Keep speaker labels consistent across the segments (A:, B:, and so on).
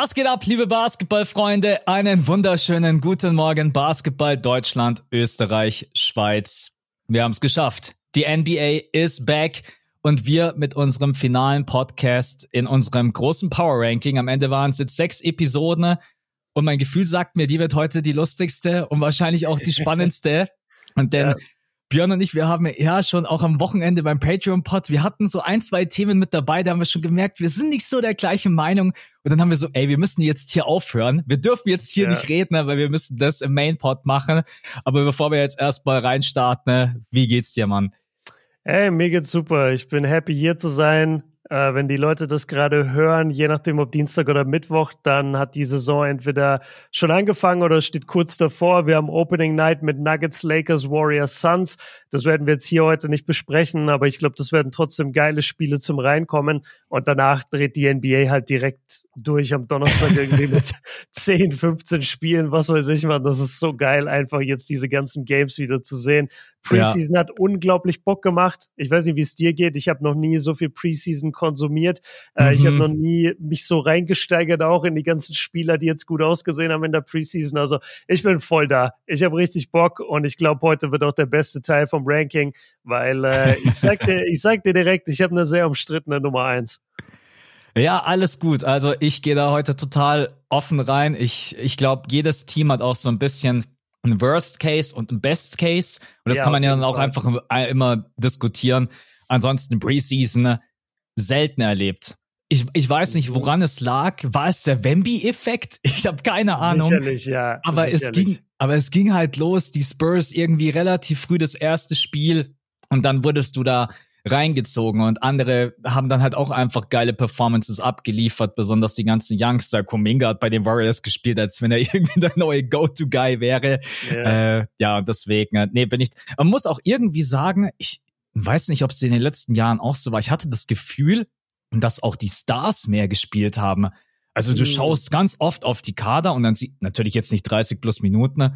A: Was geht ab, liebe Basketballfreunde? Einen wunderschönen guten Morgen, Basketball Deutschland, Österreich, Schweiz. Wir haben es geschafft. Die NBA is back und wir mit unserem finalen Podcast in unserem großen Power Ranking. Am Ende waren es jetzt sechs Episoden und mein Gefühl sagt mir, die wird heute die lustigste und wahrscheinlich auch die spannendste. Und denn ja. Björn und ich, wir haben ja schon auch am Wochenende beim Patreon-Pod, wir hatten so ein, zwei Themen mit dabei, da haben wir schon gemerkt, wir sind nicht so der gleichen Meinung. Und dann haben wir so, ey, wir müssen jetzt hier aufhören. Wir dürfen jetzt hier ja. nicht reden, weil wir müssen das im Main-Pod machen. Aber bevor wir jetzt erstmal reinstarten, wie geht's dir, Mann?
B: Ey, mir geht's super. Ich bin happy hier zu sein. Äh, wenn die Leute das gerade hören, je nachdem ob Dienstag oder Mittwoch, dann hat die Saison entweder schon angefangen oder steht kurz davor. Wir haben Opening Night mit Nuggets, Lakers, Warriors, Suns. Das werden wir jetzt hier heute nicht besprechen, aber ich glaube, das werden trotzdem geile Spiele zum Reinkommen. Und danach dreht die NBA halt direkt durch am Donnerstag irgendwie mit 10, 15 Spielen, was weiß ich man. Das ist so geil, einfach jetzt diese ganzen Games wieder zu sehen. Preseason ja. hat unglaublich Bock gemacht. Ich weiß nicht, wie es dir geht. Ich habe noch nie so viel Preseason konsumiert. Äh, mhm. Ich habe noch nie mich so reingesteigert, auch in die ganzen Spieler, die jetzt gut ausgesehen haben in der Preseason. Also ich bin voll da. Ich habe richtig Bock und ich glaube, heute wird auch der beste Teil vom Ranking, weil äh, ich sag dir, ich sag dir direkt, ich habe eine sehr umstrittene Nummer eins.
A: Ja, alles gut. Also ich gehe da heute total offen rein. Ich, ich glaube, jedes Team hat auch so ein bisschen ein Worst Case und ein Best Case. Und das ja, kann man ja dann auch einfach immer diskutieren. Ansonsten Preseason selten erlebt. Ich, ich weiß nicht, woran es lag. War es der Wemby-Effekt? Ich habe keine Ahnung.
B: Sicherlich, ja.
A: Aber
B: sicherlich.
A: es ging, aber es ging halt los. Die Spurs irgendwie relativ früh das erste Spiel und dann wurdest du da reingezogen und andere haben dann halt auch einfach geile Performances abgeliefert, besonders die ganzen Youngster. Kuminga hat bei den Warriors gespielt, als wenn er irgendwie der neue Go-To-Guy wäre. Yeah. Äh, ja, deswegen, äh, nee, bin ich, man muss auch irgendwie sagen, ich weiß nicht, ob es in den letzten Jahren auch so war. Ich hatte das Gefühl, dass auch die Stars mehr gespielt haben. Also du mhm. schaust ganz oft auf die Kader und dann sieht natürlich jetzt nicht 30 plus Minuten,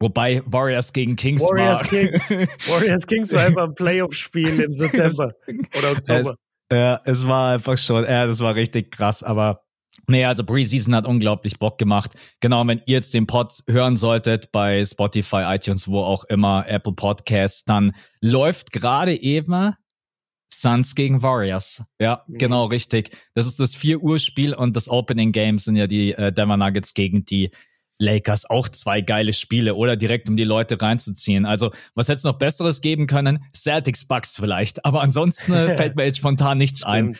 A: Wobei Warriors gegen Kings
B: Warriors
A: war.
B: Kings. Warriors Kings war einfach ein Playoff-Spiel im September oder Oktober.
A: Es, ja, es war einfach schon, ja, das war richtig krass, aber Nee, also Preseason hat unglaublich Bock gemacht. Genau, wenn ihr jetzt den Pod hören solltet bei Spotify, iTunes, wo auch immer, Apple Podcasts, dann läuft gerade eben Suns gegen Warriors. Ja, mhm. genau, richtig. Das ist das 4 Uhr Spiel und das Opening Game sind ja die äh, Denver Nuggets gegen die Lakers auch zwei geile Spiele oder direkt um die Leute reinzuziehen. Also, was hätte es noch Besseres geben können? Celtics Bucks vielleicht. Aber ansonsten äh, fällt mir jetzt spontan nichts ein.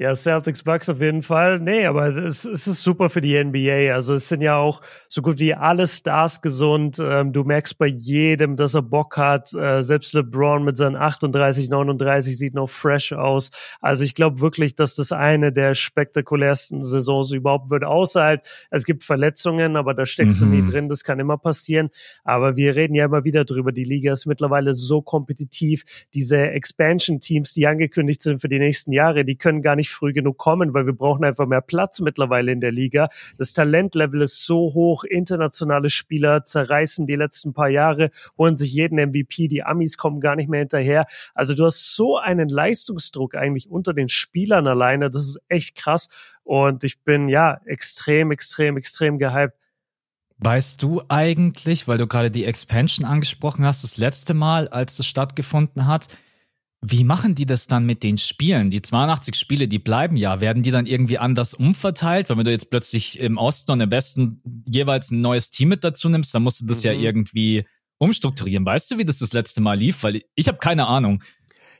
B: Ja, Celtics Bucks auf jeden Fall. Nee, aber es, es ist super für die NBA. Also es sind ja auch so gut wie alle Stars gesund. Ähm, du merkst bei jedem, dass er Bock hat. Äh, selbst LeBron mit seinen 38, 39 sieht noch fresh aus. Also ich glaube wirklich, dass das eine der spektakulärsten Saisons überhaupt wird. Außer halt, es gibt Verletzungen, aber da steckst mhm. du nie mhm. drin. Das kann immer passieren. Aber wir reden ja immer wieder drüber. Die Liga ist mittlerweile so kompetitiv. Diese Expansion-Teams, die angekündigt sind für die nächsten Jahre, die können gar nicht nicht früh genug kommen, weil wir brauchen einfach mehr Platz mittlerweile in der Liga. Das Talentlevel ist so hoch, internationale Spieler zerreißen die letzten paar Jahre, holen sich jeden MVP, die Amis kommen gar nicht mehr hinterher. Also du hast so einen Leistungsdruck eigentlich unter den Spielern alleine, das ist echt krass und ich bin ja extrem, extrem, extrem gehypt.
A: Weißt du eigentlich, weil du gerade die Expansion angesprochen hast, das letzte Mal, als das stattgefunden hat, wie machen die das dann mit den Spielen? Die 82 Spiele, die bleiben ja. Werden die dann irgendwie anders umverteilt? Weil wenn du jetzt plötzlich im Osten und im Westen jeweils ein neues Team mit dazu nimmst, dann musst du das mhm. ja irgendwie umstrukturieren. Weißt du, wie das das letzte Mal lief? Weil ich habe keine Ahnung.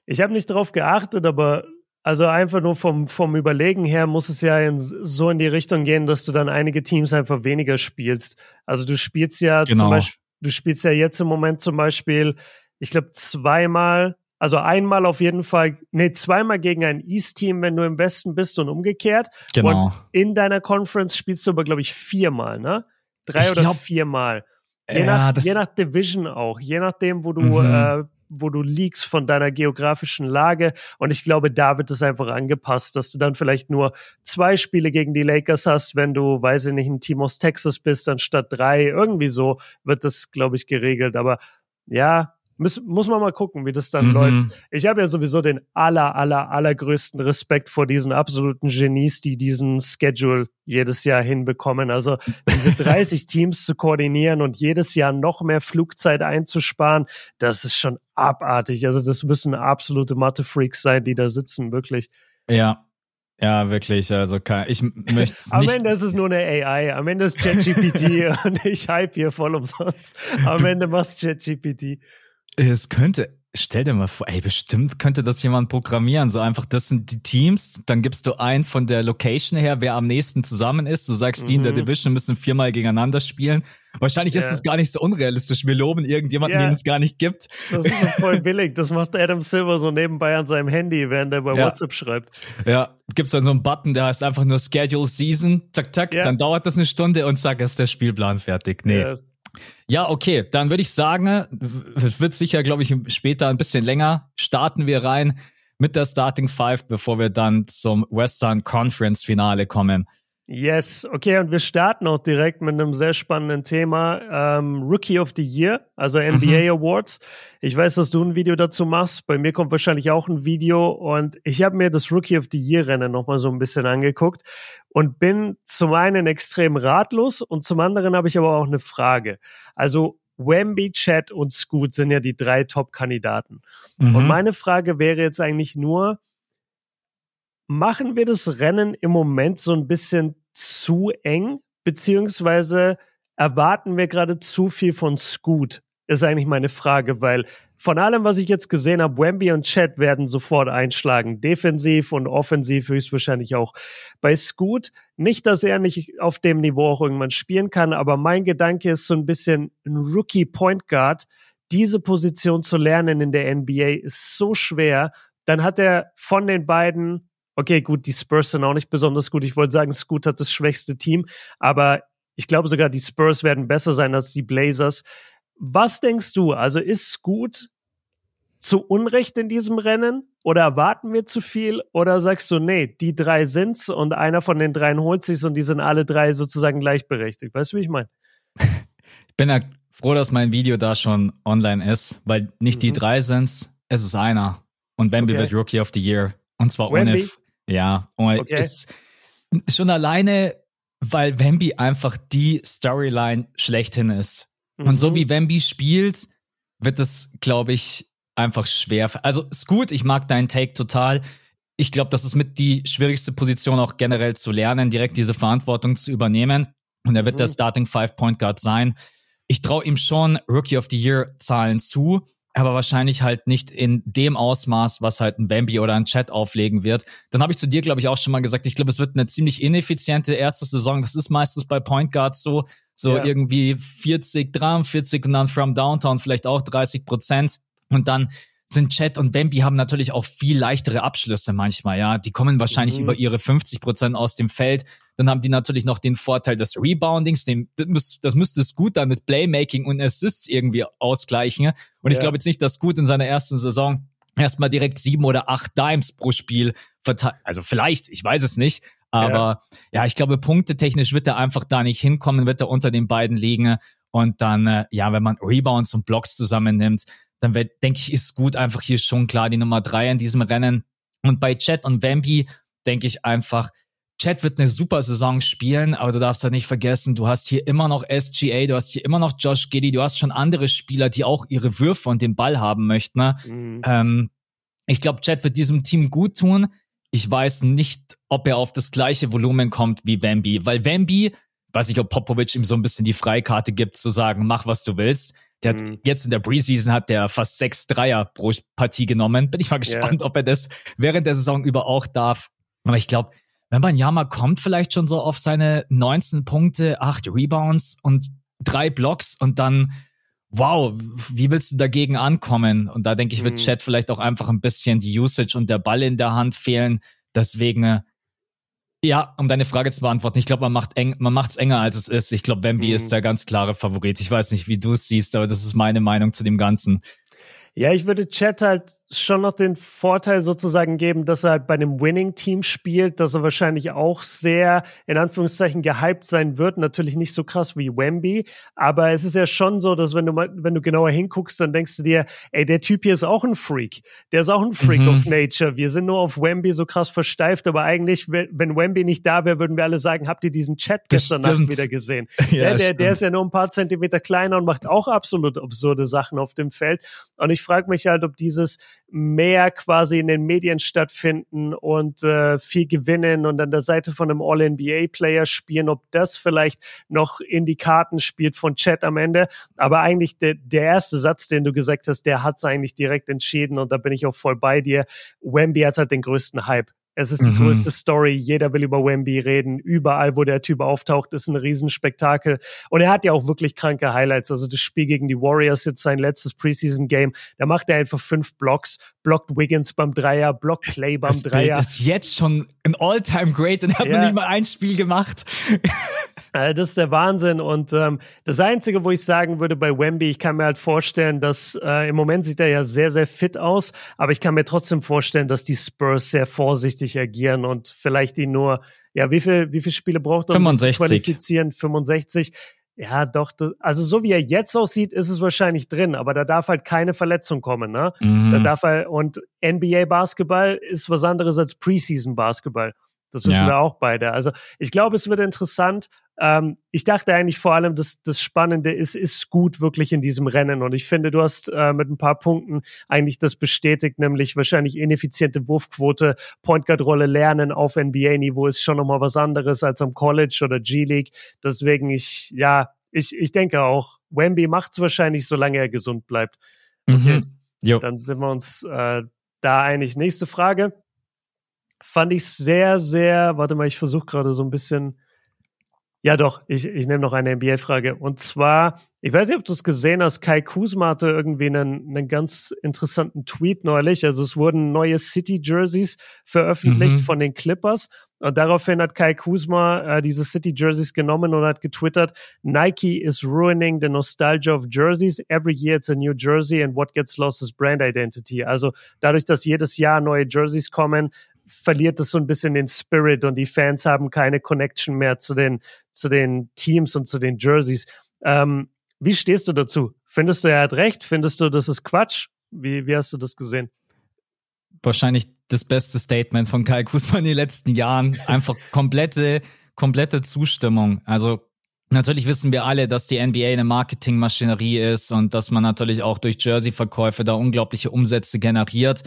B: Ich habe nicht darauf geachtet, aber also einfach nur vom, vom Überlegen her muss es ja in, so in die Richtung gehen, dass du dann einige Teams einfach weniger spielst. Also du spielst ja genau. zum Beispiel, du spielst ja jetzt im Moment zum Beispiel, ich glaube, zweimal also einmal auf jeden Fall, nee, zweimal gegen ein East-Team, wenn du im Westen bist und umgekehrt. Genau. Und in deiner Conference spielst du aber, glaube ich, viermal, ne? Drei ich oder glaub, viermal. Je, ja, nach, je nach Division auch, je nachdem, wo du, mhm. äh, wo du liegst von deiner geografischen Lage. Und ich glaube, da wird es einfach angepasst, dass du dann vielleicht nur zwei Spiele gegen die Lakers hast, wenn du, weiß ich nicht, ein Team aus Texas bist, anstatt drei. Irgendwie so wird das, glaube ich, geregelt. Aber ja, muss, muss man mal gucken, wie das dann mhm. läuft. Ich habe ja sowieso den aller, aller, allergrößten Respekt vor diesen absoluten Genies, die diesen Schedule jedes Jahr hinbekommen. Also diese 30 Teams zu koordinieren und jedes Jahr noch mehr Flugzeit einzusparen, das ist schon abartig. Also das müssen absolute Mathe-Freaks sein, die da sitzen, wirklich.
A: Ja, ja, wirklich. Also kann, ich möchte es
B: nicht. Am Ende ist es nur eine AI. Am Ende ist ChatGPT und ich hype hier voll umsonst. Am Ende machst ChatGPT.
A: Es könnte, stell dir mal vor, ey, bestimmt könnte das jemand programmieren. So einfach, das sind die Teams, dann gibst du ein von der Location her, wer am nächsten zusammen ist. Du sagst, mhm. die in der mhm. Division müssen viermal gegeneinander spielen. Wahrscheinlich yeah. ist es gar nicht so unrealistisch. Wir loben irgendjemanden, yeah. den es gar nicht gibt.
B: Das ist voll billig. Das macht Adam Silver so nebenbei an seinem Handy, während er bei ja. WhatsApp schreibt.
A: Ja, gibt's dann so einen Button, der heißt einfach nur Schedule Season, zack, zack, yeah. dann dauert das eine Stunde und zack, ist der Spielplan fertig. Nee. Ja, okay, dann würde ich sagen, es wird sicher, glaube ich, später ein bisschen länger. Starten wir rein mit der Starting Five, bevor wir dann zum Western Conference Finale kommen.
B: Yes, okay, und wir starten auch direkt mit einem sehr spannenden Thema. Ähm, Rookie of the Year, also NBA mhm. Awards. Ich weiß, dass du ein Video dazu machst. Bei mir kommt wahrscheinlich auch ein Video und ich habe mir das Rookie of the Year Rennen nochmal so ein bisschen angeguckt und bin zum einen extrem ratlos und zum anderen habe ich aber auch eine Frage. Also Wemby, Chat und Scoot sind ja die drei Top-Kandidaten. Mhm. Und meine Frage wäre jetzt eigentlich nur, machen wir das Rennen im Moment so ein bisschen zu eng, beziehungsweise erwarten wir gerade zu viel von Scoot? Ist eigentlich meine Frage, weil von allem, was ich jetzt gesehen habe, Wemby und Chat werden sofort einschlagen. Defensiv und offensiv höchstwahrscheinlich auch. Bei Scoot, nicht, dass er nicht auf dem Niveau auch irgendwann spielen kann, aber mein Gedanke ist so ein bisschen ein Rookie Point Guard. Diese Position zu lernen in der NBA ist so schwer. Dann hat er von den beiden Okay, gut, die Spurs sind auch nicht besonders gut. Ich wollte sagen, Scoot hat das schwächste Team, aber ich glaube sogar, die Spurs werden besser sein als die Blazers. Was denkst du? Also ist Scoot zu Unrecht in diesem Rennen? Oder erwarten wir zu viel? Oder sagst du, nee, die drei sind's und einer von den dreien holt sich's und die sind alle drei sozusagen gleichberechtigt? Weißt du, wie ich meine?
A: Ich bin ja froh, dass mein Video da schon online ist, weil nicht mhm. die drei sind's, es ist einer. Und Bambi okay. wird Rookie of the Year. Und zwar Wemby? ohne, ja, und okay. ist schon alleine, weil Wemby einfach die Storyline schlechthin ist. Mhm. Und so mhm. wie Wemby spielt, wird es, glaube ich, einfach schwer. Also ist gut, ich mag deinen Take total. Ich glaube, das ist mit die schwierigste Position auch generell zu lernen, direkt diese Verantwortung zu übernehmen. Und er wird mhm. der Starting Five Point Guard sein. Ich traue ihm schon Rookie of the Year Zahlen zu aber wahrscheinlich halt nicht in dem Ausmaß, was halt ein Bambi oder ein Chat auflegen wird. Dann habe ich zu dir, glaube ich, auch schon mal gesagt, ich glaube, es wird eine ziemlich ineffiziente erste Saison. Das ist meistens bei Point Guards so, so ja. irgendwie 40, 43 und dann from Downtown vielleicht auch 30 Prozent. Und dann sind Chat und Bambi haben natürlich auch viel leichtere Abschlüsse manchmal, ja. Die kommen wahrscheinlich mhm. über ihre 50 Prozent aus dem Feld. Dann haben die natürlich noch den Vorteil des Reboundings. Den, das müsste es gut dann mit Playmaking und Assists irgendwie ausgleichen. Und ja. ich glaube jetzt nicht, dass gut in seiner ersten Saison erstmal direkt sieben oder acht Dimes pro Spiel verteilt. Also vielleicht, ich weiß es nicht. Aber ja, ja ich glaube, punktetechnisch wird er einfach da nicht hinkommen, wird er unter den beiden liegen. Und dann, äh, ja, wenn man Rebounds und Blocks zusammennimmt, dann denke ich, ist gut einfach hier schon klar die Nummer drei in diesem Rennen. Und bei Chet und Vampy denke ich einfach, Chet wird eine super Saison spielen, aber du darfst halt nicht vergessen, du hast hier immer noch SGA, du hast hier immer noch Josh Giddy, du hast schon andere Spieler, die auch ihre Würfe und den Ball haben möchten. Ne? Mhm. Ähm, ich glaube, Chet wird diesem Team gut tun. Ich weiß nicht, ob er auf das gleiche Volumen kommt wie Wemby, weil Wemby, weiß ich, ob Popovic ihm so ein bisschen die Freikarte gibt, zu sagen, mach was du willst. Der hat mhm. jetzt in der Preseason hat der fast sechs Dreier pro Partie genommen. Bin ich mal gespannt, yeah. ob er das während der Saison über auch darf. Aber ich glaube, wenn man ja mal kommt, vielleicht schon so auf seine 19 Punkte, acht Rebounds und drei Blocks und dann, wow, wie willst du dagegen ankommen? Und da denke ich, wird mhm. Chat vielleicht auch einfach ein bisschen die Usage und der Ball in der Hand fehlen. Deswegen äh, ja, um deine Frage zu beantworten, ich glaube, man macht eng, man macht's enger als es ist. Ich glaube, Wemby mhm. ist der ganz klare Favorit. Ich weiß nicht, wie du es siehst, aber das ist meine Meinung zu dem Ganzen.
B: Ja, ich würde Chat halt schon noch den Vorteil sozusagen geben, dass er halt bei einem Winning-Team spielt, dass er wahrscheinlich auch sehr, in Anführungszeichen, gehypt sein wird. Natürlich nicht so krass wie Wemby, aber es ist ja schon so, dass wenn du mal, wenn du genauer hinguckst, dann denkst du dir, ey, der Typ hier ist auch ein Freak. Der ist auch ein Freak mhm. of Nature. Wir sind nur auf Wemby so krass versteift, aber eigentlich, wenn Wemby nicht da wäre, würden wir alle sagen, habt ihr diesen Chat gestern Nacht wieder gesehen? ja, der, der ist ja nur ein paar Zentimeter kleiner und macht auch absolut absurde Sachen auf dem Feld. Und ich frage mich halt, ob dieses mehr quasi in den Medien stattfinden und äh, viel gewinnen und an der Seite von einem All-NBA-Player spielen, ob das vielleicht noch in die Karten spielt von Chat am Ende. Aber eigentlich der, der erste Satz, den du gesagt hast, der hat's eigentlich direkt entschieden und da bin ich auch voll bei dir. Wemby hat halt den größten Hype. Es ist die mhm. größte Story. Jeder will über Wemby reden. Überall, wo der Typ auftaucht, ist ein Riesenspektakel. Und er hat ja auch wirklich kranke Highlights. Also das Spiel gegen die Warriors, jetzt sein letztes Preseason-Game, da macht er einfach fünf Blocks, blockt Wiggins beim Dreier, blockt Clay beim
A: das
B: Dreier.
A: Das ist jetzt schon ein All-Time-Great und er hat ja. noch nicht mal ein Spiel gemacht.
B: Also das ist der Wahnsinn. Und ähm, das Einzige, wo ich sagen würde bei Wemby, ich kann mir halt vorstellen, dass äh, im Moment sieht er ja sehr, sehr fit aus, aber ich kann mir trotzdem vorstellen, dass die Spurs sehr vorsichtig agieren und vielleicht ihn nur, ja, wie viel, wie viele Spiele braucht er,
A: um 65. sich
B: zu qualifizieren? 65. Ja, doch, das, also so wie er jetzt aussieht, ist es wahrscheinlich drin, aber da darf halt keine Verletzung kommen, ne? Mhm. Da darf er, und NBA Basketball ist was anderes als Preseason Basketball. Das wissen ja. wir auch beide. Also ich glaube, es wird interessant. Ähm, ich dachte eigentlich vor allem, dass das Spannende ist, ist gut wirklich in diesem Rennen. Und ich finde, du hast äh, mit ein paar Punkten eigentlich das bestätigt, nämlich wahrscheinlich ineffiziente Wurfquote, Point Guard Rolle lernen auf NBA-Niveau ist schon nochmal was anderes als am College oder G-League. Deswegen ich, ja, ich, ich denke auch, Wemby macht's wahrscheinlich, solange er gesund bleibt. Okay, mhm. dann sind wir uns äh, da einig. Nächste Frage fand ich sehr, sehr, warte mal, ich versuche gerade so ein bisschen, ja doch, ich, ich nehme noch eine NBA-Frage. Und zwar, ich weiß nicht, ob du es gesehen hast, Kai Kuzma hatte irgendwie einen, einen ganz interessanten Tweet neulich. Also es wurden neue City-Jerseys veröffentlicht mhm. von den Clippers. Und daraufhin hat Kai Kuzma äh, diese City-Jerseys genommen und hat getwittert, Nike is ruining the nostalgia of jerseys. Every year it's a new jersey and what gets lost is brand identity. Also dadurch, dass jedes Jahr neue Jerseys kommen, verliert es so ein bisschen den Spirit und die Fans haben keine Connection mehr zu den, zu den Teams und zu den Jerseys. Ähm, wie stehst du dazu? Findest du, er hat recht? Findest du, das ist Quatsch? Wie, wie hast du das gesehen?
A: Wahrscheinlich das beste Statement von Kai Kusman in den letzten Jahren. Einfach komplette, komplette Zustimmung. Also Natürlich wissen wir alle, dass die NBA eine Marketingmaschinerie ist und dass man natürlich auch durch Jersey-Verkäufe da unglaubliche Umsätze generiert.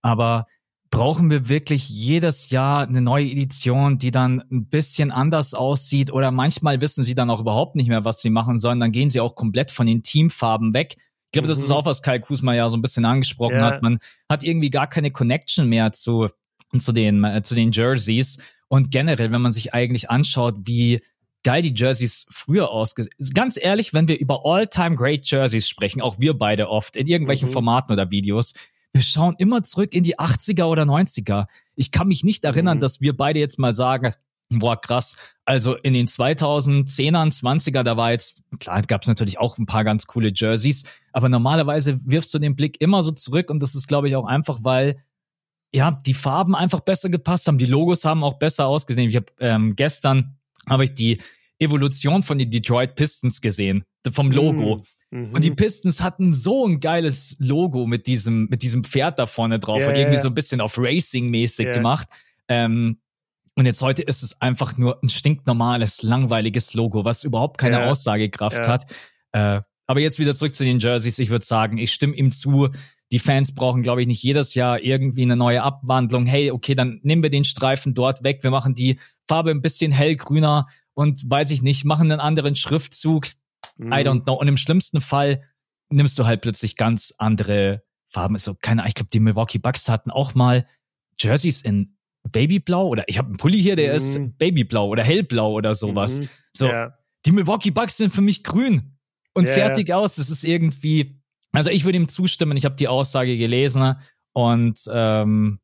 A: Aber brauchen wir wirklich jedes Jahr eine neue Edition, die dann ein bisschen anders aussieht oder manchmal wissen sie dann auch überhaupt nicht mehr, was sie machen sollen, dann gehen sie auch komplett von den Teamfarben weg. Ich glaube, mhm. das ist mhm. auch, was Kai Kusma ja so ein bisschen angesprochen ja. hat. Man hat irgendwie gar keine Connection mehr zu, zu, den, äh, zu den Jerseys. Und generell, wenn man sich eigentlich anschaut, wie geil die Jerseys früher ausgesehen. Ganz ehrlich, wenn wir über All-Time Great Jerseys sprechen, auch wir beide oft in irgendwelchen mhm. Formaten oder Videos, wir schauen immer zurück in die 80er oder 90er. Ich kann mich nicht erinnern, mhm. dass wir beide jetzt mal sagen, boah, krass. Also in den 2010ern, 20er, da war jetzt, klar, gab es natürlich auch ein paar ganz coole Jerseys, aber normalerweise wirfst du den Blick immer so zurück und das ist, glaube ich, auch einfach, weil ja, die Farben einfach besser gepasst haben, die Logos haben auch besser ausgesehen. Ich habe ähm, gestern habe ich die Evolution von den Detroit Pistons gesehen, vom Logo. Mhm. Mhm. Und die Pistons hatten so ein geiles Logo mit diesem, mit diesem Pferd da vorne drauf yeah, und irgendwie yeah. so ein bisschen auf Racing-mäßig yeah. gemacht. Ähm, und jetzt heute ist es einfach nur ein stinknormales, langweiliges Logo, was überhaupt keine Aussagekraft hat. Äh, aber jetzt wieder zurück zu den Jerseys. Ich würde sagen, ich stimme ihm zu. Die Fans brauchen, glaube ich, nicht jedes Jahr irgendwie eine neue Abwandlung. Hey, okay, dann nehmen wir den Streifen dort weg. Wir machen die Farbe ein bisschen hellgrüner und weiß ich nicht, machen einen anderen Schriftzug. Mhm. I don't know. Und im schlimmsten Fall nimmst du halt plötzlich ganz andere Farben. So, keine Ahnung, ich glaube, die Milwaukee Bucks hatten auch mal Jerseys in Babyblau oder ich habe einen Pulli hier, der mhm. ist Babyblau oder hellblau oder sowas. Mhm. So, yeah. die Milwaukee Bucks sind für mich grün und yeah. fertig aus. Das ist irgendwie, also ich würde ihm zustimmen. Ich habe die Aussage gelesen und ähm,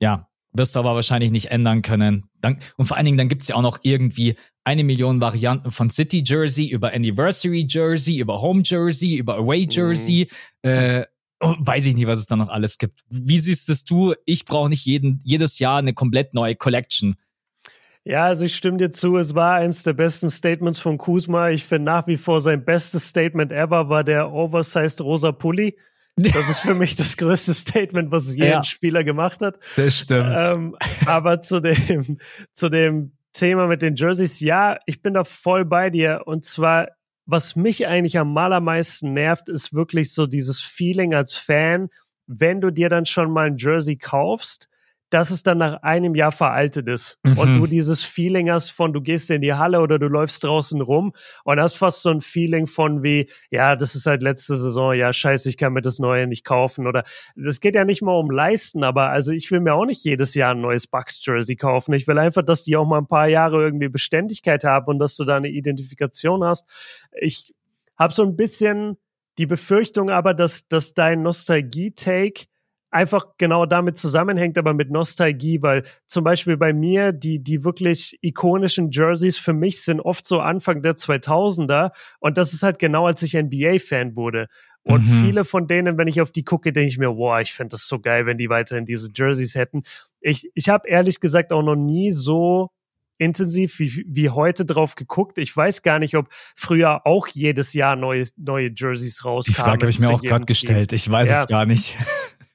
A: ja, wirst du aber wahrscheinlich nicht ändern können. Dann, und vor allen Dingen, dann gibt's ja auch noch irgendwie eine Million Varianten von City Jersey, über Anniversary Jersey, über Home Jersey, über Away mhm. Jersey. Mhm. Äh, oh, weiß ich nicht, was es da noch alles gibt. Wie siehst es du? Ich brauche nicht jeden, jedes Jahr eine komplett neue Collection.
B: Ja, also ich stimme dir zu, es war eins der besten Statements von Kuzma. Ich finde nach wie vor sein bestes Statement ever war der oversized rosa Pulli. Das ist für mich das größte Statement, was je ja, ein Spieler gemacht hat.
A: Das stimmt.
B: Ähm, aber zu dem, zu dem Thema mit den Jerseys, ja, ich bin da voll bei dir. Und zwar, was mich eigentlich am allermeisten nervt, ist wirklich so dieses Feeling als Fan, wenn du dir dann schon mal ein Jersey kaufst, dass es dann nach einem Jahr veraltet ist mhm. und du dieses Feeling hast von, du gehst in die Halle oder du läufst draußen rum und hast fast so ein Feeling von wie, ja, das ist halt letzte Saison, ja, scheiße, ich kann mir das Neue nicht kaufen oder das geht ja nicht mal um Leisten, aber also ich will mir auch nicht jedes Jahr ein neues Bucks-Jersey kaufen. Ich will einfach, dass die auch mal ein paar Jahre irgendwie Beständigkeit haben und dass du da eine Identifikation hast. Ich habe so ein bisschen die Befürchtung aber, dass, dass dein Nostalgie-Take einfach genau damit zusammenhängt, aber mit Nostalgie, weil zum Beispiel bei mir die, die wirklich ikonischen Jerseys für mich sind oft so Anfang der 2000er und das ist halt genau, als ich NBA-Fan wurde. Und mhm. viele von denen, wenn ich auf die gucke, denke ich mir, wow, ich fände das so geil, wenn die weiterhin diese Jerseys hätten. Ich, ich habe ehrlich gesagt auch noch nie so intensiv wie, wie heute drauf geguckt. Ich weiß gar nicht, ob früher auch jedes Jahr neue, neue Jerseys rauskamen.
A: Die Frage habe ich mir auch gerade gestellt. Ich weiß ja. es gar nicht.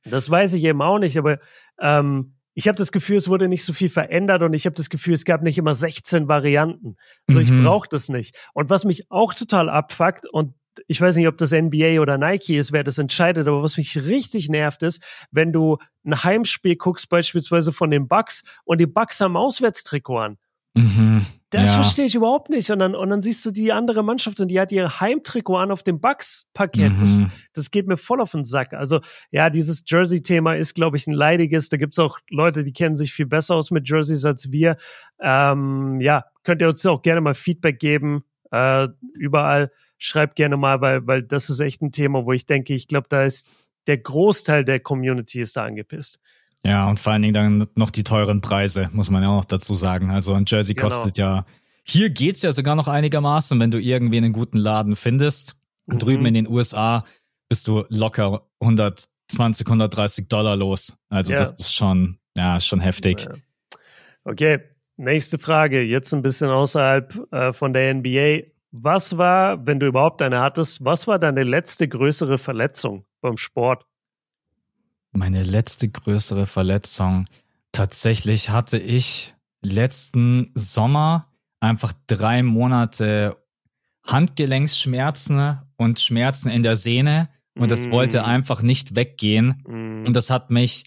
B: Das weiß ich eben auch nicht, aber ähm, ich habe das Gefühl, es wurde nicht so viel verändert und ich habe das Gefühl, es gab nicht immer 16 Varianten. So, mhm. ich brauche das nicht. Und was mich auch total abfuckt und ich weiß nicht, ob das NBA oder Nike ist, wer das entscheidet, aber was mich richtig nervt ist, wenn du ein Heimspiel guckst, beispielsweise von den Bucks und die Bucks haben Auswärtstrikot an. Mhm. Das ja. verstehe ich überhaupt nicht. Und dann, und dann siehst du die andere Mannschaft und die hat ihr Heimtrikot an auf dem Bucks-Paket. Mhm. Das, das geht mir voll auf den Sack. Also, ja, dieses Jersey-Thema ist, glaube ich, ein leidiges. Da gibt's auch Leute, die kennen sich viel besser aus mit Jerseys als wir. Ähm, ja, könnt ihr uns auch gerne mal Feedback geben. Äh, überall. Schreibt gerne mal, weil, weil das ist echt ein Thema, wo ich denke, ich glaube, da ist der Großteil der Community ist da angepisst.
A: Ja, und vor allen Dingen dann noch die teuren Preise, muss man ja auch noch dazu sagen. Also ein Jersey genau. kostet ja, hier geht's ja sogar noch einigermaßen, wenn du irgendwie einen guten Laden findest. Mhm. Drüben in den USA bist du locker 120, 130 Dollar los. Also ja. das ist schon, ja, schon heftig.
B: Okay, nächste Frage. Jetzt ein bisschen außerhalb äh, von der NBA. Was war, wenn du überhaupt eine hattest, was war deine letzte größere Verletzung beim Sport?
A: Meine letzte größere Verletzung. Tatsächlich hatte ich letzten Sommer einfach drei Monate Handgelenksschmerzen und Schmerzen in der Sehne und das mm. wollte einfach nicht weggehen mm. und das hat mich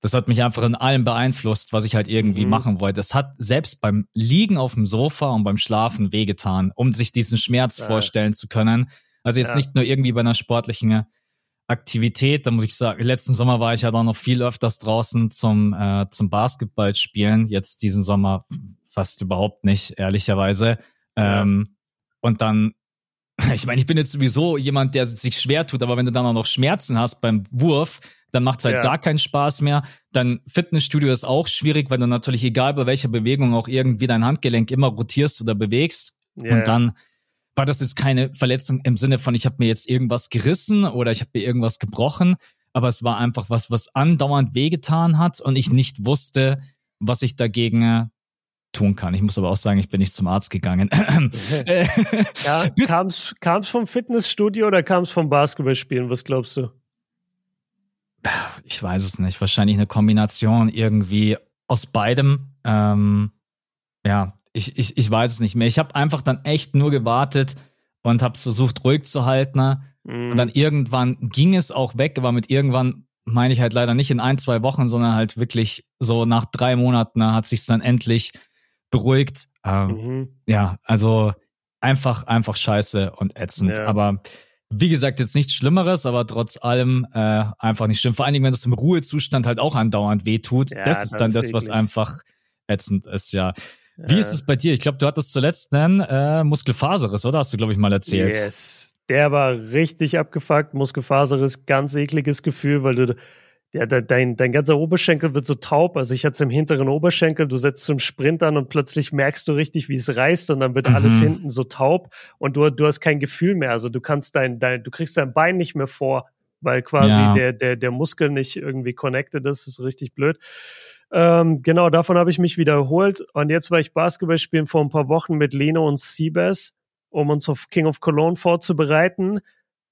A: das hat mich einfach in allem beeinflusst, was ich halt irgendwie mm. machen wollte. Das hat selbst beim Liegen auf dem Sofa und beim Schlafen wehgetan, um sich diesen Schmerz ja. vorstellen zu können. Also jetzt ja. nicht nur irgendwie bei einer sportlichen Aktivität, da muss ich sagen, letzten Sommer war ich ja dann noch viel öfters draußen zum, äh, zum Basketball spielen. Jetzt diesen Sommer fast überhaupt nicht, ehrlicherweise. Ähm, und dann, ich meine, ich bin jetzt sowieso jemand, der sich schwer tut, aber wenn du dann auch noch Schmerzen hast beim Wurf, dann macht es halt ja. gar keinen Spaß mehr. Dann Fitnessstudio ist auch schwierig, weil du natürlich egal bei welcher Bewegung auch irgendwie dein Handgelenk immer rotierst oder bewegst. Ja. Und dann war das jetzt keine Verletzung im Sinne von, ich habe mir jetzt irgendwas gerissen oder ich habe mir irgendwas gebrochen, aber es war einfach was, was andauernd wehgetan hat und ich nicht wusste, was ich dagegen äh, tun kann. Ich muss aber auch sagen, ich bin nicht zum Arzt gegangen.
B: ja, kam es vom Fitnessstudio oder kam es vom Basketballspielen? Was glaubst du?
A: Ich weiß es nicht. Wahrscheinlich eine Kombination irgendwie aus beidem. Ähm, ja, ich, ich, ich weiß es nicht mehr. Ich habe einfach dann echt nur gewartet und habe versucht, ruhig zu halten. Ne? Mhm. Und dann irgendwann ging es auch weg, aber mit irgendwann meine ich halt leider nicht in ein, zwei Wochen, sondern halt wirklich so nach drei Monaten ne, hat sich dann endlich beruhigt. Ähm, mhm. Ja, also einfach, einfach scheiße und ätzend. Ja. Aber wie gesagt, jetzt nichts Schlimmeres, aber trotz allem äh, einfach nicht schlimm. Vor allen Dingen, wenn das im Ruhezustand halt auch andauernd wehtut. Ja, das ist dann das, was einfach ätzend ist, ja. Wie ist es bei dir? Ich glaube, du hattest zuletzt einen äh, Muskelfaserriss, oder? Hast du, glaube ich, mal erzählt.
B: Yes. Der war richtig abgefuckt. Muskelfaserriss, ganz ekliges Gefühl, weil du, ja, dein, dein ganzer Oberschenkel wird so taub. Also ich hatte es im hinteren Oberschenkel, du setzt zum Sprint an und plötzlich merkst du richtig, wie es reißt und dann wird mhm. alles hinten so taub und du, du hast kein Gefühl mehr. Also du kannst dein, dein, du kriegst dein Bein nicht mehr vor, weil quasi ja. der, der, der Muskel nicht irgendwie connected ist. Das ist richtig blöd. Ähm, genau, davon habe ich mich wiederholt. Und jetzt war ich Basketball spielen vor ein paar Wochen mit Leno und Siebes, um uns auf King of Cologne vorzubereiten.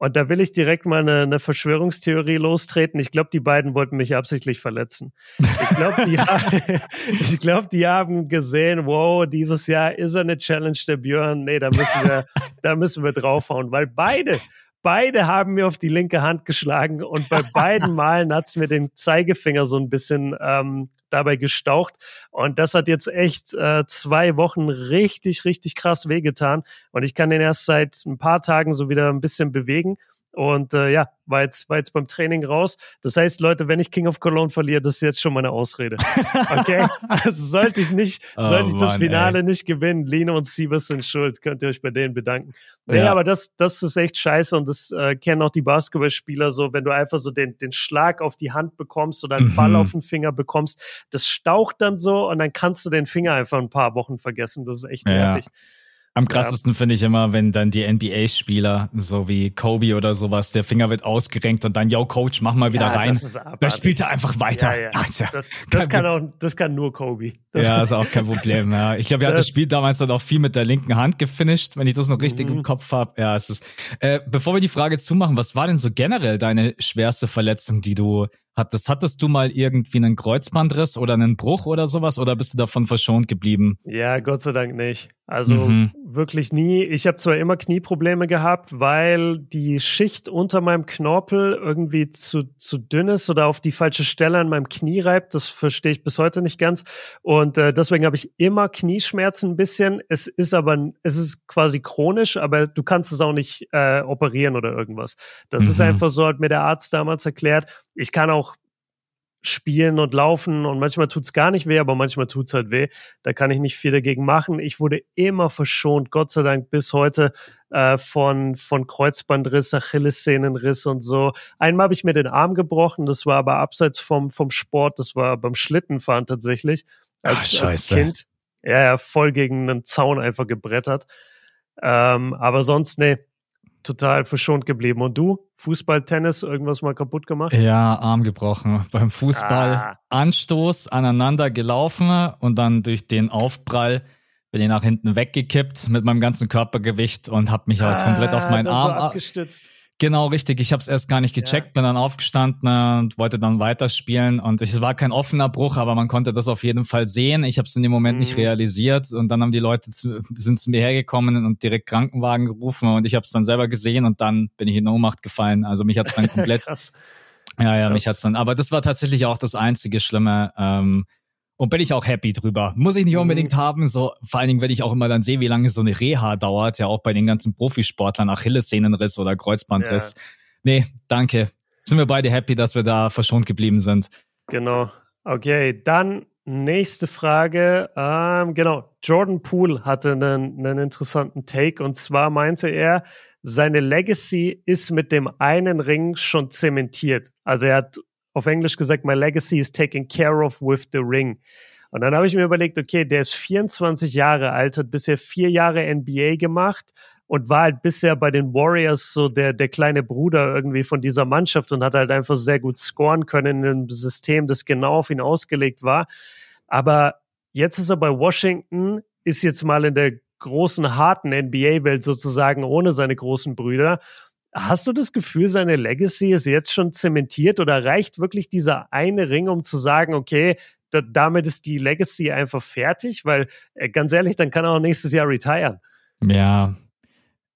B: Und da will ich direkt mal eine, eine Verschwörungstheorie lostreten. Ich glaube, die beiden wollten mich absichtlich verletzen. Ich glaube, die, ich glaub, die haben gesehen, wow, dieses Jahr ist er eine Challenge der Björn. Nee, da müssen wir, da müssen wir draufhauen, weil beide, beide haben mir auf die linke Hand geschlagen und bei beiden Malen hat's mir den Zeigefinger so ein bisschen ähm, dabei gestaucht. Und das hat jetzt echt äh, zwei Wochen richtig, richtig krass wehgetan. Und ich kann den erst seit ein paar Tagen so wieder ein bisschen bewegen. Und äh, ja, war jetzt, war jetzt beim Training raus. Das heißt, Leute, wenn ich King of Cologne verliere, das ist jetzt schon meine Ausrede. Okay? also sollte ich nicht, oh, sollte ich das Finale ey. nicht gewinnen, Lino und Sievers sind schuld, könnt ihr euch bei denen bedanken. Nee, ja. aber das, das ist echt scheiße und das äh, kennen auch die Basketballspieler so, wenn du einfach so den, den Schlag auf die Hand bekommst oder einen mhm. Ball auf den Finger bekommst, das staucht dann so und dann kannst du den Finger einfach ein paar Wochen vergessen. Das ist echt nervig. Ja.
A: Am krassesten ja. finde ich immer, wenn dann die NBA-Spieler, so wie Kobe oder sowas, der Finger wird ausgerenkt und dann, yo, Coach, mach mal wieder ja, rein. Da spielt er einfach weiter. Ja,
B: also, das, das kann auch, das kann nur Kobe.
A: Das ja, ist auch kein Problem. Ja. Ich glaube, er hat das Spiel damals dann auch viel mit der linken Hand gefinisht, wenn ich das noch richtig mhm. im Kopf habe. Ja, es ist. Äh, bevor wir die Frage zumachen, was war denn so generell deine schwerste Verletzung, die du Hattest, hattest du mal irgendwie einen Kreuzbandriss oder einen Bruch oder sowas oder bist du davon verschont geblieben?
B: Ja, Gott sei Dank nicht. Also mhm. wirklich nie. Ich habe zwar immer Knieprobleme gehabt, weil die Schicht unter meinem Knorpel irgendwie zu, zu dünn ist oder auf die falsche Stelle an meinem Knie reibt. Das verstehe ich bis heute nicht ganz. Und äh, deswegen habe ich immer Knieschmerzen ein bisschen. Es ist aber, es ist quasi chronisch, aber du kannst es auch nicht äh, operieren oder irgendwas. Das mhm. ist einfach so, hat mir der Arzt damals erklärt. Ich kann auch spielen und laufen und manchmal tut's gar nicht weh, aber manchmal tut's halt weh. Da kann ich nicht viel dagegen machen. Ich wurde immer verschont, Gott sei Dank bis heute äh, von von Kreuzbandriss, Achillessehnenriss und so. Einmal habe ich mir den Arm gebrochen, das war aber abseits vom vom Sport, das war beim Schlittenfahren tatsächlich als, Ach, als Kind. Ja, ja, voll gegen einen Zaun einfach gebrettert. Ähm, aber sonst nee, total verschont geblieben. Und du? Fußball, Tennis, irgendwas mal kaputt gemacht?
A: Ja, Arm gebrochen. Beim Fußball ah. Anstoß, aneinander gelaufen und dann durch den Aufprall bin ich nach hinten weggekippt mit meinem ganzen Körpergewicht und habe mich halt ah, komplett auf meinen Arm so
B: abgestützt.
A: Genau, richtig. Ich habe es erst gar nicht gecheckt, ja. bin dann aufgestanden äh, und wollte dann weiterspielen. Und es war kein offener Bruch, aber man konnte das auf jeden Fall sehen. Ich habe es in dem Moment mhm. nicht realisiert. Und dann haben die Leute zu, sind zu mir hergekommen und direkt Krankenwagen gerufen. Und ich habe es dann selber gesehen und dann bin ich in Ohnmacht gefallen. Also mich hat es dann komplett. ja, ja, Krass. mich hat's dann. Aber das war tatsächlich auch das einzige Schlimme. Ähm, und bin ich auch happy drüber. Muss ich nicht unbedingt mhm. haben, so vor allen Dingen, wenn ich auch immer dann sehe, wie lange so eine Reha dauert, ja auch bei den ganzen Profisportlern, Achillessehnenriss oder Kreuzbandriss. Ja. Nee, danke. Sind wir beide happy, dass wir da verschont geblieben sind.
B: Genau. Okay, dann nächste Frage. Ähm, genau, Jordan Poole hatte einen, einen interessanten Take und zwar meinte er, seine Legacy ist mit dem einen Ring schon zementiert. Also er hat auf Englisch gesagt, my legacy is taken care of with the ring. Und dann habe ich mir überlegt, okay, der ist 24 Jahre alt, hat bisher vier Jahre NBA gemacht und war halt bisher bei den Warriors so der, der kleine Bruder irgendwie von dieser Mannschaft und hat halt einfach sehr gut scoren können in einem System, das genau auf ihn ausgelegt war. Aber jetzt ist er bei Washington, ist jetzt mal in der großen, harten NBA-Welt sozusagen ohne seine großen Brüder Hast du das Gefühl, seine Legacy ist jetzt schon zementiert oder reicht wirklich dieser eine Ring, um zu sagen, okay, da, damit ist die Legacy einfach fertig? Weil, äh, ganz ehrlich, dann kann er auch nächstes Jahr retiren.
A: Ja,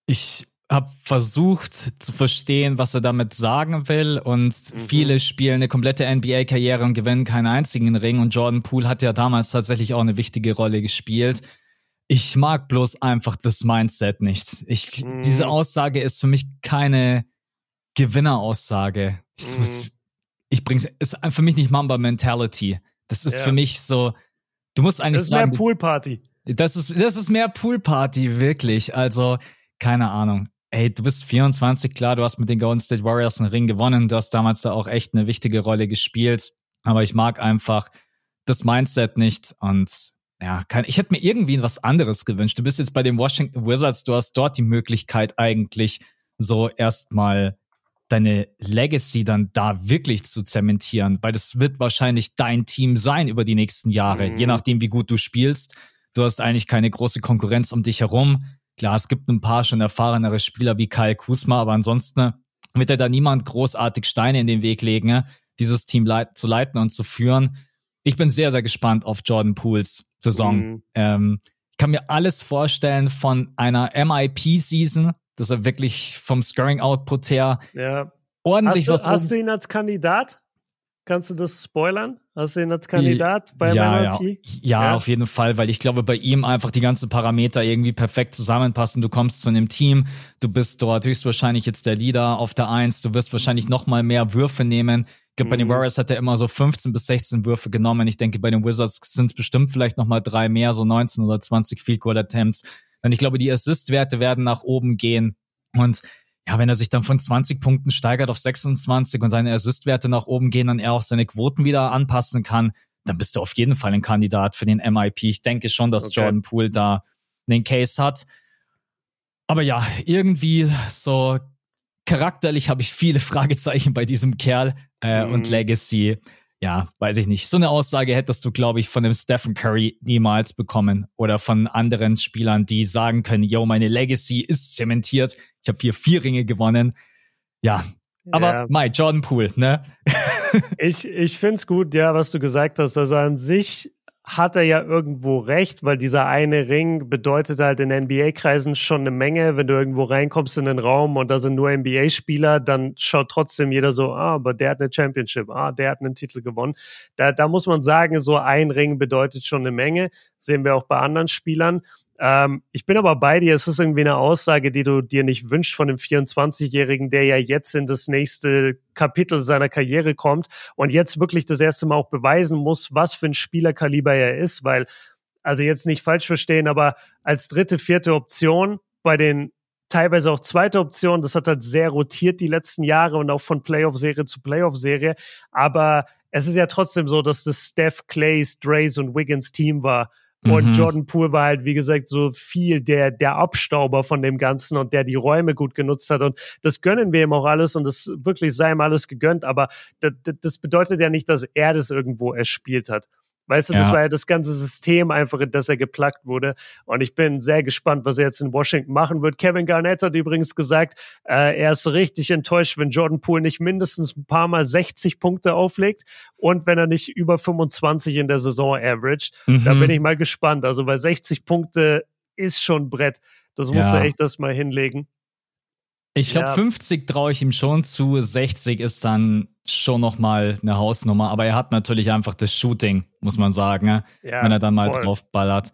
A: ich habe versucht zu verstehen, was er damit sagen will und mhm. viele spielen eine komplette NBA-Karriere und gewinnen keinen einzigen Ring und Jordan Poole hat ja damals tatsächlich auch eine wichtige Rolle gespielt. Ich mag bloß einfach das Mindset nicht. Ich, mm. Diese Aussage ist für mich keine Gewinneraussage. Mm. Ich bring's, ist für mich nicht Mamba Mentality. Das ist ja. für mich so, du musst eigentlich sagen.
B: Das ist mehr Poolparty.
A: Das ist, das ist mehr Poolparty, wirklich. Also, keine Ahnung. Ey, du bist 24, klar, du hast mit den Golden State Warriors einen Ring gewonnen. Du hast damals da auch echt eine wichtige Rolle gespielt. Aber ich mag einfach das Mindset nicht und ja, kann, ich hätte mir irgendwie was anderes gewünscht. Du bist jetzt bei den Washington Wizards, du hast dort die Möglichkeit eigentlich so erstmal deine Legacy dann da wirklich zu zementieren, weil das wird wahrscheinlich dein Team sein über die nächsten Jahre, mhm. je nachdem, wie gut du spielst. Du hast eigentlich keine große Konkurrenz um dich herum. Klar, es gibt ein paar schon erfahrenere Spieler wie Kyle Kusma, aber ansonsten wird er da niemand großartig Steine in den Weg legen, dieses Team leit zu leiten und zu führen. Ich bin sehr, sehr gespannt auf Jordan Pools Saison. Mhm. Ähm, ich kann mir alles vorstellen von einer MIP-Season, dass er wirklich vom Scoring-Output her
B: ja.
A: ordentlich
B: hast
A: du,
B: was. Hast du ihn als Kandidat? Kannst du das spoilern? Hast du ihn als Kandidat bei
A: ja, MIP? Ja. ja, ja, auf jeden Fall, weil ich glaube, bei ihm einfach die ganzen Parameter irgendwie perfekt zusammenpassen. Du kommst zu einem Team, du bist dort höchstwahrscheinlich jetzt der Leader auf der Eins, du wirst wahrscheinlich noch mal mehr Würfe nehmen. Ich glaube, bei den mhm. Warriors hat er immer so 15 bis 16 Würfe genommen. Ich denke, bei den Wizards sind es bestimmt vielleicht noch mal drei mehr, so 19 oder 20 Field Goal Attempts. Und ich glaube, die Assist-Werte werden nach oben gehen. Und ja, wenn er sich dann von 20 Punkten steigert auf 26 und seine Assist-Werte nach oben gehen, dann er auch seine Quoten wieder anpassen kann, dann bist du auf jeden Fall ein Kandidat für den MIP. Ich denke schon, dass okay. Jordan Poole da den Case hat. Aber ja, irgendwie so charakterlich habe ich viele Fragezeichen bei diesem Kerl äh, mhm. und Legacy ja, weiß ich nicht. So eine Aussage hättest du, glaube ich, von dem Stephen Curry niemals bekommen oder von anderen Spielern, die sagen können, yo, meine Legacy ist zementiert. Ich habe hier vier Ringe gewonnen. Ja, aber ja. Mai, Jordan Poole, ne?
B: ich ich finde es gut, ja, was du gesagt hast. Also an sich hat er ja irgendwo recht, weil dieser eine Ring bedeutet halt in NBA-Kreisen schon eine Menge. Wenn du irgendwo reinkommst in den Raum und da sind nur NBA-Spieler, dann schaut trotzdem jeder so, ah, aber der hat eine Championship, ah, der hat einen Titel gewonnen. Da, da muss man sagen, so ein Ring bedeutet schon eine Menge. Sehen wir auch bei anderen Spielern. Ähm, ich bin aber bei dir. Es ist irgendwie eine Aussage, die du dir nicht wünschst von dem 24-Jährigen, der ja jetzt in das nächste Kapitel seiner Karriere kommt und jetzt wirklich das erste Mal auch beweisen muss, was für ein Spielerkaliber er ist, weil, also jetzt nicht falsch verstehen, aber als dritte, vierte Option bei den teilweise auch zweite Option. Das hat halt sehr rotiert die letzten Jahre und auch von Playoff-Serie zu Playoff-Serie. Aber es ist ja trotzdem so, dass das Steph, Clays, Drays und Wiggins Team war. Und mhm. Jordan Poole war halt, wie gesagt, so viel der, der Abstauber von dem Ganzen und der die Räume gut genutzt hat. Und das gönnen wir ihm auch alles und das wirklich sei ihm alles gegönnt. Aber das, das bedeutet ja nicht, dass er das irgendwo erspielt hat. Weißt du, ja. das war ja das ganze System einfach, in das er geplagt wurde. Und ich bin sehr gespannt, was er jetzt in Washington machen wird. Kevin Garnett hat übrigens gesagt, äh, er ist richtig enttäuscht, wenn Jordan Poole nicht mindestens ein paar Mal 60 Punkte auflegt und wenn er nicht über 25 in der Saison average. Mhm. Da bin ich mal gespannt. Also bei 60 Punkte ist schon Brett. Das musst ja. du echt das mal hinlegen.
A: Ich glaube, ja. 50 traue ich ihm schon zu, 60 ist dann schon nochmal eine Hausnummer, aber er hat natürlich einfach das Shooting, muss man sagen, ne? ja, wenn er dann mal voll. draufballert.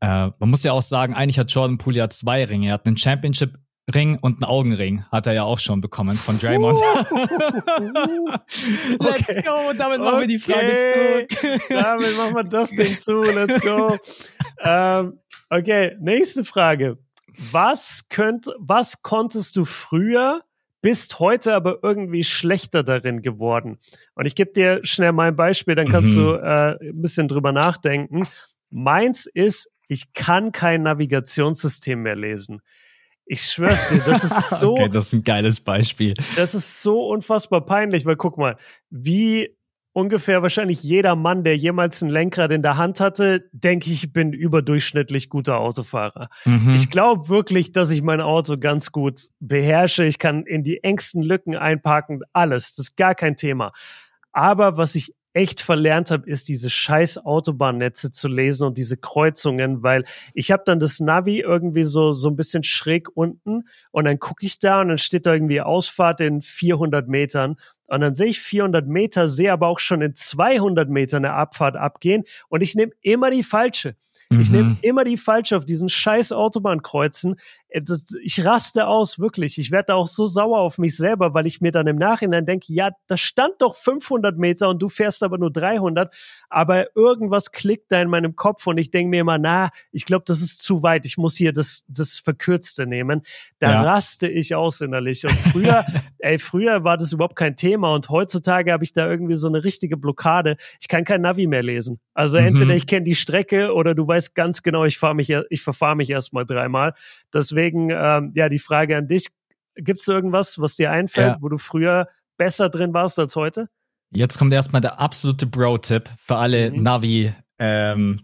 A: Äh, man muss ja auch sagen, eigentlich hat Jordan Poole ja zwei Ringe. Er hat einen Championship Ring und einen Augenring hat er ja auch schon bekommen von Draymond. Let's okay. go, damit machen wir die Frage
B: zurück. damit machen wir das Ding zu, let's go. ähm, okay, nächste Frage. Was könnt, was konntest du früher, bist heute aber irgendwie schlechter darin geworden? Und ich gebe dir schnell mein Beispiel, dann kannst mhm. du äh, ein bisschen drüber nachdenken. Meins ist, ich kann kein Navigationssystem mehr lesen. Ich schwör's dir, das ist so.
A: okay, das ist ein geiles Beispiel.
B: Das ist so unfassbar peinlich, weil guck mal, wie ungefähr wahrscheinlich jeder Mann, der jemals ein Lenkrad in der Hand hatte, denke ich, bin überdurchschnittlich guter Autofahrer. Mhm. Ich glaube wirklich, dass ich mein Auto ganz gut beherrsche. Ich kann in die engsten Lücken einparken, alles. Das ist gar kein Thema. Aber was ich echt verlernt habe, ist diese scheiß Autobahnnetze zu lesen und diese Kreuzungen, weil ich habe dann das Navi irgendwie so so ein bisschen schräg unten und dann gucke ich da und dann steht da irgendwie Ausfahrt in 400 Metern und dann sehe ich 400 Meter, sehe aber auch schon in 200 Metern eine Abfahrt abgehen und ich nehme immer die falsche. Ich nehme mhm. immer die falsche auf diesen scheiß Autobahnkreuzen. Äh, ich raste aus, wirklich. Ich werde da auch so sauer auf mich selber, weil ich mir dann im Nachhinein denke, ja, da stand doch 500 Meter und du fährst aber nur 300. Aber irgendwas klickt da in meinem Kopf und ich denke mir immer, na, ich glaube, das ist zu weit. Ich muss hier das, das Verkürzte nehmen. Da ja. raste ich aus innerlich. Und früher, ey, früher war das überhaupt kein Thema und heutzutage habe ich da irgendwie so eine richtige Blockade. Ich kann kein Navi mehr lesen. Also mhm. entweder ich kenne die Strecke oder du weißt ganz genau, ich fahre mich, ich verfahre mich erstmal dreimal. Deswegen, ähm, ja, die Frage an dich, Gibt's irgendwas, was dir einfällt, ja. wo du früher besser drin warst als heute?
A: Jetzt kommt erstmal der absolute Bro-Tipp für alle mhm. Navi ähm,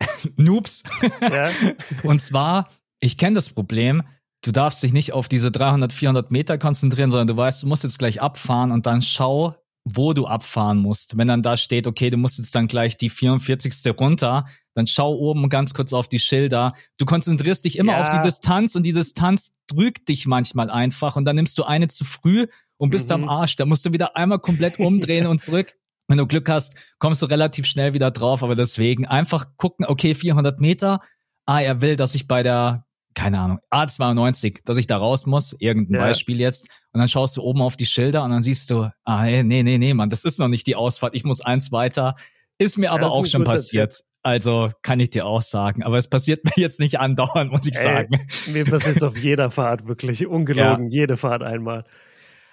A: Noobs. Ja. Und zwar, ich kenne das Problem, du darfst dich nicht auf diese 300, 400 Meter konzentrieren, sondern du weißt, du musst jetzt gleich abfahren und dann schau, wo du abfahren musst. Wenn dann da steht, okay, du musst jetzt dann gleich die 44. runter, dann schau oben ganz kurz auf die Schilder. Du konzentrierst dich immer ja. auf die Distanz und die Distanz drückt dich manchmal einfach und dann nimmst du eine zu früh und bist mhm. am Arsch. Da musst du wieder einmal komplett umdrehen und zurück. Wenn du Glück hast, kommst du relativ schnell wieder drauf, aber deswegen einfach gucken, okay, 400 Meter. Ah, er will, dass ich bei der, keine Ahnung, A92, dass ich da raus muss, irgendein ja. Beispiel jetzt. Und dann schaust du oben auf die Schilder und dann siehst du, ah, nee, nee, nee, Mann, das ist noch nicht die Ausfahrt, ich muss eins weiter. Ist mir aber auch schon passiert. Tipp. Also kann ich dir auch sagen. Aber es passiert mir jetzt nicht andauernd, muss ich Ey, sagen.
B: Mir passiert es auf jeder Fahrt, wirklich. Ungelogen, ja. jede Fahrt einmal.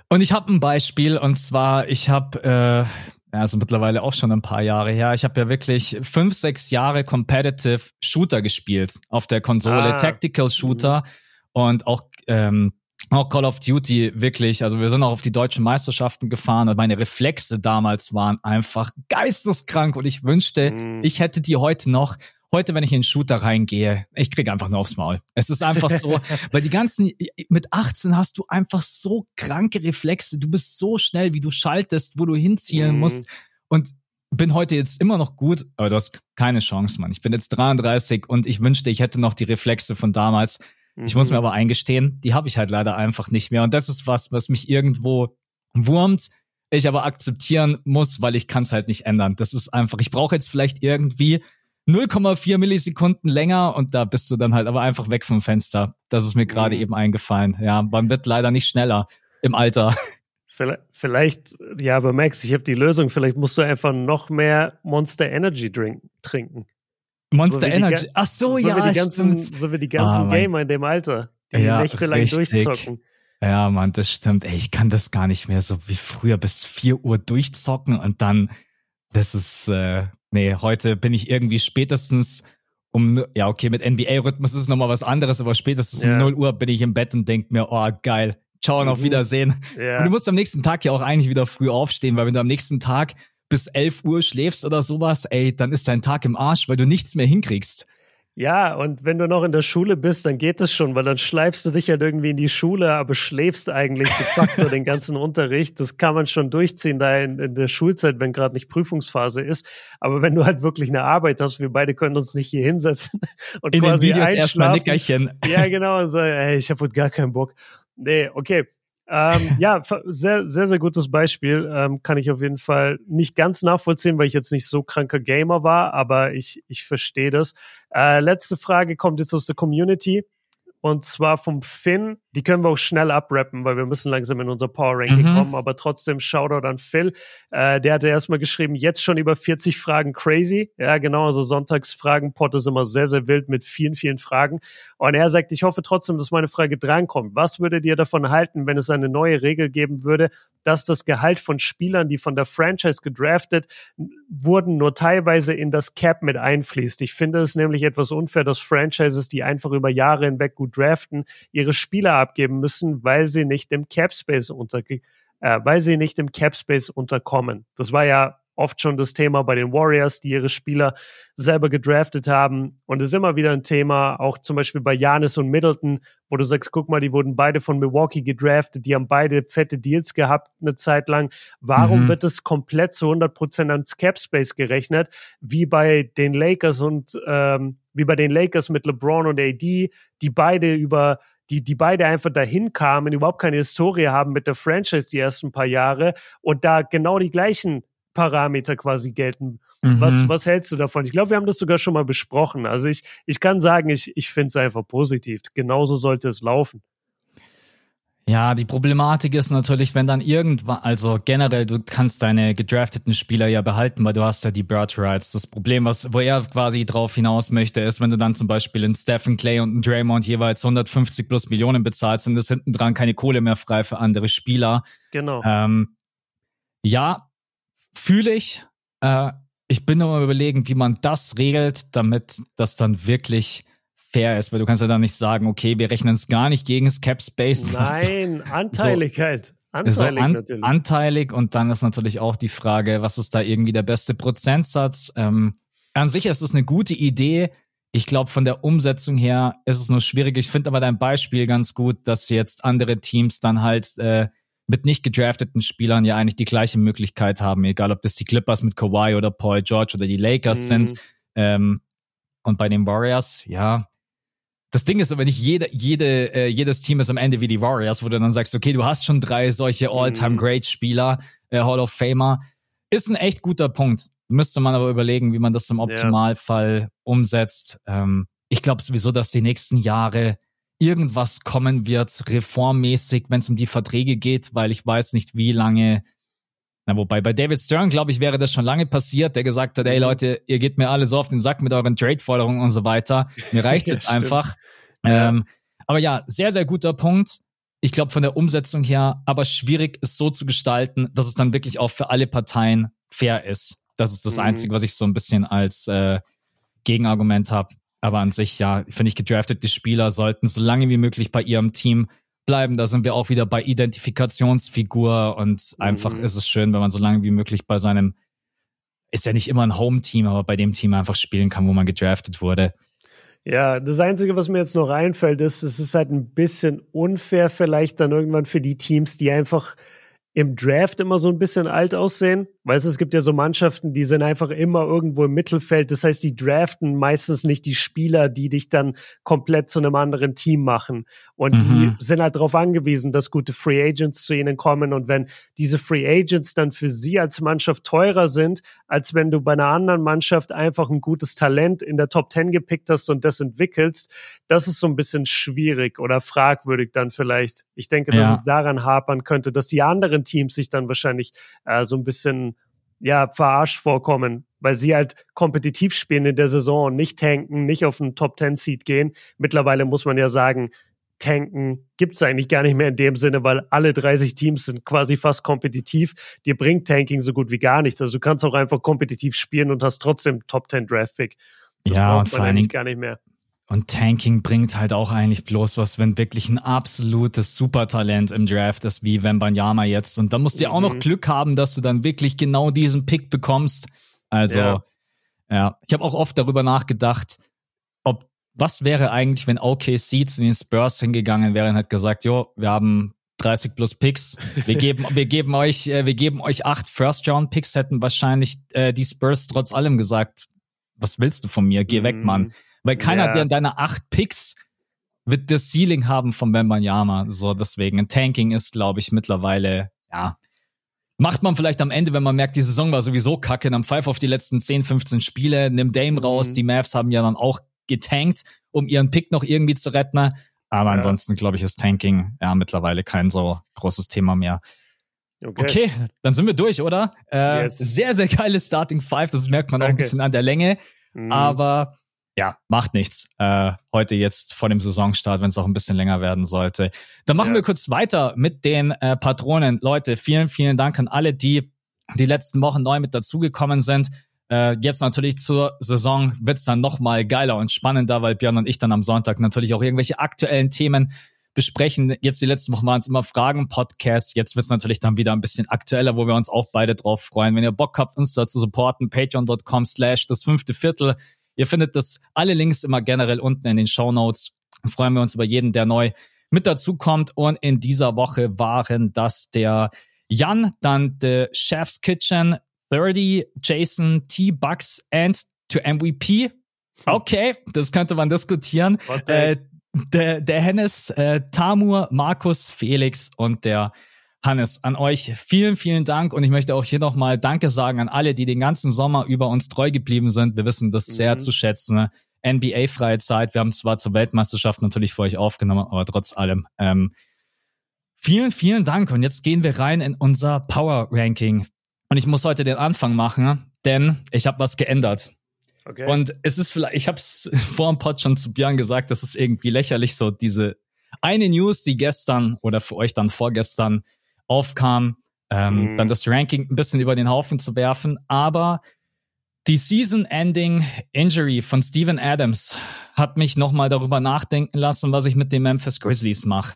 A: Und ich habe ein Beispiel und zwar, ich habe, äh, ja, also mittlerweile auch schon ein paar Jahre her, ich habe ja wirklich fünf, sechs Jahre Competitive Shooter gespielt auf der Konsole, ah. Tactical Shooter mhm. und auch ähm, auch Call of Duty wirklich, also wir sind auch auf die deutschen Meisterschaften gefahren und meine Reflexe damals waren einfach geisteskrank und ich wünschte, mhm. ich hätte die heute noch heute, wenn ich in den Shooter reingehe, ich krieg einfach nur aufs Maul. Es ist einfach so, weil die ganzen, mit 18 hast du einfach so kranke Reflexe. Du bist so schnell, wie du schaltest, wo du hinzielen mhm. musst. Und bin heute jetzt immer noch gut, aber du hast keine Chance, Mann. Ich bin jetzt 33 und ich wünschte, ich hätte noch die Reflexe von damals. Mhm. Ich muss mir mhm. aber eingestehen, die habe ich halt leider einfach nicht mehr. Und das ist was, was mich irgendwo wurmt, ich aber akzeptieren muss, weil ich kann es halt nicht ändern. Das ist einfach, ich brauche jetzt vielleicht irgendwie 0,4 Millisekunden länger und da bist du dann halt aber einfach weg vom Fenster. Das ist mir gerade mhm. eben eingefallen. Ja, man wird leider nicht schneller im Alter.
B: Vielleicht, ja, aber Max, ich habe die Lösung. Vielleicht musst du einfach noch mehr Monster Energy drink, trinken.
A: Monster so Energy. Ach so, so ja,
B: ganzen. So wie die ganzen oh, Gamer in dem Alter, die ja, nächtelang richtig. durchzocken.
A: Ja, Mann, das stimmt. Ey, ich kann das gar nicht mehr so wie früher bis 4 Uhr durchzocken und dann, das ist, äh, nee, heute bin ich irgendwie spätestens um, ja, okay, mit NBA-Rhythmus ist es nochmal was anderes, aber spätestens ja. um 0 Uhr bin ich im Bett und denk mir, oh, geil, ciao und auf mhm. Wiedersehen. Ja. Und du musst am nächsten Tag ja auch eigentlich wieder früh aufstehen, weil wenn du am nächsten Tag bis 11 Uhr schläfst oder sowas, ey, dann ist dein Tag im Arsch, weil du nichts mehr hinkriegst.
B: Ja, und wenn du noch in der Schule bist, dann geht es schon, weil dann schleifst du dich halt irgendwie in die Schule, aber schläfst eigentlich de facto den ganzen Unterricht. Das kann man schon durchziehen da in, in der Schulzeit, wenn gerade nicht Prüfungsphase ist. Aber wenn du halt wirklich eine Arbeit hast, wir beide können uns nicht hier hinsetzen und
A: in quasi den Videos erstmal Nickerchen.
B: Ja, genau, und sagen, ey, ich habe heute gar keinen Bock. Nee, okay. Ähm, ja, sehr, sehr, sehr gutes Beispiel. Ähm, kann ich auf jeden Fall nicht ganz nachvollziehen, weil ich jetzt nicht so kranker Gamer war, aber ich, ich verstehe das. Äh, letzte Frage kommt jetzt aus der Community. Und zwar vom Finn. Die können wir auch schnell abrappen, weil wir müssen langsam in unser Power Ranking mhm. kommen. Aber trotzdem Shoutout an Phil. Äh, der hatte erstmal geschrieben, jetzt schon über 40 Fragen crazy. Ja, genau. Also Sonntagsfragenpot ist immer sehr, sehr wild mit vielen, vielen Fragen. Und er sagt, ich hoffe trotzdem, dass meine Frage drankommt. Was würdet ihr davon halten, wenn es eine neue Regel geben würde, dass das Gehalt von Spielern, die von der Franchise gedraftet wurden, nur teilweise in das Cap mit einfließt? Ich finde es nämlich etwas unfair, dass Franchises, die einfach über Jahre hinweg gut draften, ihre Spieler abgeben müssen, weil sie nicht im Cap Space unter, äh, weil sie nicht im Cap Space unterkommen. Das war ja oft schon das Thema bei den Warriors, die ihre Spieler selber gedraftet haben. Und es ist immer wieder ein Thema, auch zum Beispiel bei Janis und Middleton, wo du sagst, guck mal, die wurden beide von Milwaukee gedraftet, die haben beide fette Deals gehabt eine Zeit lang. Warum mhm. wird es komplett zu 100 Prozent ans Cap Space gerechnet, wie bei den Lakers und ähm, wie bei den Lakers mit LeBron und AD, die beide über die, die beide einfach dahin kamen, überhaupt keine Historie haben mit der Franchise die ersten paar Jahre und da genau die gleichen Parameter quasi gelten. Mhm. Was, was hältst du davon? Ich glaube, wir haben das sogar schon mal besprochen. Also ich, ich kann sagen, ich, ich finde es einfach positiv. Genauso sollte es laufen.
A: Ja, die Problematik ist natürlich, wenn dann irgendwann, also generell, du kannst deine gedrafteten Spieler ja behalten, weil du hast ja die Bird Rights. Das Problem, was, wo er quasi drauf hinaus möchte, ist, wenn du dann zum Beispiel einen Stephen Clay und einen Draymond jeweils 150 plus Millionen bezahlst, und es hinten dran keine Kohle mehr frei für andere Spieler.
B: Genau.
A: Ähm, ja, fühle ich. Äh, ich bin nur mal überlegen, wie man das regelt, damit das dann wirklich fair ist, weil du kannst ja dann nicht sagen, okay, wir rechnen es gar nicht gegen das Cap Space.
B: Nein, Anteiligkeit.
A: So, Anteilig, so an, natürlich. Anteilig und dann ist natürlich auch die Frage, was ist da irgendwie der beste Prozentsatz? Ähm, an sich ist es eine gute Idee. Ich glaube, von der Umsetzung her ist es nur schwierig. Ich finde aber dein Beispiel ganz gut, dass jetzt andere Teams dann halt äh, mit nicht gedrafteten Spielern ja eigentlich die gleiche Möglichkeit haben, egal ob das die Clippers mit Kawhi oder Paul George oder die Lakers mhm. sind. Ähm, und bei den Warriors, ja, das Ding ist aber nicht jede, jede, äh, jedes Team ist am Ende wie die Warriors, wo du dann sagst, okay, du hast schon drei solche All-Time-Great-Spieler, äh, Hall of Famer. Ist ein echt guter Punkt. Müsste man aber überlegen, wie man das im Optimalfall ja. umsetzt. Ähm, ich glaube sowieso, dass die nächsten Jahre irgendwas kommen wird, reformmäßig, wenn es um die Verträge geht, weil ich weiß nicht, wie lange na, wobei bei David Stern, glaube ich, wäre das schon lange passiert, der gesagt hat, ey mhm. Leute, ihr geht mir alle so auf den Sack mit euren Trade-Forderungen und so weiter. Mir reicht ja, jetzt stimmt. einfach. Ähm, aber ja, sehr, sehr guter Punkt. Ich glaube, von der Umsetzung her, aber schwierig, es so zu gestalten, dass es dann wirklich auch für alle Parteien fair ist. Das ist das mhm. Einzige, was ich so ein bisschen als äh, Gegenargument habe. Aber an sich, ja, finde ich, gedraftete Spieler sollten so lange wie möglich bei ihrem Team bleiben. Da sind wir auch wieder bei Identifikationsfigur und einfach mhm. ist es schön, wenn man so lange wie möglich bei seinem, ist ja nicht immer ein Home-Team, aber bei dem Team einfach spielen kann, wo man gedraftet wurde.
B: Ja, das Einzige, was mir jetzt noch einfällt, ist, es ist halt ein bisschen unfair vielleicht dann irgendwann für die Teams, die einfach im Draft immer so ein bisschen alt aussehen. Weißt du, es gibt ja so Mannschaften, die sind einfach immer irgendwo im Mittelfeld. Das heißt, die draften meistens nicht die Spieler, die dich dann komplett zu einem anderen Team machen. Und mhm. die sind halt darauf angewiesen, dass gute Free Agents zu ihnen kommen. Und wenn diese Free Agents dann für sie als Mannschaft teurer sind, als wenn du bei einer anderen Mannschaft einfach ein gutes Talent in der Top 10 gepickt hast und das entwickelst, das ist so ein bisschen schwierig oder fragwürdig dann vielleicht. Ich denke, dass ja. es daran hapern könnte, dass die anderen Teams sich dann wahrscheinlich äh, so ein bisschen ja, verarscht vorkommen, weil sie halt kompetitiv spielen in der Saison und nicht tanken, nicht auf einen Top Ten Seed gehen. Mittlerweile muss man ja sagen, tanken gibt's eigentlich gar nicht mehr in dem Sinne, weil alle 30 Teams sind quasi fast kompetitiv. Dir bringt Tanking so gut wie gar nichts. Also du kannst auch einfach kompetitiv spielen und hast trotzdem Top 10 Draft Pick.
A: Das ja, und vor allen Dingen gar nicht mehr. Und Tanking bringt halt auch eigentlich bloß was, wenn wirklich ein absolutes Supertalent im Draft ist, wie Wembanyama jetzt. Und dann musst du ja auch noch mhm. Glück haben, dass du dann wirklich genau diesen Pick bekommst. Also, ja, ja. ich habe auch oft darüber nachgedacht, ob was wäre eigentlich, wenn OKC zu den Spurs hingegangen wäre und hat gesagt, jo, wir haben 30 plus Picks. Wir geben, wir geben euch, äh, wir geben euch acht First Round Picks. Hätten wahrscheinlich äh, die Spurs trotz allem gesagt, was willst du von mir? Geh mhm. weg, Mann. Weil keiner, ja. der in deiner acht Picks wird das Ceiling haben von Bembanyama. So, deswegen. Tanking ist, glaube ich, mittlerweile, ja. Macht man vielleicht am Ende, wenn man merkt, die Saison war sowieso kacke, dann pfeif auf die letzten 10, 15 Spiele, nimm Dame raus. Mhm. Die Mavs haben ja dann auch getankt, um ihren Pick noch irgendwie zu retten. Aber ja. ansonsten, glaube ich, ist Tanking ja mittlerweile kein so großes Thema mehr. Okay. okay, dann sind wir durch, oder? Äh, yes. Sehr, sehr geiles Starting Five. Das merkt man Danke. auch ein bisschen an der Länge. Mhm. Aber ja, macht nichts. Äh, heute jetzt vor dem Saisonstart, wenn es auch ein bisschen länger werden sollte. Dann machen ja. wir kurz weiter mit den äh, Patronen. Leute, vielen, vielen Dank an alle, die die letzten Wochen neu mit dazugekommen sind. Äh, jetzt natürlich zur Saison wird's dann noch mal geiler und spannender, weil Björn und ich dann am Sonntag natürlich auch irgendwelche aktuellen Themen besprechen. Jetzt die letzten Wochen waren es immer Fragen-Podcasts. Jetzt wird's natürlich dann wieder ein bisschen aktueller, wo wir uns auch beide drauf freuen. Wenn ihr Bock habt, uns da zu supporten, patreon.com slash das fünfte Viertel. Ihr findet das alle Links immer generell unten in den Show Notes. Freuen wir uns über jeden, der neu mit dazu kommt. Und in dieser Woche waren das der Jan, dann The Chef's Kitchen, 30, Jason, T-Bucks and to MVP. Okay, das könnte man diskutieren. Äh, der, der Hennes, äh, Tamur, Markus, Felix und der Hannes, an euch vielen, vielen Dank und ich möchte auch hier nochmal Danke sagen an alle, die den ganzen Sommer über uns treu geblieben sind. Wir wissen das mhm. sehr zu schätzen. NBA-freie Zeit. Wir haben zwar zur Weltmeisterschaft natürlich für euch aufgenommen, aber trotz allem. Ähm, vielen, vielen Dank. Und jetzt gehen wir rein in unser Power Ranking. Und ich muss heute den Anfang machen, denn ich habe was geändert. Okay. Und es ist vielleicht, ich habe es vor dem Pod schon zu Björn gesagt, das ist irgendwie lächerlich, so diese eine News, die gestern oder für euch dann vorgestern aufkam, ähm, mhm. dann das Ranking ein bisschen über den Haufen zu werfen. Aber Die Season-Ending Injury von Steven Adams hat mich nochmal darüber nachdenken lassen, was ich mit den Memphis Grizzlies mache.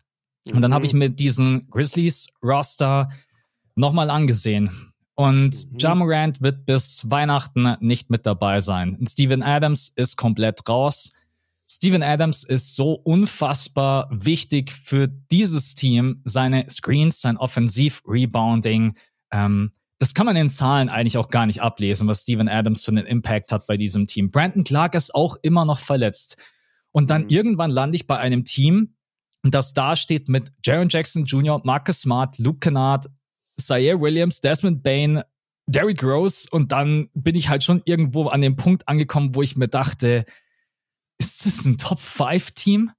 A: Und dann habe ich mhm. mir diesen Grizzlies-Roster nochmal angesehen. Und mhm. Ja Morant wird bis Weihnachten nicht mit dabei sein. Und Steven Adams ist komplett raus. Steven Adams ist so unfassbar wichtig für dieses Team. Seine Screens, sein Offensiv-Rebounding. Ähm, das kann man in Zahlen eigentlich auch gar nicht ablesen, was Steven Adams für einen Impact hat bei diesem Team. Brandon Clark ist auch immer noch verletzt. Und dann mhm. irgendwann lande ich bei einem Team, das da steht mit Jaron Jackson Jr., Marcus Smart, Luke Kennard, Zaire Williams, Desmond Bain, Derrick Rose und dann bin ich halt schon irgendwo an dem Punkt angekommen, wo ich mir dachte, ist das ein Top-5-Team?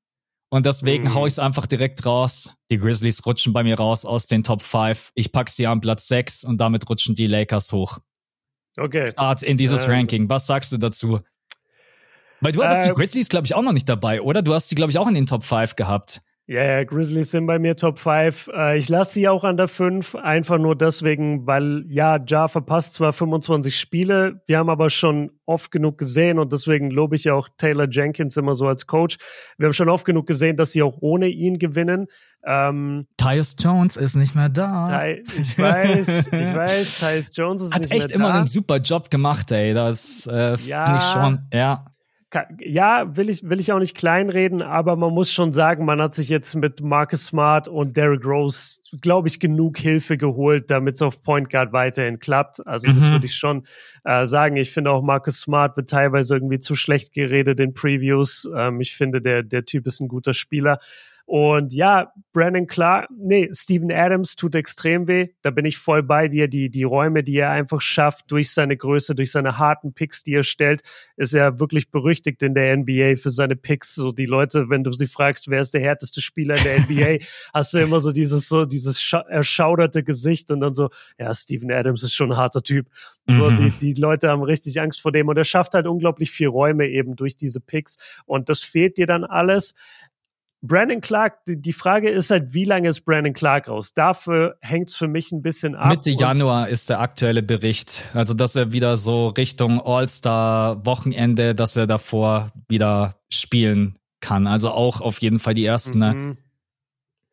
A: Und deswegen mhm. hau ich es einfach direkt raus. Die Grizzlies rutschen bei mir raus aus den Top 5. Ich pack sie an Platz 6 und damit rutschen die Lakers hoch.
B: Okay.
A: Start in dieses äh, Ranking. Was sagst du dazu? Weil du hattest äh, die Grizzlies, glaube ich, auch noch nicht dabei, oder? Du hast sie, glaube ich, auch in den Top 5 gehabt.
B: Ja, yeah, Grizzlies sind bei mir Top 5. Äh, ich lasse sie auch an der 5, einfach nur deswegen, weil ja, Ja verpasst zwar 25 Spiele, wir haben aber schon oft genug gesehen und deswegen lobe ich ja auch Taylor Jenkins immer so als Coach. Wir haben schon oft genug gesehen, dass sie auch ohne ihn gewinnen.
A: Ähm, Tyus Jones ist nicht mehr da.
B: Ty, ich weiß, ich weiß, Tyus Jones ist
A: Hat
B: nicht mehr
A: da. Hat echt immer einen super Job gemacht, ey. Das äh, ja, finde ich schon, ja
B: ja, will ich, will ich auch nicht kleinreden, aber man muss schon sagen, man hat sich jetzt mit Marcus Smart und Derrick Rose, glaube ich, genug Hilfe geholt, damit es auf Point Guard weiterhin klappt. Also mhm. das würde ich schon äh, sagen. Ich finde auch Marcus Smart wird teilweise irgendwie zu schlecht geredet in Previews. Ähm, ich finde, der, der Typ ist ein guter Spieler. Und ja, Brandon Clark, nee, Steven Adams tut extrem weh. Da bin ich voll bei dir. Die, die Räume, die er einfach schafft durch seine Größe, durch seine harten Picks, die er stellt, ist er wirklich berüchtigt in der NBA für seine Picks. So die Leute, wenn du sie fragst, wer ist der härteste Spieler in der NBA, hast du immer so dieses, so dieses erschauderte Gesicht und dann so, ja, Steven Adams ist schon ein harter Typ. So, mhm. die, die Leute haben richtig Angst vor dem und er schafft halt unglaublich viel Räume eben durch diese Picks und das fehlt dir dann alles. Brandon Clark, die, Frage ist halt, wie lange ist Brandon Clark raus? Dafür hängt es für mich ein bisschen ab.
A: Mitte Januar ist der aktuelle Bericht. Also, dass er wieder so Richtung All-Star-Wochenende, dass er davor wieder spielen kann. Also auch auf jeden Fall die ersten ne, mhm.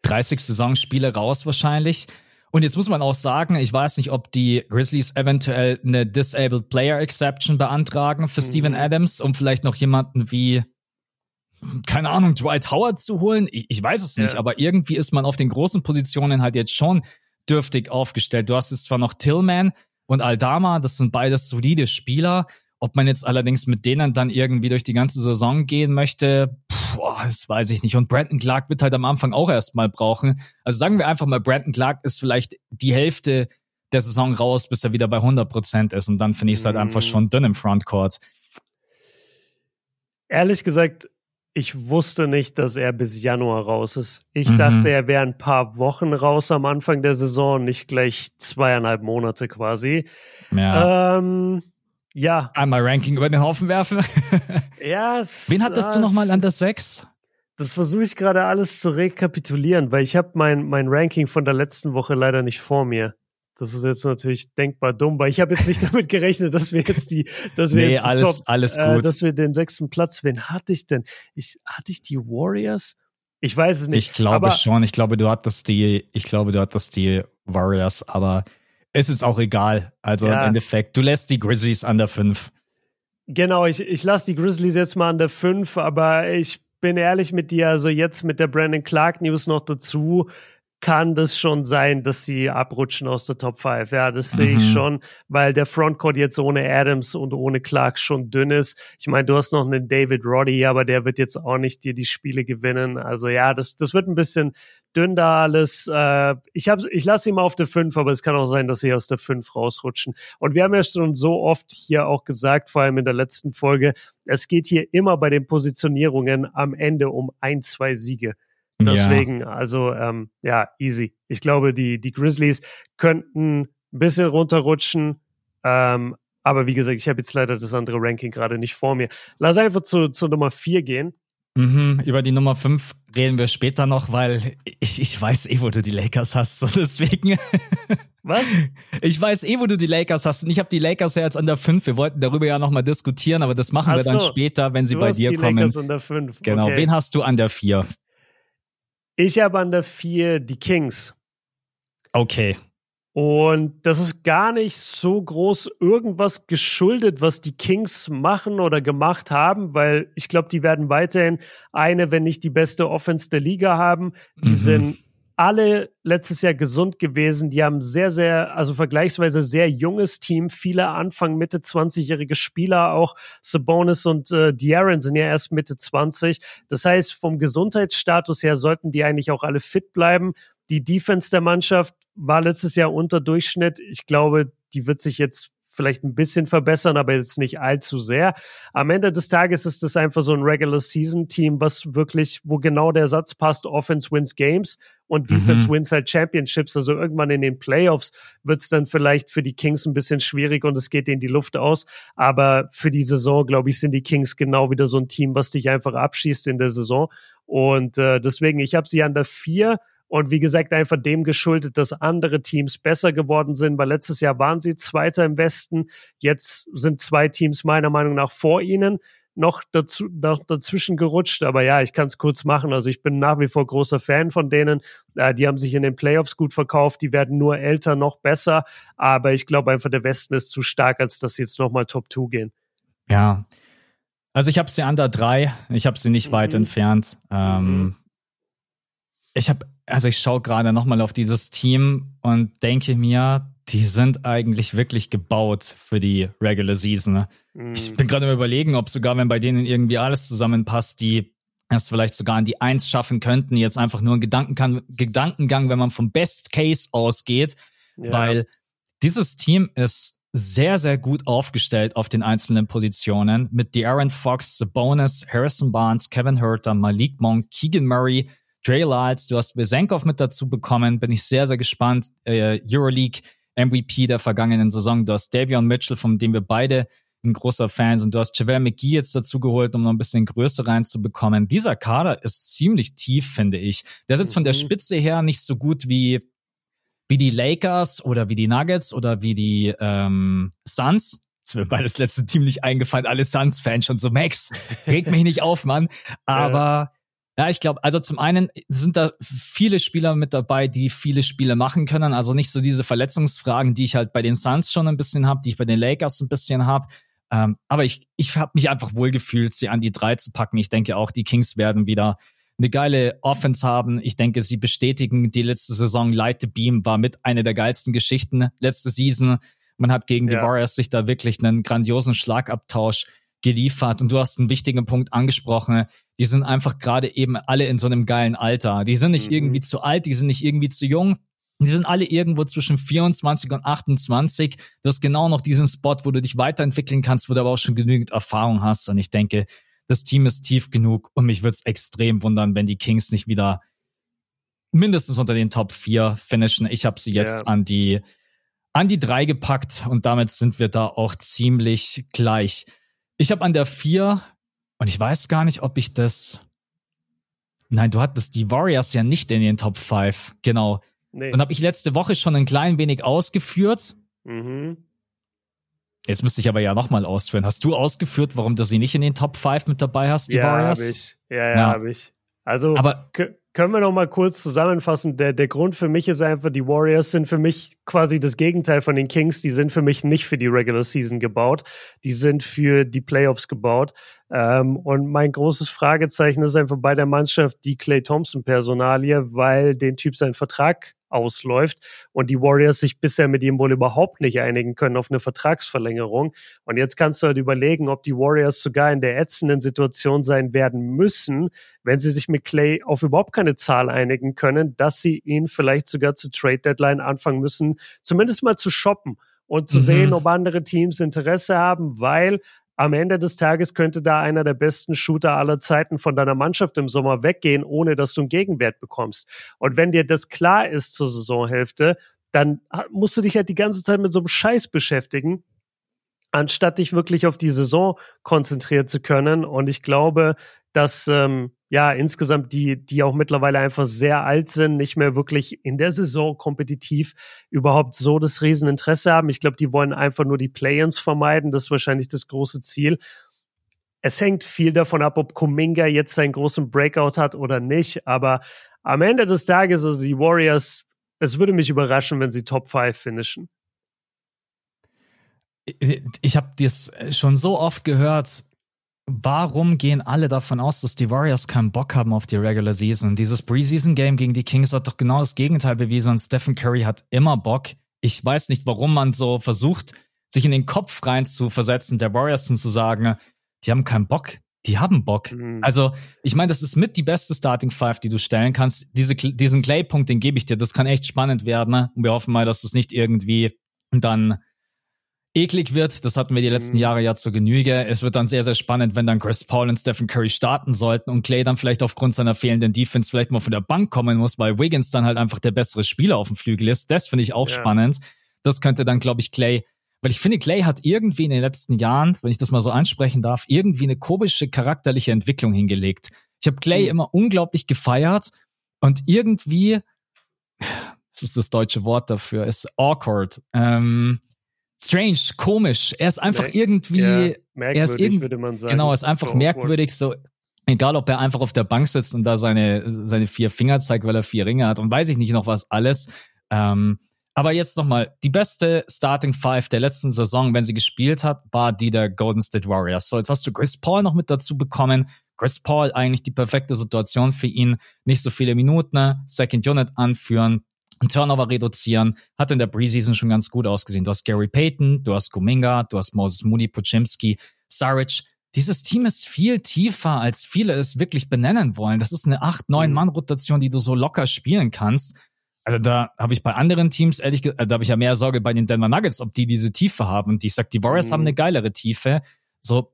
A: 30 Saisonspiele raus wahrscheinlich. Und jetzt muss man auch sagen, ich weiß nicht, ob die Grizzlies eventuell eine Disabled Player Exception beantragen für mhm. Steven Adams, um vielleicht noch jemanden wie keine Ahnung, Dwight Howard zu holen. Ich, ich weiß es nicht, ja. aber irgendwie ist man auf den großen Positionen halt jetzt schon dürftig aufgestellt. Du hast jetzt zwar noch Tillman und Aldama, das sind beides solide Spieler. Ob man jetzt allerdings mit denen dann irgendwie durch die ganze Saison gehen möchte, boah, das weiß ich nicht. Und Brandon Clark wird halt am Anfang auch erstmal brauchen. Also sagen wir einfach mal, Brandon Clark ist vielleicht die Hälfte der Saison raus, bis er wieder bei 100 Prozent ist. Und dann finde ich es halt mhm. einfach schon dünn im Frontcourt.
B: Ehrlich gesagt, ich wusste nicht, dass er bis Januar raus ist. Ich mhm. dachte, er wäre ein paar Wochen raus am Anfang der Saison, nicht gleich zweieinhalb Monate quasi. Ja. Ähm, ja.
A: Einmal Ranking über den Haufen werfen.
B: ja.
A: Wen hattest du nochmal an der 6?
B: Das versuche ich gerade alles zu rekapitulieren, weil ich habe mein, mein Ranking von der letzten Woche leider nicht vor mir. Das ist jetzt natürlich denkbar dumm, weil ich habe jetzt nicht damit gerechnet, dass wir jetzt die, dass wir
A: nee,
B: jetzt
A: alles, Top, alles äh, gut. Äh,
B: dass wir den sechsten Platz. Wen hatte ich denn? Ich hatte ich die Warriors? Ich weiß es nicht.
A: Ich glaube schon. Ich glaube, du hattest die. Ich glaube, du hattest die Warriors. Aber es ist auch egal. Also ja. im Endeffekt, du lässt die Grizzlies an der 5.
B: Genau, ich, ich lasse die Grizzlies jetzt mal an der 5, aber ich bin ehrlich mit dir, also jetzt mit der Brandon Clark News noch dazu, kann das schon sein, dass sie abrutschen aus der Top 5. Ja, das sehe ich mhm. schon, weil der Frontcourt jetzt ohne Adams und ohne Clark schon dünn ist. Ich meine, du hast noch einen David Roddy, aber der wird jetzt auch nicht dir die Spiele gewinnen. Also ja, das, das wird ein bisschen dünn da alles. Äh, ich hab, ich lasse ihn mal auf der 5, aber es kann auch sein, dass sie aus der 5 rausrutschen. Und wir haben ja schon so oft hier auch gesagt, vor allem in der letzten Folge, es geht hier immer bei den Positionierungen am Ende um ein, zwei Siege. Deswegen, ja. also ähm, ja, easy. Ich glaube, die, die Grizzlies könnten ein bisschen runterrutschen. Ähm, aber wie gesagt, ich habe jetzt leider das andere Ranking gerade nicht vor mir. Lass einfach zu, zu Nummer 4 gehen.
A: Mhm, über die Nummer 5 reden wir später noch, weil ich, ich weiß eh, wo du die Lakers hast, so deswegen.
B: Was?
A: Ich weiß eh, wo du die Lakers hast. Und ich habe die Lakers ja jetzt an der 5. Wir wollten darüber ja nochmal diskutieren, aber das machen Ach wir dann so. später, wenn sie du bei dir
B: die
A: kommen.
B: Lakers an der 5.
A: Genau. Okay. Wen hast du an der 4?
B: Ich habe an der 4 die Kings.
A: Okay.
B: Und das ist gar nicht so groß irgendwas geschuldet, was die Kings machen oder gemacht haben, weil ich glaube, die werden weiterhin eine, wenn nicht die beste Offense der Liga haben. Die mhm. sind alle letztes Jahr gesund gewesen. Die haben sehr, sehr, also vergleichsweise sehr junges Team. Viele Anfang, Mitte 20-jährige Spieler, auch Sabonis und äh, De'Aaron sind ja erst Mitte 20. Das heißt, vom Gesundheitsstatus her sollten die eigentlich auch alle fit bleiben. Die Defense der Mannschaft war letztes Jahr unter Durchschnitt. Ich glaube, die wird sich jetzt vielleicht ein bisschen verbessern, aber jetzt nicht allzu sehr. Am Ende des Tages ist es einfach so ein Regular Season Team, was wirklich, wo genau der Satz passt, Offense wins Games und Defense mhm. wins halt Championships. Also irgendwann in den Playoffs wird es dann vielleicht für die Kings ein bisschen schwierig und es geht in die Luft aus. Aber für die Saison, glaube ich, sind die Kings genau wieder so ein Team, was dich einfach abschießt in der Saison. Und äh, deswegen, ich habe sie an der vier und wie gesagt, einfach dem geschuldet, dass andere Teams besser geworden sind, weil letztes Jahr waren sie Zweiter im Westen. Jetzt sind zwei Teams meiner Meinung nach vor ihnen noch, dazu, noch dazwischen gerutscht. Aber ja, ich kann es kurz machen. Also ich bin nach wie vor großer Fan von denen. Äh, die haben sich in den Playoffs gut verkauft. Die werden nur älter, noch besser. Aber ich glaube einfach, der Westen ist zu stark, als dass sie jetzt nochmal Top 2 gehen.
A: Ja. Also ich habe sie an der 3. Ich habe sie nicht mhm. weit entfernt. Ähm, mhm. Ich habe also ich schaue gerade nochmal auf dieses Team und denke mir, die sind eigentlich wirklich gebaut für die Regular Season. Mhm. Ich bin gerade überlegen, ob sogar, wenn bei denen irgendwie alles zusammenpasst, die es vielleicht sogar in die Eins schaffen könnten, jetzt einfach nur ein Gedankengang, Gedankengang wenn man vom Best Case ausgeht, ja. weil dieses Team ist sehr, sehr gut aufgestellt auf den einzelnen Positionen mit De'Aaron Fox, Sabonis, Harrison Barnes, Kevin Herter, Malik Monk, Keegan Murray, Dre Lyles, du hast Besenkov mit dazu bekommen, bin ich sehr, sehr gespannt. Äh, Euroleague MVP der vergangenen Saison. Du hast Davion Mitchell, von dem wir beide ein großer Fan sind. Du hast Javel McGee jetzt dazu geholt, um noch ein bisschen Größe reinzubekommen. Dieser Kader ist ziemlich tief, finde ich. Der ist jetzt von der mhm. Spitze her nicht so gut wie, wie die Lakers oder wie die Nuggets oder wie die ähm, Suns. Jetzt wird beides letzte Team nicht eingefallen, alle Suns-Fans schon so, Max, reg mich nicht auf, Mann. Aber ja, ich glaube, also zum einen sind da viele Spieler mit dabei, die viele Spiele machen können. Also nicht so diese Verletzungsfragen, die ich halt bei den Suns schon ein bisschen habe, die ich bei den Lakers ein bisschen habe. Ähm, aber ich, ich habe mich einfach wohlgefühlt, sie an die drei zu packen. Ich denke auch, die Kings werden wieder eine geile Offense haben. Ich denke, sie bestätigen die letzte Saison. Light the Beam war mit einer der geilsten Geschichten letzte Season. Man hat gegen ja. die Warriors sich da wirklich einen grandiosen Schlagabtausch geliefert. Und du hast einen wichtigen Punkt angesprochen. Die sind einfach gerade eben alle in so einem geilen Alter. Die sind nicht mhm. irgendwie zu alt, die sind nicht irgendwie zu jung. Die sind alle irgendwo zwischen 24 und 28. Du hast genau noch diesen Spot, wo du dich weiterentwickeln kannst, wo du aber auch schon genügend Erfahrung hast. Und ich denke, das Team ist tief genug und mich würde es extrem wundern, wenn die Kings nicht wieder mindestens unter den Top 4 finishen. Ich habe sie jetzt yeah. an die an die drei gepackt und damit sind wir da auch ziemlich gleich. Ich habe an der 4 und ich weiß gar nicht, ob ich das. Nein, du hattest die Warriors ja nicht in den Top 5. Genau. Nee. Dann habe ich letzte Woche schon ein klein wenig ausgeführt. Mhm. Jetzt müsste ich aber ja nochmal ausführen. Hast du ausgeführt, warum du sie nicht in den Top 5 mit dabei hast, die
B: ja,
A: Warriors?
B: Hab ich. Ja, ja, ja. habe ich. Also, aber können wir noch mal kurz zusammenfassen? Der, der Grund für mich ist einfach, die Warriors sind für mich quasi das Gegenteil von den Kings. Die sind für mich nicht für die Regular Season gebaut. Die sind für die Playoffs gebaut. Ähm, und mein großes Fragezeichen ist einfach bei der Mannschaft die Clay Thompson Personalie, weil den Typ sein Vertrag ausläuft und die Warriors sich bisher mit ihm wohl überhaupt nicht einigen können auf eine Vertragsverlängerung. Und jetzt kannst du halt überlegen, ob die Warriors sogar in der ätzenden Situation sein werden müssen, wenn sie sich mit Clay auf überhaupt keine Zahl einigen können, dass sie ihn vielleicht sogar zu Trade Deadline anfangen müssen, zumindest mal zu shoppen und zu mhm. sehen, ob andere Teams Interesse haben, weil am Ende des Tages könnte da einer der besten Shooter aller Zeiten von deiner Mannschaft im Sommer weggehen, ohne dass du einen Gegenwert bekommst. Und wenn dir das klar ist zur Saisonhälfte, dann musst du dich halt die ganze Zeit mit so einem Scheiß beschäftigen, anstatt dich wirklich auf die Saison konzentrieren zu können. Und ich glaube, dass ähm, ja, insgesamt, die, die auch mittlerweile einfach sehr alt sind, nicht mehr wirklich in der Saison kompetitiv überhaupt so das Rieseninteresse haben. Ich glaube, die wollen einfach nur die Play-ins vermeiden. Das ist wahrscheinlich das große Ziel. Es hängt viel davon ab, ob Kuminga jetzt seinen großen Breakout hat oder nicht. Aber am Ende des Tages, also die Warriors, es würde mich überraschen, wenn sie Top 5 finishen.
A: Ich habe das schon so oft gehört, warum gehen alle davon aus, dass die Warriors keinen Bock haben auf die Regular Season? Dieses Preseason-Game gegen die Kings hat doch genau das Gegenteil bewiesen und Stephen Curry hat immer Bock. Ich weiß nicht, warum man so versucht, sich in den Kopf rein zu versetzen, der Warriors und zu sagen, die haben keinen Bock. Die haben Bock. Mhm. Also, ich meine, das ist mit die beste Starting Five, die du stellen kannst. Diese, diesen Clay-Punkt, den gebe ich dir. Das kann echt spannend werden. Ne? Und wir hoffen mal, dass es das nicht irgendwie dann eklig wird. Das hatten wir die letzten mhm. Jahre ja zur Genüge. Es wird dann sehr, sehr spannend, wenn dann Chris Paul und Stephen Curry starten sollten und Clay dann vielleicht aufgrund seiner fehlenden Defense vielleicht mal von der Bank kommen muss, weil Wiggins dann halt einfach der bessere Spieler auf dem Flügel ist. Das finde ich auch ja. spannend. Das könnte dann, glaube ich, Clay, weil ich finde, Clay hat irgendwie in den letzten Jahren, wenn ich das mal so ansprechen darf, irgendwie eine komische charakterliche Entwicklung hingelegt. Ich habe Clay mhm. immer unglaublich gefeiert und irgendwie, das ist das deutsche Wort dafür, ist awkward. Ähm, strange, komisch. Er ist einfach Mer irgendwie, ja, er ist irgendwie, würde man sagen. Genau, er ist einfach so merkwürdig, so, egal ob er einfach auf der Bank sitzt und da seine, seine vier Finger zeigt, weil er vier Ringe hat und weiß ich nicht noch was alles. Ähm, aber jetzt nochmal, die beste Starting Five der letzten Saison, wenn sie gespielt hat, war die der Golden State Warriors. So, jetzt hast du Chris Paul noch mit dazu bekommen. Chris Paul eigentlich die perfekte Situation für ihn. Nicht so viele Minuten, ne? Second Unit anführen, Turnover reduzieren, hat in der Preseason schon ganz gut ausgesehen. Du hast Gary Payton, du hast Kuminga, du hast Moses Moody, Pochimski, Saric. Dieses Team ist viel tiefer, als viele es wirklich benennen wollen. Das ist eine 8-9-Mann-Rotation, die du so locker spielen kannst. Also da habe ich bei anderen Teams, ehrlich gesagt, da habe ich ja mehr Sorge bei den Denver Nuggets, ob die diese Tiefe haben. Und ich sag, die Warriors mhm. haben eine geilere Tiefe. So,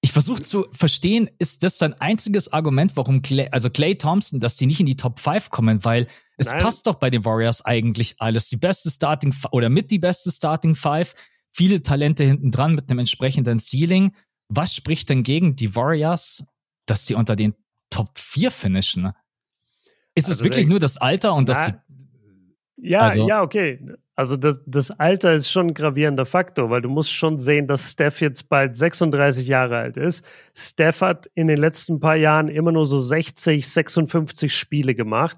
A: ich versuche zu verstehen, ist das dein einziges Argument, warum Clay, also Clay Thompson, dass die nicht in die Top 5 kommen, weil es Nein. passt doch bei den Warriors eigentlich alles. Die beste Starting oder mit die beste Starting Five, viele Talente hinten dran mit einem entsprechenden Ceiling. Was spricht denn gegen die Warriors, dass die unter den Top 4 finishen? Ist also es wirklich nur das Alter und das
B: ja, also, ja, okay. Also das, das Alter ist schon ein gravierender Faktor, weil du musst schon sehen, dass Steph jetzt bald 36 Jahre alt ist. Steph hat in den letzten paar Jahren immer nur so 60, 56 Spiele gemacht.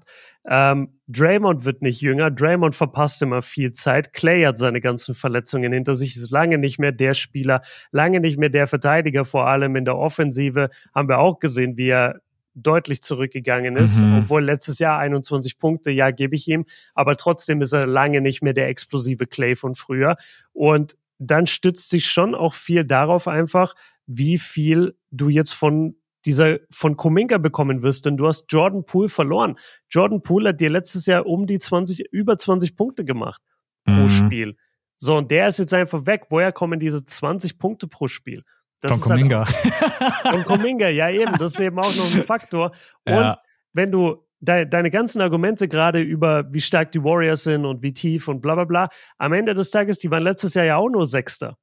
B: Ähm, Draymond wird nicht jünger. Draymond verpasst immer viel Zeit. Clay hat seine ganzen Verletzungen hinter sich, ist lange nicht mehr der Spieler, lange nicht mehr der Verteidiger, vor allem in der Offensive. Haben wir auch gesehen, wie er deutlich zurückgegangen ist, mhm. obwohl letztes Jahr 21 Punkte, ja, gebe ich ihm, aber trotzdem ist er lange nicht mehr der explosive Clay von früher. Und dann stützt sich schon auch viel darauf einfach, wie viel du jetzt von dieser von Kuminga bekommen wirst, denn du hast Jordan Poole verloren. Jordan Poole hat dir letztes Jahr um die 20, über 20 Punkte gemacht pro mhm. Spiel. So, und der ist jetzt einfach weg. Woher kommen diese 20 Punkte pro Spiel?
A: Das von Kuminga.
B: Halt von Kuminga, ja eben. Das ist eben auch noch ein Faktor. Und ja. wenn du de deine ganzen Argumente gerade über, wie stark die Warriors sind und wie tief und bla bla bla, am Ende des Tages, die waren letztes Jahr ja auch nur Sechster.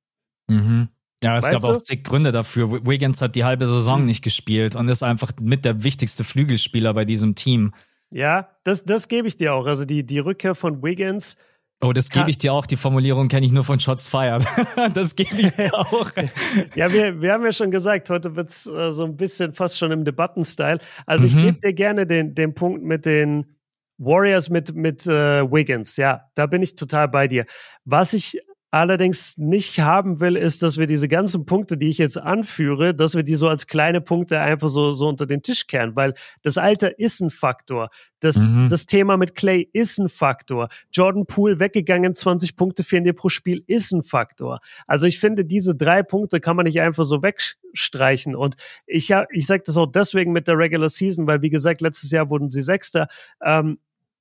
A: Mhm. Ja, es weißt gab du? auch zig Gründe dafür. Wiggins hat die halbe Saison mhm. nicht gespielt und ist einfach mit der wichtigste Flügelspieler bei diesem Team.
B: Ja, das, das gebe ich dir auch. Also die, die Rückkehr von Wiggins
A: Oh, das gebe ich dir auch. Die Formulierung kenne ich nur von Shots Fired. das gebe ich dir auch.
B: ja, wir, wir haben ja schon gesagt, heute wird's äh, so ein bisschen fast schon im Debattenstyle. Also mhm. ich gebe dir gerne den, den Punkt mit den Warriors mit, mit äh, Wiggins. Ja, da bin ich total bei dir. Was ich allerdings nicht haben will, ist, dass wir diese ganzen Punkte, die ich jetzt anführe, dass wir die so als kleine Punkte einfach so, so unter den Tisch kehren, weil das Alter ist ein Faktor. Das, mhm. das Thema mit Clay ist ein Faktor. Jordan Poole weggegangen, 20 Punkte fehlen dir pro Spiel ist ein Faktor. Also ich finde, diese drei Punkte kann man nicht einfach so wegstreichen. Und ich, ja, ich sage das auch deswegen mit der Regular Season, weil wie gesagt, letztes Jahr wurden sie Sechster. Ähm,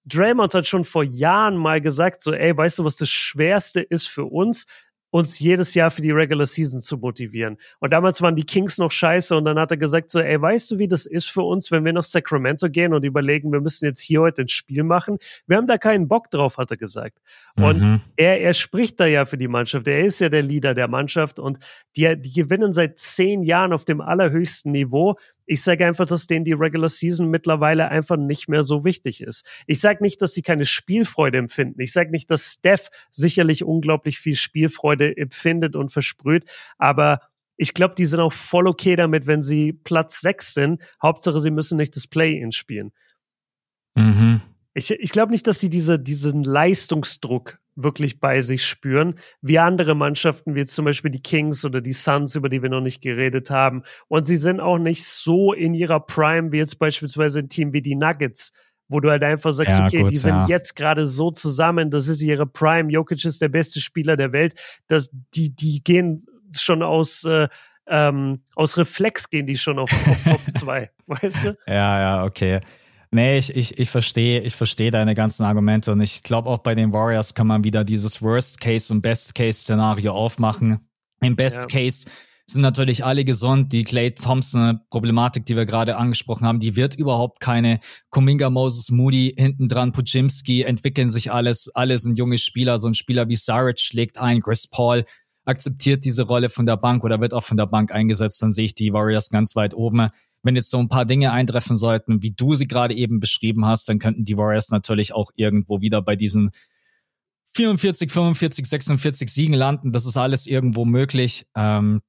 B: Draymond hat schon vor Jahren mal gesagt, so, ey, weißt du, was das Schwerste ist für uns? uns jedes Jahr für die Regular Season zu motivieren. Und damals waren die Kings noch scheiße und dann hat er gesagt so, ey, weißt du, wie das ist für uns, wenn wir nach Sacramento gehen und überlegen, wir müssen jetzt hier heute ein Spiel machen? Wir haben da keinen Bock drauf, hat er gesagt. Mhm. Und er, er spricht da ja für die Mannschaft. Er ist ja der Leader der Mannschaft und die, die gewinnen seit zehn Jahren auf dem allerhöchsten Niveau. Ich sage einfach, dass denen die Regular Season mittlerweile einfach nicht mehr so wichtig ist. Ich sage nicht, dass sie keine Spielfreude empfinden. Ich sage nicht, dass Steph sicherlich unglaublich viel Spielfreude empfindet und versprüht, aber ich glaube, die sind auch voll okay damit, wenn sie Platz sechs sind. Hauptsache, sie müssen nicht das Play-In spielen. Mhm. Ich, ich glaube nicht, dass sie diese, diesen Leistungsdruck wirklich bei sich spüren, wie andere Mannschaften, wie zum Beispiel die Kings oder die Suns, über die wir noch nicht geredet haben. Und sie sind auch nicht so in ihrer Prime wie jetzt beispielsweise ein Team wie die Nuggets, wo du halt einfach sagst, ja, okay, gut, die sind ja. jetzt gerade so zusammen, das ist ihre Prime, Jokic ist der beste Spieler der Welt, dass die, die gehen schon aus, äh, ähm, aus Reflex gehen die schon auf, auf Top 2, weißt du?
A: Ja, ja, okay. Nee, ich, ich, ich verstehe, ich verstehe deine ganzen Argumente und ich glaube auch bei den Warriors kann man wieder dieses Worst-Case und Best-Case-Szenario aufmachen. Im Best-Case ja. sind natürlich alle gesund. Die Clay Thompson-Problematik, die wir gerade angesprochen haben, die wird überhaupt keine. Kuminga, Moses, Moody, hinten dran, Pujimski, entwickeln sich alles. Alle sind junge Spieler. So ein Spieler wie Saric schlägt ein, Chris Paul akzeptiert diese Rolle von der Bank oder wird auch von der Bank eingesetzt. Dann sehe ich die Warriors ganz weit oben wenn jetzt so ein paar Dinge eintreffen sollten, wie du sie gerade eben beschrieben hast, dann könnten die Warriors natürlich auch irgendwo wieder bei diesen 44, 45, 46 Siegen landen. Das ist alles irgendwo möglich. Ähm,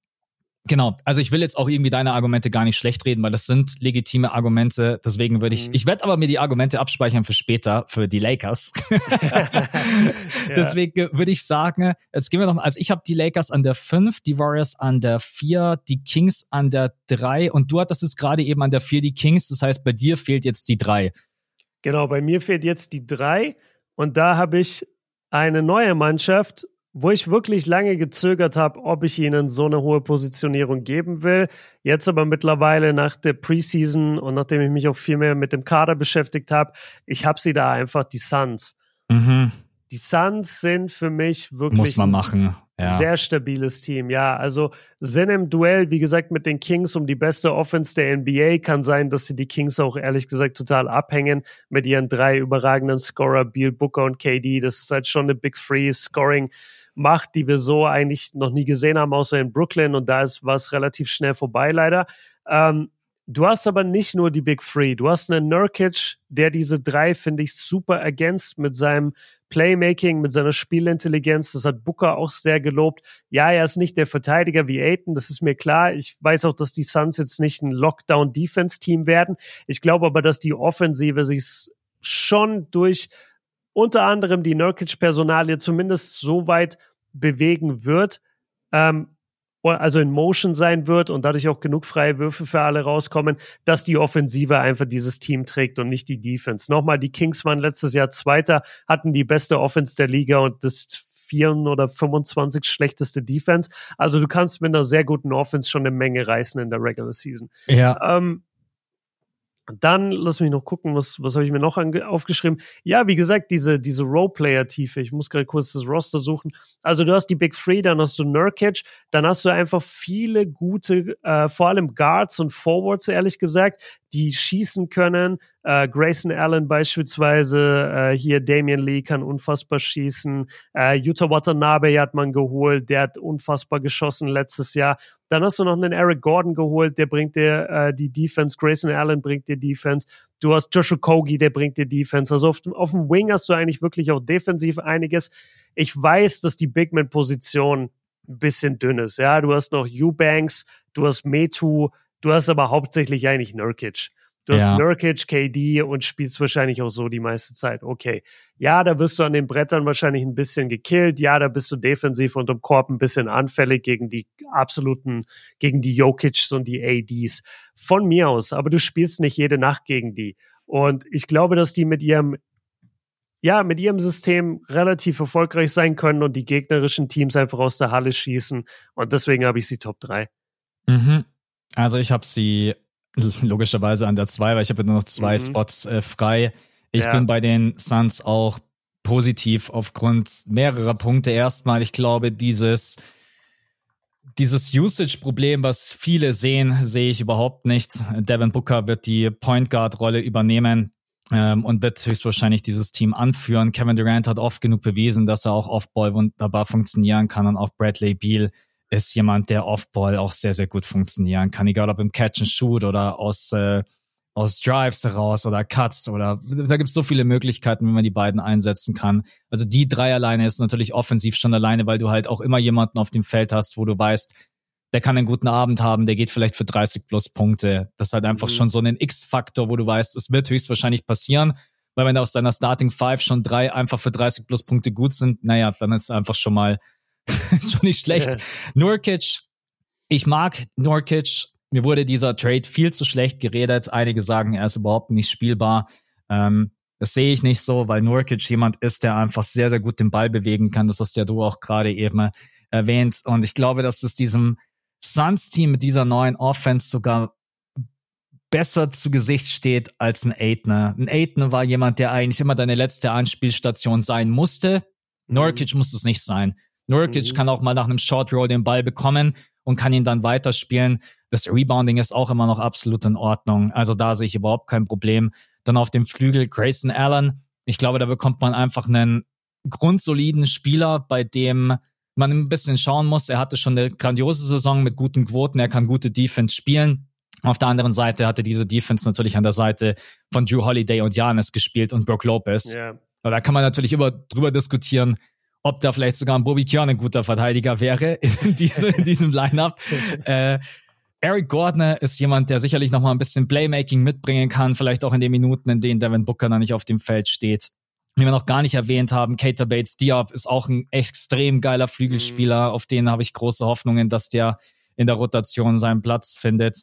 A: Genau, also ich will jetzt auch irgendwie deine Argumente gar nicht schlecht reden, weil das sind legitime Argumente. Deswegen würde ich, mhm. ich werde aber mir die Argumente abspeichern für später, für die Lakers. ja. Deswegen würde ich sagen, jetzt gehen wir noch mal, also ich habe die Lakers an der 5, die Warriors an der 4, die Kings an der 3 und du hattest es gerade eben an der 4 die Kings, das heißt bei dir fehlt jetzt die 3.
B: Genau, bei mir fehlt jetzt die 3 und da habe ich eine neue Mannschaft wo ich wirklich lange gezögert habe, ob ich ihnen so eine hohe Positionierung geben will. Jetzt aber mittlerweile nach der Preseason und nachdem ich mich auch viel mehr mit dem Kader beschäftigt habe, ich habe sie da einfach die Suns. Mhm. Die Suns sind für mich wirklich
A: Muss man machen.
B: Ja. sehr stabiles Team. Ja, also sind im Duell, wie gesagt, mit den Kings um die beste Offense der NBA. Kann sein, dass sie die Kings auch ehrlich gesagt total abhängen mit ihren drei überragenden Scorer, Beal, Booker und KD. Das ist halt schon eine Big Free Scoring macht, die wir so eigentlich noch nie gesehen haben, außer in Brooklyn. Und da ist was relativ schnell vorbei, leider. Ähm, du hast aber nicht nur die Big Three. Du hast einen Nurkic, der diese drei, finde ich, super ergänzt mit seinem Playmaking, mit seiner Spielintelligenz. Das hat Booker auch sehr gelobt. Ja, er ist nicht der Verteidiger wie Aiton, das ist mir klar. Ich weiß auch, dass die Suns jetzt nicht ein Lockdown-Defense-Team werden. Ich glaube aber, dass die Offensive sich schon durch unter anderem die Nurkic-Personalie zumindest so weit bewegen wird, ähm, also in Motion sein wird und dadurch auch genug freie Würfe für alle rauskommen, dass die Offensive einfach dieses Team trägt und nicht die Defense. Nochmal, die Kings waren letztes Jahr Zweiter, hatten die beste Offense der Liga und das 4 oder 25 schlechteste Defense. Also du kannst mit einer sehr guten Offense schon eine Menge reißen in der Regular Season.
A: Ja.
B: Ähm, dann, lass mich noch gucken, was, was habe ich mir noch aufgeschrieben? Ja, wie gesagt, diese, diese Roleplayer-Tiefe. Ich muss gerade kurz das Roster suchen. Also du hast die Big Three, dann hast du Nurkic, dann hast du einfach viele gute, äh, vor allem Guards und Forwards, ehrlich gesagt, die schießen können. Äh, Grayson Allen beispielsweise, äh, hier Damian Lee kann unfassbar schießen. Äh, Yuta Watanabe hat man geholt, der hat unfassbar geschossen letztes Jahr. Dann hast du noch einen Eric Gordon geholt, der bringt dir äh, die Defense. Grayson Allen bringt dir Defense. Du hast Joshua Kogi, der bringt dir Defense. Also auf dem, auf dem Wing hast du eigentlich wirklich auch defensiv einiges. Ich weiß, dass die Bigman-Position ein bisschen dünn ist. Ja, du hast noch Eubanks, du hast Metu, du hast aber hauptsächlich eigentlich Nurkic. Du hast ja. Nurkic, KD und spielst wahrscheinlich auch so die meiste Zeit. Okay. Ja, da wirst du an den Brettern wahrscheinlich ein bisschen gekillt. Ja, da bist du defensiv und im Korb ein bisschen anfällig gegen die absoluten, gegen die Jokics und die ADs. Von mir aus. Aber du spielst nicht jede Nacht gegen die. Und ich glaube, dass die mit ihrem ja, mit ihrem System relativ erfolgreich sein können und die gegnerischen Teams einfach aus der Halle schießen. Und deswegen habe ich sie Top 3.
A: Mhm. Also ich habe sie logischerweise an der 2, weil ich habe nur noch zwei mhm. Spots äh, frei. Ich ja. bin bei den Suns auch positiv aufgrund mehrerer Punkte. Erstmal, ich glaube, dieses dieses Usage-Problem, was viele sehen, sehe ich überhaupt nicht. Devin Booker wird die Point Guard-Rolle übernehmen ähm, und wird höchstwahrscheinlich dieses Team anführen. Kevin Durant hat oft genug bewiesen, dass er auch Off-Ball wunderbar funktionieren kann und auch Bradley Beal ist jemand, der Off-Ball auch sehr, sehr gut funktionieren kann, egal ob im Catch and Shoot oder aus, äh, aus Drives heraus oder Cuts oder da gibt es so viele Möglichkeiten, wie man die beiden einsetzen kann. Also die drei alleine ist natürlich offensiv schon alleine, weil du halt auch immer jemanden auf dem Feld hast, wo du weißt, der kann einen guten Abend haben, der geht vielleicht für 30 plus Punkte. Das ist halt einfach mhm. schon so ein X-Faktor, wo du weißt, es wird höchstwahrscheinlich passieren, weil wenn aus deiner Starting Five schon drei einfach für 30 plus Punkte gut sind, naja, dann ist es einfach schon mal schon nicht schlecht. Nurkic, ich mag Nurkic. Mir wurde dieser Trade viel zu schlecht geredet. Einige sagen, er ist überhaupt nicht spielbar. Ähm, das sehe ich nicht so, weil Nurkic jemand ist, der einfach sehr, sehr gut den Ball bewegen kann. Das hast ja du auch gerade eben erwähnt. Und ich glaube, dass es diesem Suns-Team mit dieser neuen Offense sogar besser zu Gesicht steht als ein Aitner. Ein Aitner war jemand, der eigentlich immer deine letzte Anspielstation sein musste. Mhm. Nurkic muss es nicht sein. Nurkic mhm. kann auch mal nach einem Short Roll den Ball bekommen und kann ihn dann weiterspielen. Das Rebounding ist auch immer noch absolut in Ordnung. Also da sehe ich überhaupt kein Problem. Dann auf dem Flügel Grayson Allen. Ich glaube, da bekommt man einfach einen grundsoliden Spieler, bei dem man ein bisschen schauen muss. Er hatte schon eine grandiose Saison mit guten Quoten. Er kann gute Defense spielen. Auf der anderen Seite hatte diese Defense natürlich an der Seite von Drew Holiday und Janis gespielt und Brook Lopez. Yeah. Da kann man natürlich über, drüber diskutieren, ob da vielleicht sogar ein Bobby Kjörn ein guter Verteidiger wäre in, diese, in diesem Lineup. äh, Eric Gordner ist jemand, der sicherlich noch mal ein bisschen Playmaking mitbringen kann, vielleicht auch in den Minuten, in denen Devin Booker noch nicht auf dem Feld steht. Wie wir noch gar nicht erwähnt haben, Cater Bates Diop ist auch ein extrem geiler Flügelspieler, mhm. auf den habe ich große Hoffnungen, dass der in der Rotation seinen Platz findet.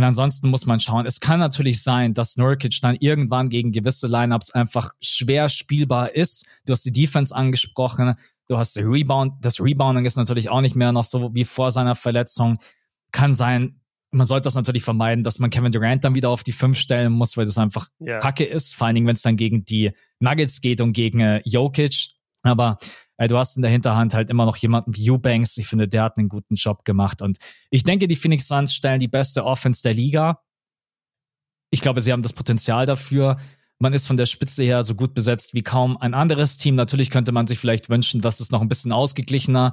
A: Und ansonsten muss man schauen. Es kann natürlich sein, dass Nurkic dann irgendwann gegen gewisse Lineups einfach schwer spielbar ist. Du hast die Defense angesprochen. Du hast die Rebound. Das Rebounding ist natürlich auch nicht mehr noch so wie vor seiner Verletzung. Kann sein, man sollte das natürlich vermeiden, dass man Kevin Durant dann wieder auf die fünf stellen muss, weil das einfach yeah. Kacke ist. Vor allen Dingen, wenn es dann gegen die Nuggets geht und gegen äh, Jokic. Aber du hast in der Hinterhand halt immer noch jemanden wie Eubanks. Ich finde, der hat einen guten Job gemacht. Und ich denke, die Phoenix Suns stellen die beste Offense der Liga. Ich glaube, sie haben das Potenzial dafür. Man ist von der Spitze her so gut besetzt wie kaum ein anderes Team. Natürlich könnte man sich vielleicht wünschen, dass es noch ein bisschen ausgeglichener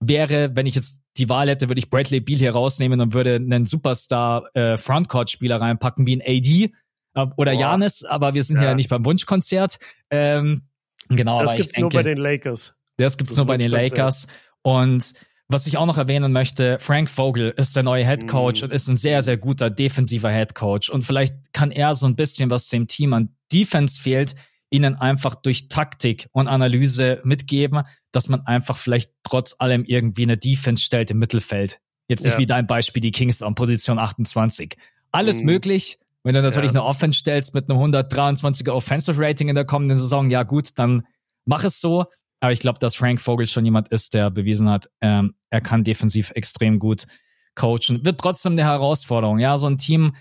A: wäre. Wenn ich jetzt die Wahl hätte, würde ich Bradley Beal hier rausnehmen und würde einen Superstar äh, Frontcourt-Spieler reinpacken wie ein AD äh, oder Janis. Aber wir sind ja. ja nicht beim Wunschkonzert. Ähm, genau,
B: das gibt's denke, nur bei den Lakers.
A: Das gibt's das nur bei den Lakers. Und was ich auch noch erwähnen möchte, Frank Vogel ist der neue Head Coach mm. und ist ein sehr, sehr guter defensiver Head Coach. Und vielleicht kann er so ein bisschen, was dem Team an Defense fehlt, ihnen einfach durch Taktik und Analyse mitgeben, dass man einfach vielleicht trotz allem irgendwie eine Defense stellt im Mittelfeld. Jetzt nicht ja. wie dein Beispiel, die Kings an Position 28. Alles mm. möglich. Wenn du natürlich ja. eine Offense stellst mit einem 123er Offensive Rating in der kommenden Saison, ja gut, dann mach es so. Aber ich glaube, dass Frank Vogel schon jemand ist, der bewiesen hat, ähm, er kann defensiv extrem gut coachen. Wird trotzdem eine Herausforderung. Ja, so ein Team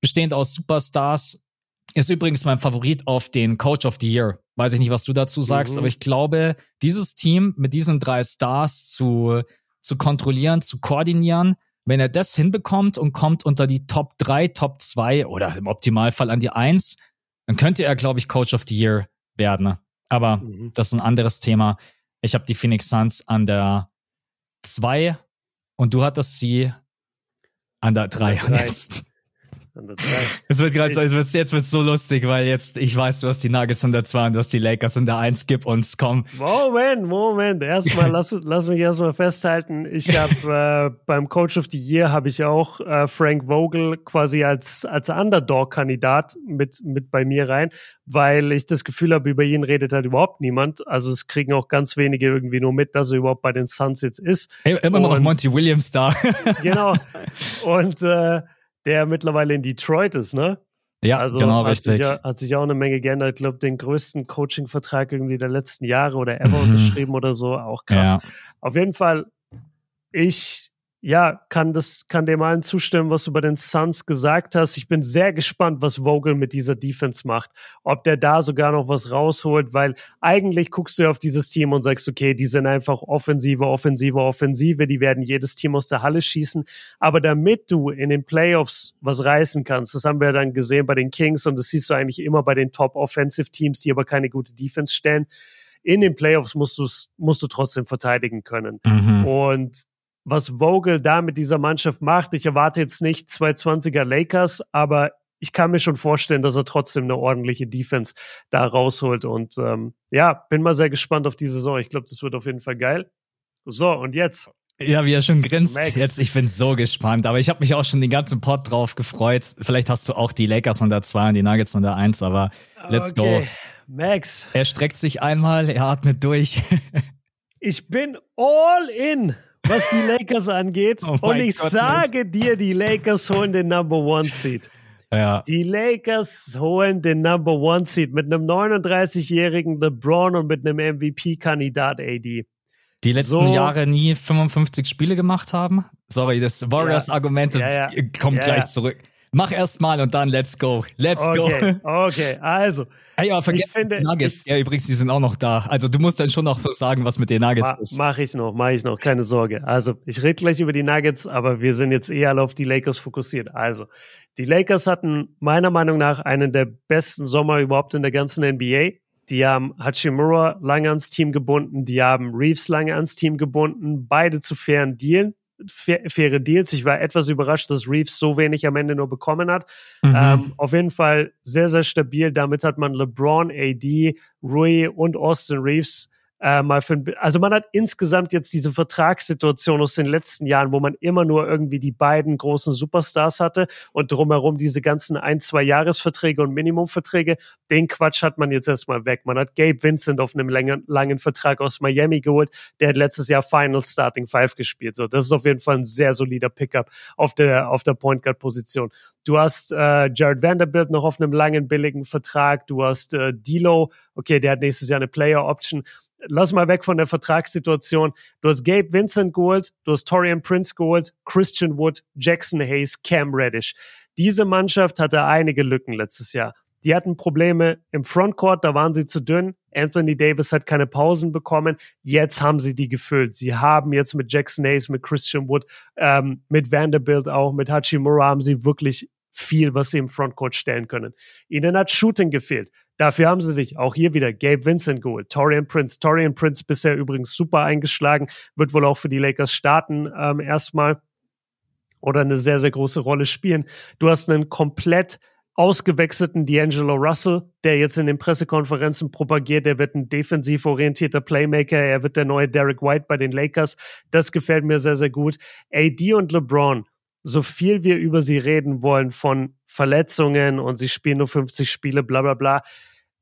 A: bestehend aus Superstars ist übrigens mein Favorit auf den Coach of the Year. Weiß ich nicht, was du dazu sagst, mhm. aber ich glaube, dieses Team mit diesen drei Stars zu, zu kontrollieren, zu koordinieren, wenn er das hinbekommt und kommt unter die Top 3, Top 2 oder im Optimalfall an die 1, dann könnte er, glaube ich, Coach of the Year werden. Aber mhm. das ist ein anderes Thema. Ich habe die Phoenix Suns an der 2 und du hattest sie an der 3. Es wird gerade, jetzt wird es so lustig, weil jetzt, ich weiß, du hast die Nuggets in der 2 und du hast die Lakers in der 1. Gib uns, komm.
B: Moment, Moment. Erstmal, lass, lass mich erstmal festhalten. Ich habe äh, beim Coach of the Year habe ich auch äh, Frank Vogel quasi als, als Underdog-Kandidat mit, mit bei mir rein, weil ich das Gefühl habe, über ihn redet halt überhaupt niemand. Also es kriegen auch ganz wenige irgendwie nur mit, dass er überhaupt bei den Suns jetzt ist.
A: Hey, immer und, noch Monty Williams da.
B: genau. Und äh, der mittlerweile in Detroit ist, ne?
A: Ja, also genau,
B: hat
A: richtig.
B: Sich, hat sich auch eine Menge geändert. Ich glaube, den größten Coaching-Vertrag irgendwie der letzten Jahre oder ever mhm. unterschrieben oder so. Auch krass. Ja. Auf jeden Fall, ich ja, kann das, kann dem allen zustimmen, was du bei den Suns gesagt hast. Ich bin sehr gespannt, was Vogel mit dieser Defense macht. Ob der da sogar noch was rausholt, weil eigentlich guckst du ja auf dieses Team und sagst, okay, die sind einfach offensive, offensive, offensive. Die werden jedes Team aus der Halle schießen. Aber damit du in den Playoffs was reißen kannst, das haben wir dann gesehen bei den Kings und das siehst du eigentlich immer bei den Top Offensive Teams, die aber keine gute Defense stellen. In den Playoffs musst du musst du trotzdem verteidigen können. Mhm. Und was Vogel da mit dieser Mannschaft macht. Ich erwarte jetzt nicht 220er Lakers, aber ich kann mir schon vorstellen, dass er trotzdem eine ordentliche Defense da rausholt. Und ähm, ja, bin mal sehr gespannt auf die Saison. Ich glaube, das wird auf jeden Fall geil. So, und jetzt.
A: Ja, wie er schon grinst. Max. Jetzt, ich bin so gespannt. Aber ich habe mich auch schon den ganzen Pod drauf gefreut. Vielleicht hast du auch die Lakers unter zwei und die Nuggets unter eins, aber let's okay. go.
B: Max.
A: Er streckt sich einmal, er atmet durch.
B: ich bin all in was die Lakers angeht. Oh und ich Gott, sage Mensch. dir, die Lakers holen den Number One Seed. Ja. Die Lakers holen den Number One Seed mit einem 39-jährigen LeBron und mit einem MVP-Kandidat AD.
A: Die letzten so. Jahre nie 55 Spiele gemacht haben? Sorry, das Warriors-Argument ja. ja, kommt gleich zurück. Mach erst mal und dann let's go. Let's
B: okay. go. Okay, also
A: Ey, aber vergiss die Nuggets. Ich, ja, übrigens, die sind auch noch da. Also du musst dann schon noch so sagen, was mit den Nuggets ma, ist.
B: Mach ich noch, mach ich noch, keine Sorge. Also ich rede gleich über die Nuggets, aber wir sind jetzt eher alle auf die Lakers fokussiert. Also die Lakers hatten meiner Meinung nach einen der besten Sommer überhaupt in der ganzen NBA. Die haben Hachimura lange ans Team gebunden, die haben Reeves lange ans Team gebunden, beide zu fairen Dealen faire Deals. Ich war etwas überrascht, dass Reeves so wenig am Ende nur bekommen hat. Mhm. Ähm, auf jeden Fall sehr, sehr stabil. Damit hat man LeBron, AD, Rui und Austin Reeves äh, mal für, also man hat insgesamt jetzt diese Vertragssituation aus den letzten Jahren, wo man immer nur irgendwie die beiden großen Superstars hatte und drumherum diese ganzen ein, zwei Jahresverträge und Minimumverträge. Den Quatsch hat man jetzt erstmal weg. Man hat Gabe Vincent auf einem langen, langen Vertrag aus Miami geholt. Der hat letztes Jahr Final Starting Five gespielt. So, das ist auf jeden Fall ein sehr solider Pickup auf der, auf der Point Guard Position. Du hast äh, Jared Vanderbilt noch auf einem langen, billigen Vertrag. Du hast äh, Dilo, okay, der hat nächstes Jahr eine Player Option lass mal weg von der Vertragssituation. Du hast Gabe Vincent geholt, du hast Torian Prince geholt, Christian Wood, Jackson Hayes, Cam Reddish. Diese Mannschaft hatte einige Lücken letztes Jahr. Die hatten Probleme im Frontcourt, da waren sie zu dünn. Anthony Davis hat keine Pausen bekommen. Jetzt haben sie die gefüllt. Sie haben jetzt mit Jackson Hayes, mit Christian Wood, ähm, mit Vanderbilt auch, mit Hachimura haben sie wirklich viel, was sie im Frontcourt stellen können. Ihnen hat Shooting gefehlt. Dafür haben sie sich auch hier wieder Gabe Vincent geholt, Torian Prince. Torian Prince bisher übrigens super eingeschlagen, wird wohl auch für die Lakers starten ähm, erstmal oder eine sehr, sehr große Rolle spielen. Du hast einen komplett ausgewechselten D'Angelo Russell, der jetzt in den Pressekonferenzen propagiert, er wird ein defensiv orientierter Playmaker, er wird der neue Derek White bei den Lakers. Das gefällt mir sehr, sehr gut. AD und LeBron so viel wir über sie reden wollen von Verletzungen und sie spielen nur 50 Spiele, bla bla bla.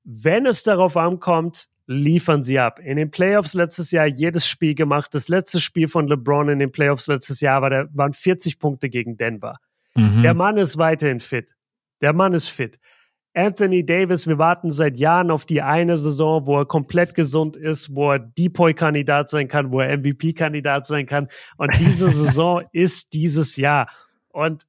B: Wenn es darauf ankommt, liefern sie ab. In den Playoffs letztes Jahr jedes Spiel gemacht. Das letzte Spiel von LeBron in den Playoffs letztes Jahr war der, waren 40 Punkte gegen Denver. Mhm. Der Mann ist weiterhin fit. Der Mann ist fit. Anthony Davis, wir warten seit Jahren auf die eine Saison, wo er komplett gesund ist, wo er Depoy-Kandidat sein kann, wo er MVP-Kandidat sein kann. Und diese Saison ist dieses Jahr. Und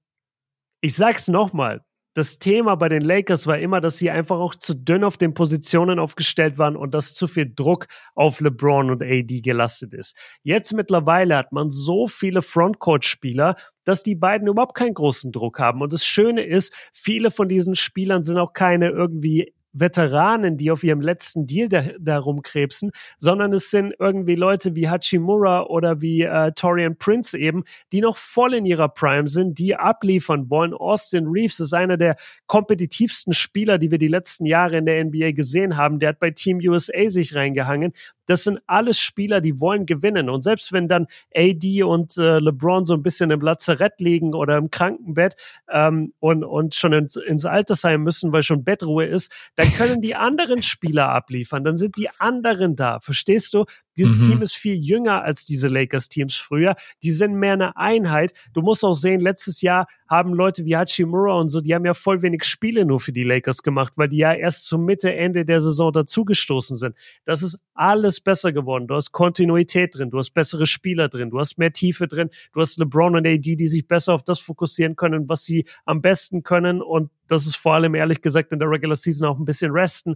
B: ich sag's nochmal, das Thema bei den Lakers war immer, dass sie einfach auch zu dünn auf den Positionen aufgestellt waren und dass zu viel Druck auf LeBron und AD gelastet ist. Jetzt mittlerweile hat man so viele Frontcourt-Spieler, dass die beiden überhaupt keinen großen Druck haben. Und das Schöne ist, viele von diesen Spielern sind auch keine irgendwie Veteranen, die auf ihrem letzten Deal da, darum krebsen, sondern es sind irgendwie Leute wie Hachimura oder wie äh, Torian Prince eben, die noch voll in ihrer Prime sind, die abliefern wollen. Austin Reeves ist einer der kompetitivsten Spieler, die wir die letzten Jahre in der NBA gesehen haben. Der hat bei Team USA sich reingehangen. Das sind alles Spieler, die wollen gewinnen. Und selbst wenn dann AD und äh, LeBron so ein bisschen im Lazarett liegen oder im Krankenbett ähm, und, und schon ins, ins Altersheim müssen, weil schon Bettruhe ist, dann können die anderen Spieler abliefern. Dann sind die anderen da. Verstehst du? Dieses mhm. Team ist viel jünger als diese Lakers-Teams früher. Die sind mehr eine Einheit. Du musst auch sehen, letztes Jahr haben Leute wie Hachimura und so, die haben ja voll wenig Spiele nur für die Lakers gemacht, weil die ja erst zur Mitte, Ende der Saison dazugestoßen sind. Das ist alles besser geworden. Du hast Kontinuität drin, du hast bessere Spieler drin, du hast mehr Tiefe drin, du hast LeBron und AD, die sich besser auf das fokussieren können, was sie am besten können. Und das ist vor allem ehrlich gesagt in der Regular Season auch ein bisschen resten.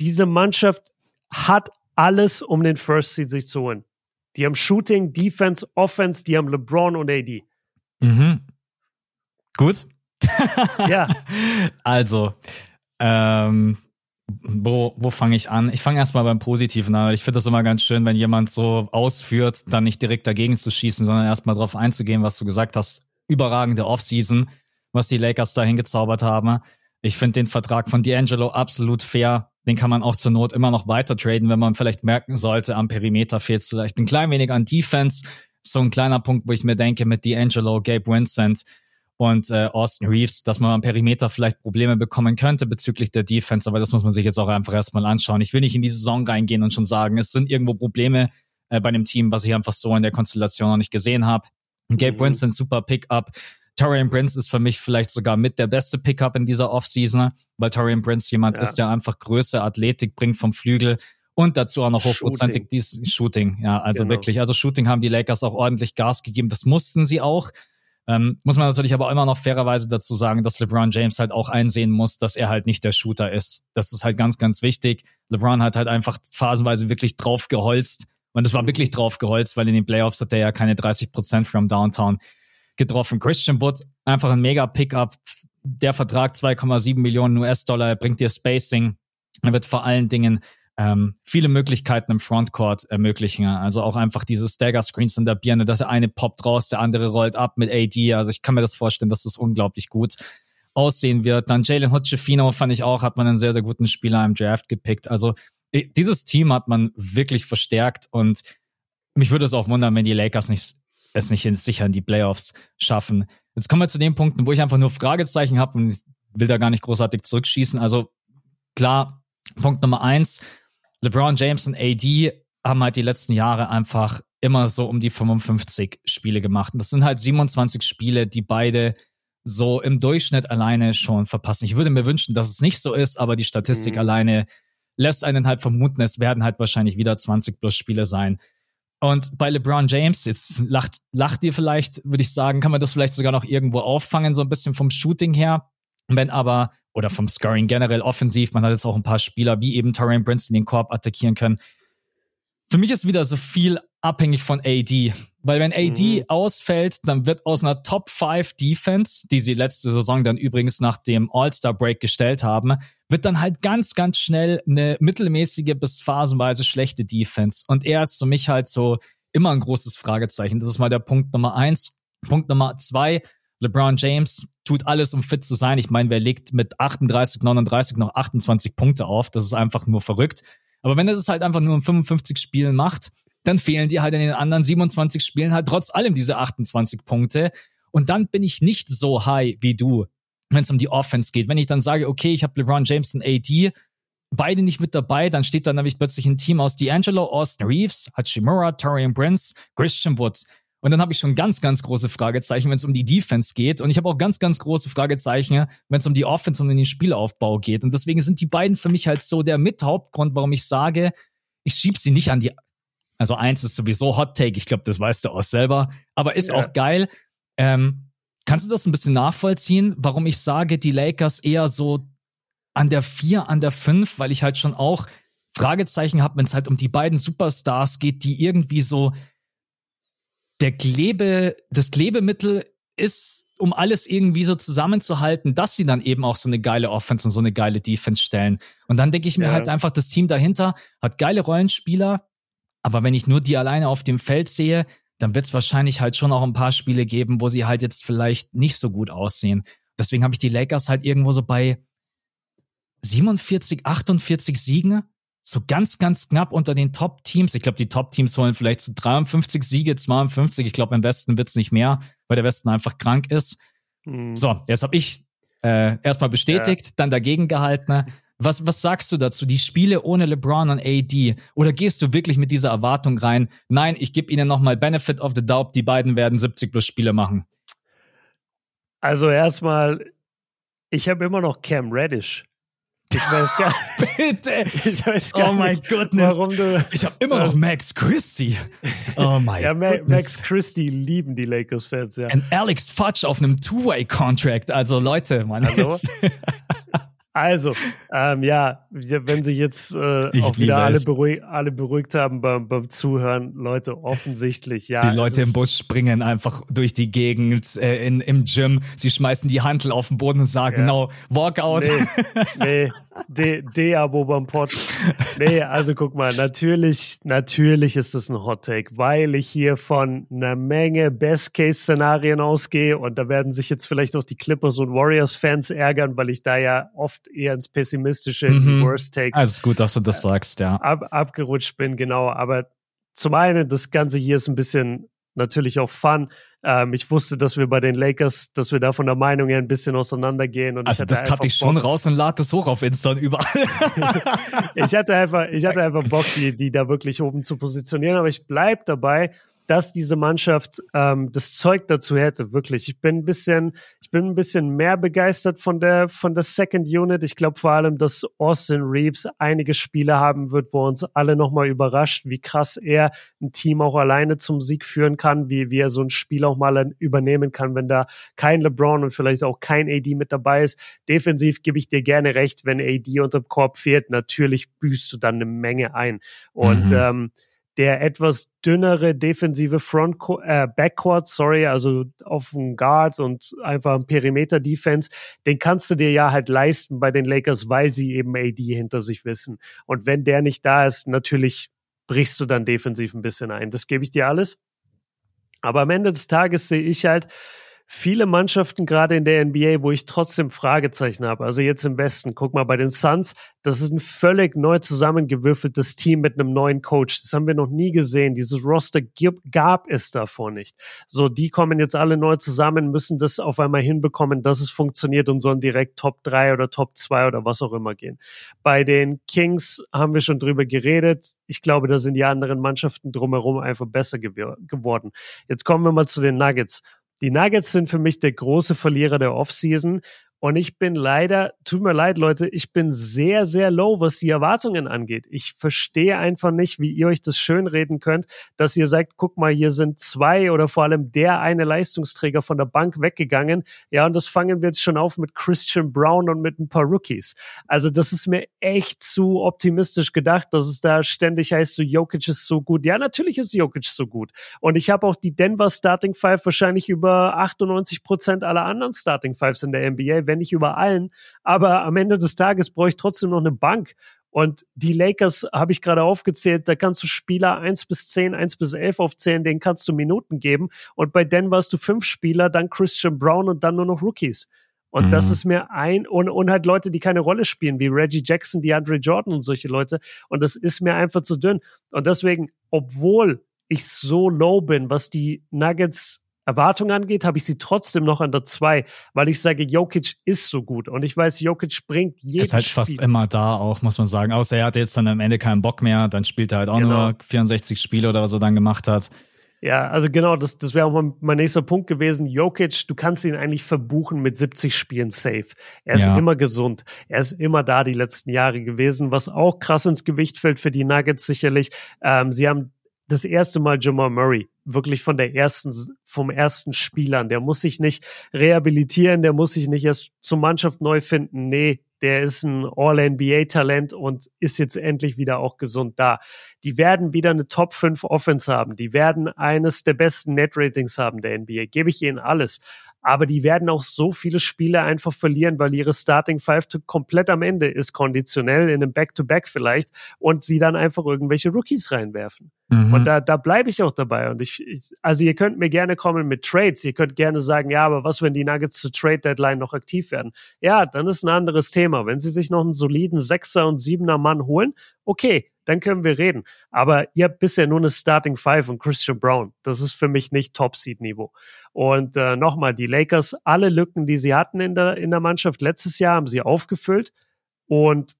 B: Diese Mannschaft hat alles, um den First Seed sich zu holen. Die haben Shooting, Defense, Offense, die haben LeBron und AD.
A: Mhm. Gut.
B: ja.
A: Also, ähm, wo, wo fange ich an? Ich fange erstmal beim Positiven an. Ich finde das immer ganz schön, wenn jemand so ausführt, dann nicht direkt dagegen zu schießen, sondern erstmal darauf einzugehen, was du gesagt hast. Überragende Offseason, was die Lakers da hingezaubert haben. Ich finde den Vertrag von D'Angelo absolut fair. Den kann man auch zur Not immer noch weiter traden, wenn man vielleicht merken sollte, am Perimeter fehlt es vielleicht ein klein wenig an Defense. So ein kleiner Punkt, wo ich mir denke, mit D'Angelo, Gabe Vincent, und äh, Austin Reeves, dass man am Perimeter vielleicht Probleme bekommen könnte bezüglich der Defense, aber das muss man sich jetzt auch einfach erstmal anschauen. Ich will nicht in die Saison reingehen und schon sagen, es sind irgendwo Probleme äh, bei dem Team, was ich einfach so in der Konstellation noch nicht gesehen habe. Gabe mhm. Winston, super Pickup. Torian Prince ist für mich vielleicht sogar mit der beste Pickup in dieser Offseason, weil Torian Prince jemand ja. ist, der einfach Größe, Athletik bringt vom Flügel und dazu auch noch hochprozentig Shooting. dies Shooting. Ja, also genau. wirklich. Also Shooting haben die Lakers auch ordentlich Gas gegeben. Das mussten sie auch. Ähm, muss man natürlich aber immer noch fairerweise dazu sagen, dass LeBron James halt auch einsehen muss, dass er halt nicht der Shooter ist. Das ist halt ganz, ganz wichtig. LeBron hat halt einfach phasenweise wirklich drauf geholzt. Und es war wirklich drauf geholzt, weil in den Playoffs hat er ja keine 30 Prozent from Downtown getroffen. Christian Wood, einfach ein mega Pickup. Der Vertrag 2,7 Millionen US-Dollar, er bringt dir Spacing. Er wird vor allen Dingen ähm, viele Möglichkeiten im Frontcourt ermöglichen. Also auch einfach diese Stagger-Screens in der Birne, dass der eine poppt raus, der andere rollt ab mit AD. Also ich kann mir das vorstellen, dass das unglaublich gut aussehen wird. Dann Jalen Hutchefino fand ich auch, hat man einen sehr, sehr guten Spieler im Draft gepickt. Also dieses Team hat man wirklich verstärkt und mich würde es auch wundern, wenn die Lakers nicht, es nicht sicher in die Playoffs schaffen. Jetzt kommen wir zu den Punkten, wo ich einfach nur Fragezeichen habe und will da gar nicht großartig zurückschießen. Also klar, Punkt Nummer eins, LeBron James und AD haben halt die letzten Jahre einfach immer so um die 55 Spiele gemacht. Und das sind halt 27 Spiele, die beide so im Durchschnitt alleine schon verpassen. Ich würde mir wünschen, dass es nicht so ist, aber die Statistik mhm. alleine lässt einen halt vermuten, es werden halt wahrscheinlich wieder 20 plus Spiele sein. Und bei LeBron James, jetzt lacht, lacht ihr vielleicht, würde ich sagen, kann man das vielleicht sogar noch irgendwo auffangen, so ein bisschen vom Shooting her. Wenn aber, oder vom Scoring generell offensiv, man hat jetzt auch ein paar Spieler wie eben Torian die den Korb attackieren können. Für mich ist wieder so viel abhängig von AD. Weil wenn AD mhm. ausfällt, dann wird aus einer Top 5 Defense, die sie letzte Saison dann übrigens nach dem All-Star-Break gestellt haben, wird dann halt ganz, ganz schnell eine mittelmäßige bis phasenweise schlechte Defense. Und er ist für mich halt so immer ein großes Fragezeichen. Das ist mal der Punkt Nummer eins. Punkt Nummer zwei, LeBron James tut alles, um fit zu sein. Ich meine, wer legt mit 38, 39 noch 28 Punkte auf? Das ist einfach nur verrückt. Aber wenn er es halt einfach nur in 55 Spielen macht, dann fehlen dir halt in den anderen 27 Spielen halt trotz allem diese 28 Punkte. Und dann bin ich nicht so high wie du, wenn es um die Offense geht. Wenn ich dann sage, okay, ich habe LeBron James und AD, beide nicht mit dabei, dann steht da nämlich plötzlich ein Team aus D'Angelo, Austin Reeves, Hachimura, Torian Prince, Christian Woods. Und dann habe ich schon ganz, ganz große Fragezeichen, wenn es um die Defense geht. Und ich habe auch ganz, ganz große Fragezeichen, wenn es um die Offense und um den Spielaufbau geht. Und deswegen sind die beiden für mich halt so der Mithauptgrund, warum ich sage, ich schieb sie nicht an die. Also eins ist sowieso Hot Take, ich glaube, das weißt du auch selber, aber ist ja. auch geil. Ähm, kannst du das ein bisschen nachvollziehen, warum ich sage, die Lakers eher so an der vier, an der fünf, weil ich halt schon auch Fragezeichen habe, wenn es halt um die beiden Superstars geht, die irgendwie so der Klebe, das Klebemittel ist, um alles irgendwie so zusammenzuhalten, dass sie dann eben auch so eine geile Offense und so eine geile Defense stellen. Und dann denke ich mir ja. halt einfach, das Team dahinter hat geile Rollenspieler, aber wenn ich nur die alleine auf dem Feld sehe, dann wird es wahrscheinlich halt schon auch ein paar Spiele geben, wo sie halt jetzt vielleicht nicht so gut aussehen. Deswegen habe ich die Lakers halt irgendwo so bei 47, 48 Siegen so ganz, ganz knapp unter den Top-Teams. Ich glaube, die Top-Teams holen vielleicht so 53 Siege, 52. Ich glaube, im Westen wird's nicht mehr, weil der Westen einfach krank ist. Mhm. So, jetzt habe ich äh, erstmal bestätigt, ja. dann dagegen gehalten. Was, was sagst du dazu? Die Spiele ohne LeBron und AD? Oder gehst du wirklich mit dieser Erwartung rein? Nein, ich gebe ihnen nochmal Benefit of the Doubt. Die beiden werden 70 plus Spiele machen.
B: Also erstmal, ich habe immer noch Cam Reddish ich weiß gar
A: nicht. Bitte. Ich weiß gar oh my goodness. Warum du, ich habe immer noch Max Christie. Oh my
B: ja, Ma goodness. Max Christie lieben die Lakers-Fans, ja.
A: Und Alex Fudge auf einem Two-Way-Contract. Also Leute, man. Hallo?
B: Also, ähm, ja, wenn sich jetzt äh, auch wieder alle, beruhig, alle beruhigt haben beim, beim Zuhören, Leute, offensichtlich, ja.
A: Die Leute im Bus springen einfach durch die Gegend äh, in, im Gym, sie schmeißen die Hantel auf den Boden und sagen, ja. no, walk out.
B: Nee, nee D-Abo beim Pod. Nee, also guck mal, natürlich, natürlich ist das ein Hot Take, weil ich hier von einer Menge Best-Case-Szenarien ausgehe und da werden sich jetzt vielleicht auch die Clippers und Warriors-Fans ärgern, weil ich da ja oft eher ins Pessimistische, mhm. die Worst Takes.
A: Also ist gut, dass du das sagst, ja.
B: Ab, abgerutscht bin, genau. Aber zum einen, das Ganze hier ist ein bisschen natürlich auch Fun. Ähm, ich wusste, dass wir bei den Lakers, dass wir da von der Meinung her ein bisschen auseinandergehen. Und
A: also das cutte ich schon raus und lade das hoch auf Insta und überall.
B: ich hatte einfach, ich hatte einfach Bock, die, die da wirklich oben zu positionieren. Aber ich bleib dabei, dass diese Mannschaft ähm, das Zeug dazu hätte, wirklich. Ich bin ein bisschen, ich bin ein bisschen mehr begeistert von der von der Second Unit. Ich glaube vor allem, dass Austin Reeves einige Spiele haben wird, wo uns alle nochmal überrascht, wie krass er ein Team auch alleine zum Sieg führen kann, wie, wie er so ein Spiel auch mal übernehmen kann, wenn da kein LeBron und vielleicht auch kein AD mit dabei ist. Defensiv gebe ich dir gerne recht, wenn AD unter dem Korb fehlt, natürlich büßt du dann eine Menge ein. Und mhm. ähm, der etwas dünnere defensive Front äh, Backcourt, sorry, also auf dem Guard und einfach ein Perimeter Defense, den kannst du dir ja halt leisten bei den Lakers, weil sie eben AD hinter sich wissen. Und wenn der nicht da ist, natürlich brichst du dann defensiv ein bisschen ein. Das gebe ich dir alles. Aber am Ende des Tages sehe ich halt, viele Mannschaften gerade in der NBA, wo ich trotzdem Fragezeichen habe. Also jetzt im Westen, guck mal bei den Suns, das ist ein völlig neu zusammengewürfeltes Team mit einem neuen Coach. Das haben wir noch nie gesehen. Dieses Roster gab es davor nicht. So, die kommen jetzt alle neu zusammen, müssen das auf einmal hinbekommen, dass es funktioniert und sollen direkt Top 3 oder Top 2 oder was auch immer gehen. Bei den Kings haben wir schon drüber geredet. Ich glaube, da sind die anderen Mannschaften drumherum einfach besser geworden. Jetzt kommen wir mal zu den Nuggets. Die Nuggets sind für mich der große Verlierer der Offseason. Und ich bin leider, tut mir leid, Leute, ich bin sehr, sehr low, was die Erwartungen angeht. Ich verstehe einfach nicht, wie ihr euch das schönreden könnt, dass ihr sagt, guck mal, hier sind zwei oder vor allem der eine Leistungsträger von der Bank weggegangen. Ja, und das fangen wir jetzt schon auf mit Christian Brown und mit ein paar Rookies. Also das ist mir echt zu optimistisch gedacht, dass es da ständig heißt, so Jokic ist so gut. Ja, natürlich ist Jokic so gut. Und ich habe auch die Denver Starting Five wahrscheinlich über 98 Prozent aller anderen Starting Fives in der NBA wenn nicht über allen. Aber am Ende des Tages brauche ich trotzdem noch eine Bank. Und die Lakers habe ich gerade aufgezählt, da kannst du Spieler eins bis zehn, eins bis elf aufzählen, denen kannst du Minuten geben. Und bei Denver hast du fünf Spieler, dann Christian Brown und dann nur noch Rookies. Und mhm. das ist mir ein, und, und halt Leute, die keine Rolle spielen, wie Reggie Jackson, die Andre Jordan und solche Leute. Und das ist mir einfach zu dünn. Und deswegen, obwohl ich so low bin, was die Nuggets Erwartung angeht, habe ich sie trotzdem noch an der 2, weil ich sage, Jokic ist so gut und ich weiß, Jokic bringt jedes
A: Ist halt Spiel. fast immer da auch, muss man sagen. Außer er hat jetzt dann am Ende keinen Bock mehr, dann spielt er halt auch genau. nur 64 Spiele oder was er dann gemacht hat.
B: Ja, also genau, das, das wäre auch mein, mein nächster Punkt gewesen. Jokic, du kannst ihn eigentlich verbuchen mit 70 Spielen safe. Er ist ja. immer gesund. Er ist immer da die letzten Jahre gewesen, was auch krass ins Gewicht fällt für die Nuggets sicherlich. Ähm, sie haben das erste Mal Jamal Murray wirklich von der ersten, vom ersten Spielern. Der muss sich nicht rehabilitieren, der muss sich nicht erst zur Mannschaft neu finden. Nee, der ist ein All-NBA-Talent und ist jetzt endlich wieder auch gesund da. Die werden wieder eine Top 5 Offense haben. Die werden eines der besten Net-Ratings haben der NBA. Gebe ich ihnen alles aber die werden auch so viele Spiele einfach verlieren, weil ihre Starting Five komplett am Ende ist, konditionell in einem Back-to-Back -Back vielleicht und sie dann einfach irgendwelche Rookies reinwerfen. Mhm. Und da, da bleibe ich auch dabei. Und ich, ich, also ihr könnt mir gerne kommen mit Trades. Ihr könnt gerne sagen, ja, aber was, wenn die Nuggets zur Trade Deadline noch aktiv werden? Ja, dann ist ein anderes Thema. Wenn sie sich noch einen soliden Sechser und Siebener Mann holen, okay, dann können wir reden. Aber ihr habt bisher nur eine Starting Five und Christian Brown. Das ist für mich nicht Top-Seed-Niveau. Und äh, nochmal, die Lakers, alle Lücken, die sie hatten in der, in der Mannschaft letztes Jahr, haben sie aufgefüllt. Und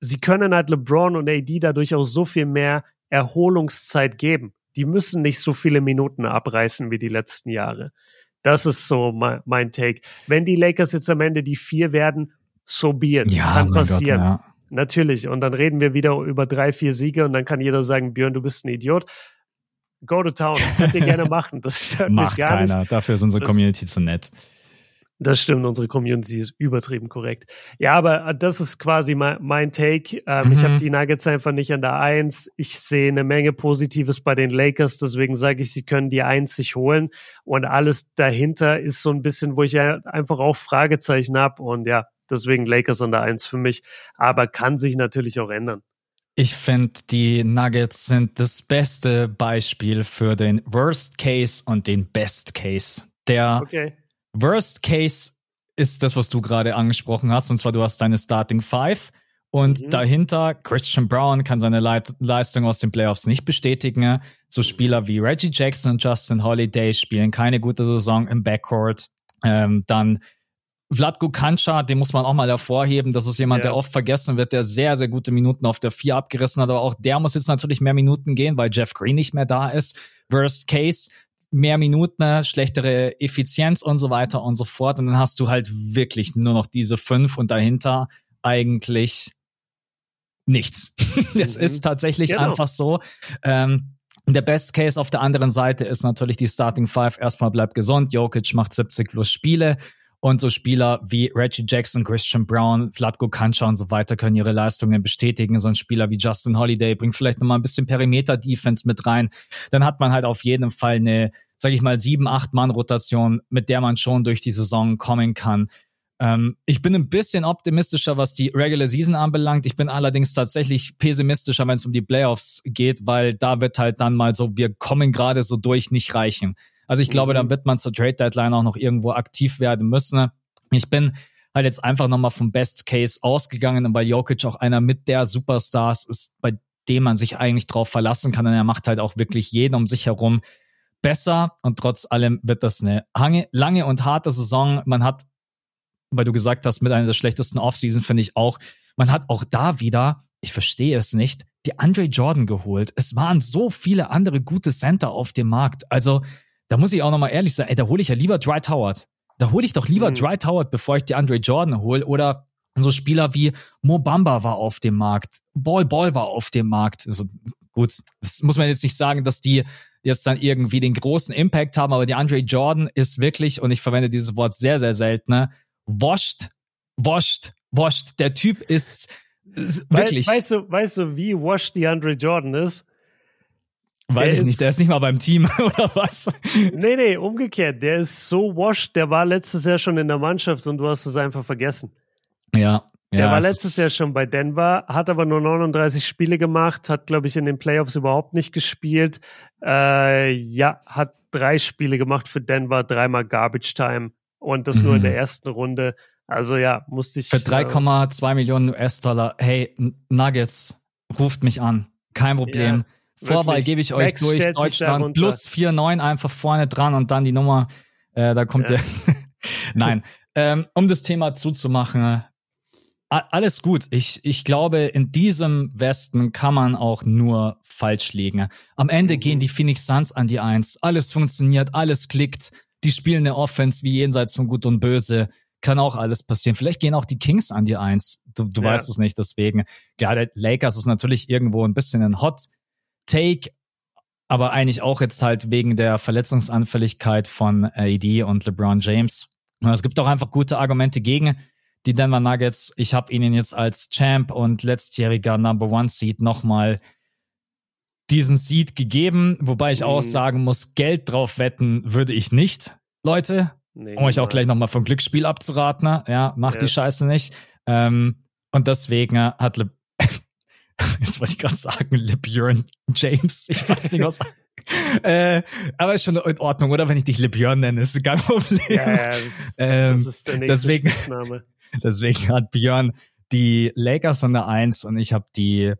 B: sie können halt LeBron und AD dadurch auch so viel mehr Erholungszeit geben. Die müssen nicht so viele Minuten abreißen wie die letzten Jahre. Das ist so mein, mein Take. Wenn die Lakers jetzt am Ende die vier werden, so be it. Ja, Kann passieren. Gott, ja. Natürlich. Und dann reden wir wieder über drei, vier Siege und dann kann jeder sagen, Björn, du bist ein Idiot. Go to town. Könnt ihr gerne machen. Das stört Macht mich gar keiner.
A: nicht. Dafür ist unsere Community das, zu nett.
B: Das stimmt, unsere Community ist übertrieben korrekt. Ja, aber das ist quasi mein, mein Take. Ähm, mhm. Ich habe die Nuggets einfach nicht an der Eins. Ich sehe eine Menge Positives bei den Lakers, deswegen sage ich, sie können die Eins sich holen. Und alles dahinter ist so ein bisschen, wo ich ja einfach auch Fragezeichen habe. Und ja, Deswegen Lakers an der Eins für mich. Aber kann sich natürlich auch ändern.
A: Ich finde, die Nuggets sind das beste Beispiel für den Worst Case und den Best Case. Der okay. Worst Case ist das, was du gerade angesprochen hast, und zwar du hast deine Starting Five und mhm. dahinter Christian Brown kann seine Leit Leistung aus den Playoffs nicht bestätigen. So Spieler wie Reggie Jackson und Justin Holiday spielen keine gute Saison im Backcourt. Ähm, dann Vladko Kancha, den muss man auch mal hervorheben. Das ist jemand, ja. der oft vergessen wird, der sehr, sehr gute Minuten auf der vier abgerissen hat. Aber auch der muss jetzt natürlich mehr Minuten gehen, weil Jeff Green nicht mehr da ist. Worst Case, mehr Minuten, schlechtere Effizienz und so weiter und so fort. Und dann hast du halt wirklich nur noch diese fünf und dahinter eigentlich nichts. Es mhm. ist tatsächlich genau. einfach so. Ähm, der Best Case auf der anderen Seite ist natürlich die Starting Five. Erstmal bleibt gesund. Jokic macht 70 plus Spiele. Und so Spieler wie Reggie Jackson, Christian Brown, Vladko Kancha und so weiter können ihre Leistungen bestätigen. So ein Spieler wie Justin Holiday bringt vielleicht nochmal ein bisschen Perimeter-Defense mit rein. Dann hat man halt auf jeden Fall eine, sag ich mal, sieben, acht Mann-Rotation, mit der man schon durch die Saison kommen kann. Ähm, ich bin ein bisschen optimistischer, was die Regular Season anbelangt. Ich bin allerdings tatsächlich pessimistischer, wenn es um die Playoffs geht, weil da wird halt dann mal so, wir kommen gerade so durch, nicht reichen. Also ich glaube, mhm. dann wird man zur Trade Deadline auch noch irgendwo aktiv werden müssen. Ich bin halt jetzt einfach nochmal vom Best Case ausgegangen, weil Jokic auch einer mit der Superstars ist, bei dem man sich eigentlich drauf verlassen kann. Und er macht halt auch wirklich jeden um sich herum besser. Und trotz allem wird das eine lange und harte Saison. Man hat, weil du gesagt hast, mit einer der schlechtesten Offseason finde ich auch, man hat auch da wieder, ich verstehe es nicht, die Andre Jordan geholt. Es waren so viele andere gute Center auf dem Markt. Also da muss ich auch nochmal ehrlich sein, ey, da hole ich ja lieber Dwight Howard. Da hole ich doch lieber mhm. Dwight Howard, bevor ich die Andre Jordan hole. Oder so Spieler wie Mo Bamba war auf dem Markt, Ball Ball war auf dem Markt. Also gut, das muss man jetzt nicht sagen, dass die jetzt dann irgendwie den großen Impact haben, aber die Andre Jordan ist wirklich, und ich verwende dieses Wort sehr, sehr selten, ne, washed, washed, washed. Der Typ ist, ist wirklich.
B: Weißt du, weißt du, wie washed die Andre Jordan ist?
A: Weiß der ich nicht, der ist nicht mal beim Team oder was?
B: Nee, nee, umgekehrt. Der ist so washed, der war letztes Jahr schon in der Mannschaft und du hast es einfach vergessen.
A: Ja.
B: Der ja, war letztes Jahr schon bei Denver, hat aber nur 39 Spiele gemacht, hat, glaube ich, in den Playoffs überhaupt nicht gespielt. Äh, ja, hat drei Spiele gemacht für Denver, dreimal Garbage Time und das mhm. nur in der mhm. ersten Runde. Also ja, musste ich.
A: Für 3,2 äh, Millionen US-Dollar. Hey, Nuggets, ruft mich an. Kein Problem. Ja Vorwahl gebe ich euch durch Deutschland plus 4,9 einfach vorne dran und dann die Nummer, äh, da kommt ja. der. Nein, ähm, um das Thema zuzumachen, alles gut. Ich, ich glaube, in diesem Westen kann man auch nur falsch liegen. Am Ende mhm. gehen die Phoenix Suns an die Eins. Alles funktioniert, alles klickt. Die spielen eine Offense wie jenseits von Gut und Böse. Kann auch alles passieren. Vielleicht gehen auch die Kings an die Eins. Du, du ja. weißt es nicht, deswegen. Der Lakers ist natürlich irgendwo ein bisschen ein Hot Take, aber eigentlich auch jetzt halt wegen der Verletzungsanfälligkeit von AD und LeBron James. Es gibt auch einfach gute Argumente gegen die Denver Nuggets. Ich habe ihnen jetzt als Champ und letztjähriger Number One Seed nochmal diesen Seed gegeben, wobei ich mhm. auch sagen muss, Geld drauf wetten würde ich nicht, Leute. Nee, um euch auch gleich nochmal vom Glücksspiel abzuraten. Ja, macht yes. die Scheiße nicht. Ähm, und deswegen hat Le jetzt wollte ich gerade sagen, LeBjörn James. Ich weiß nicht, was. äh, aber ist schon in Ordnung, oder? Wenn ich dich LeBjörn nenne, ist kein Problem. Ja, ja, das, ähm, das ist der nächste deswegen, Spitzname. deswegen hat Björn die Lakers an der Eins und ich habe die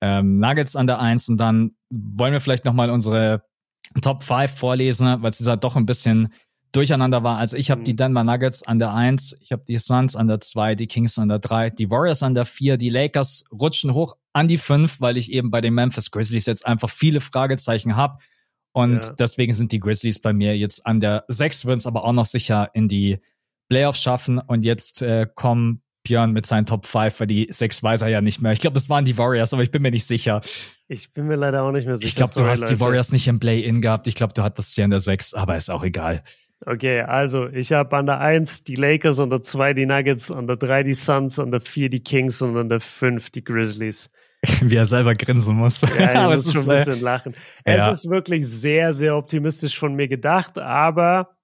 A: ähm, Nuggets an der Eins und dann wollen wir vielleicht nochmal unsere Top 5 vorlesen, weil es halt doch ein bisschen durcheinander war. Also ich habe die mhm. Denver Nuggets an der 1, ich habe die Suns an der 2, die Kings an der 3, die Warriors an der 4, die Lakers rutschen hoch an die 5, weil ich eben bei den Memphis Grizzlies jetzt einfach viele Fragezeichen habe. Und ja. deswegen sind die Grizzlies bei mir jetzt an der 6, würden es aber auch noch sicher in die Playoffs schaffen. Und jetzt äh, kommen Björn mit seinen Top 5, weil die 6 weiß er ja nicht mehr. Ich glaube, das waren die Warriors, aber ich bin mir nicht sicher.
B: Ich bin mir leider auch nicht mehr sicher.
A: Ich glaube, du hast Leute. die Warriors nicht im Play-In gehabt. Ich glaube, du hattest sie an der 6, aber ist auch egal.
B: Okay, also ich habe an der 1 die Lakers, an der 2 die Nuggets, an der 3 die Suns, an der 4 die Kings und an der 5 die Grizzlies.
A: Wie er selber grinsen muss.
B: Ja, ich muss schon ein bisschen äh, lachen. Es ja. ist wirklich sehr, sehr optimistisch von mir gedacht, aber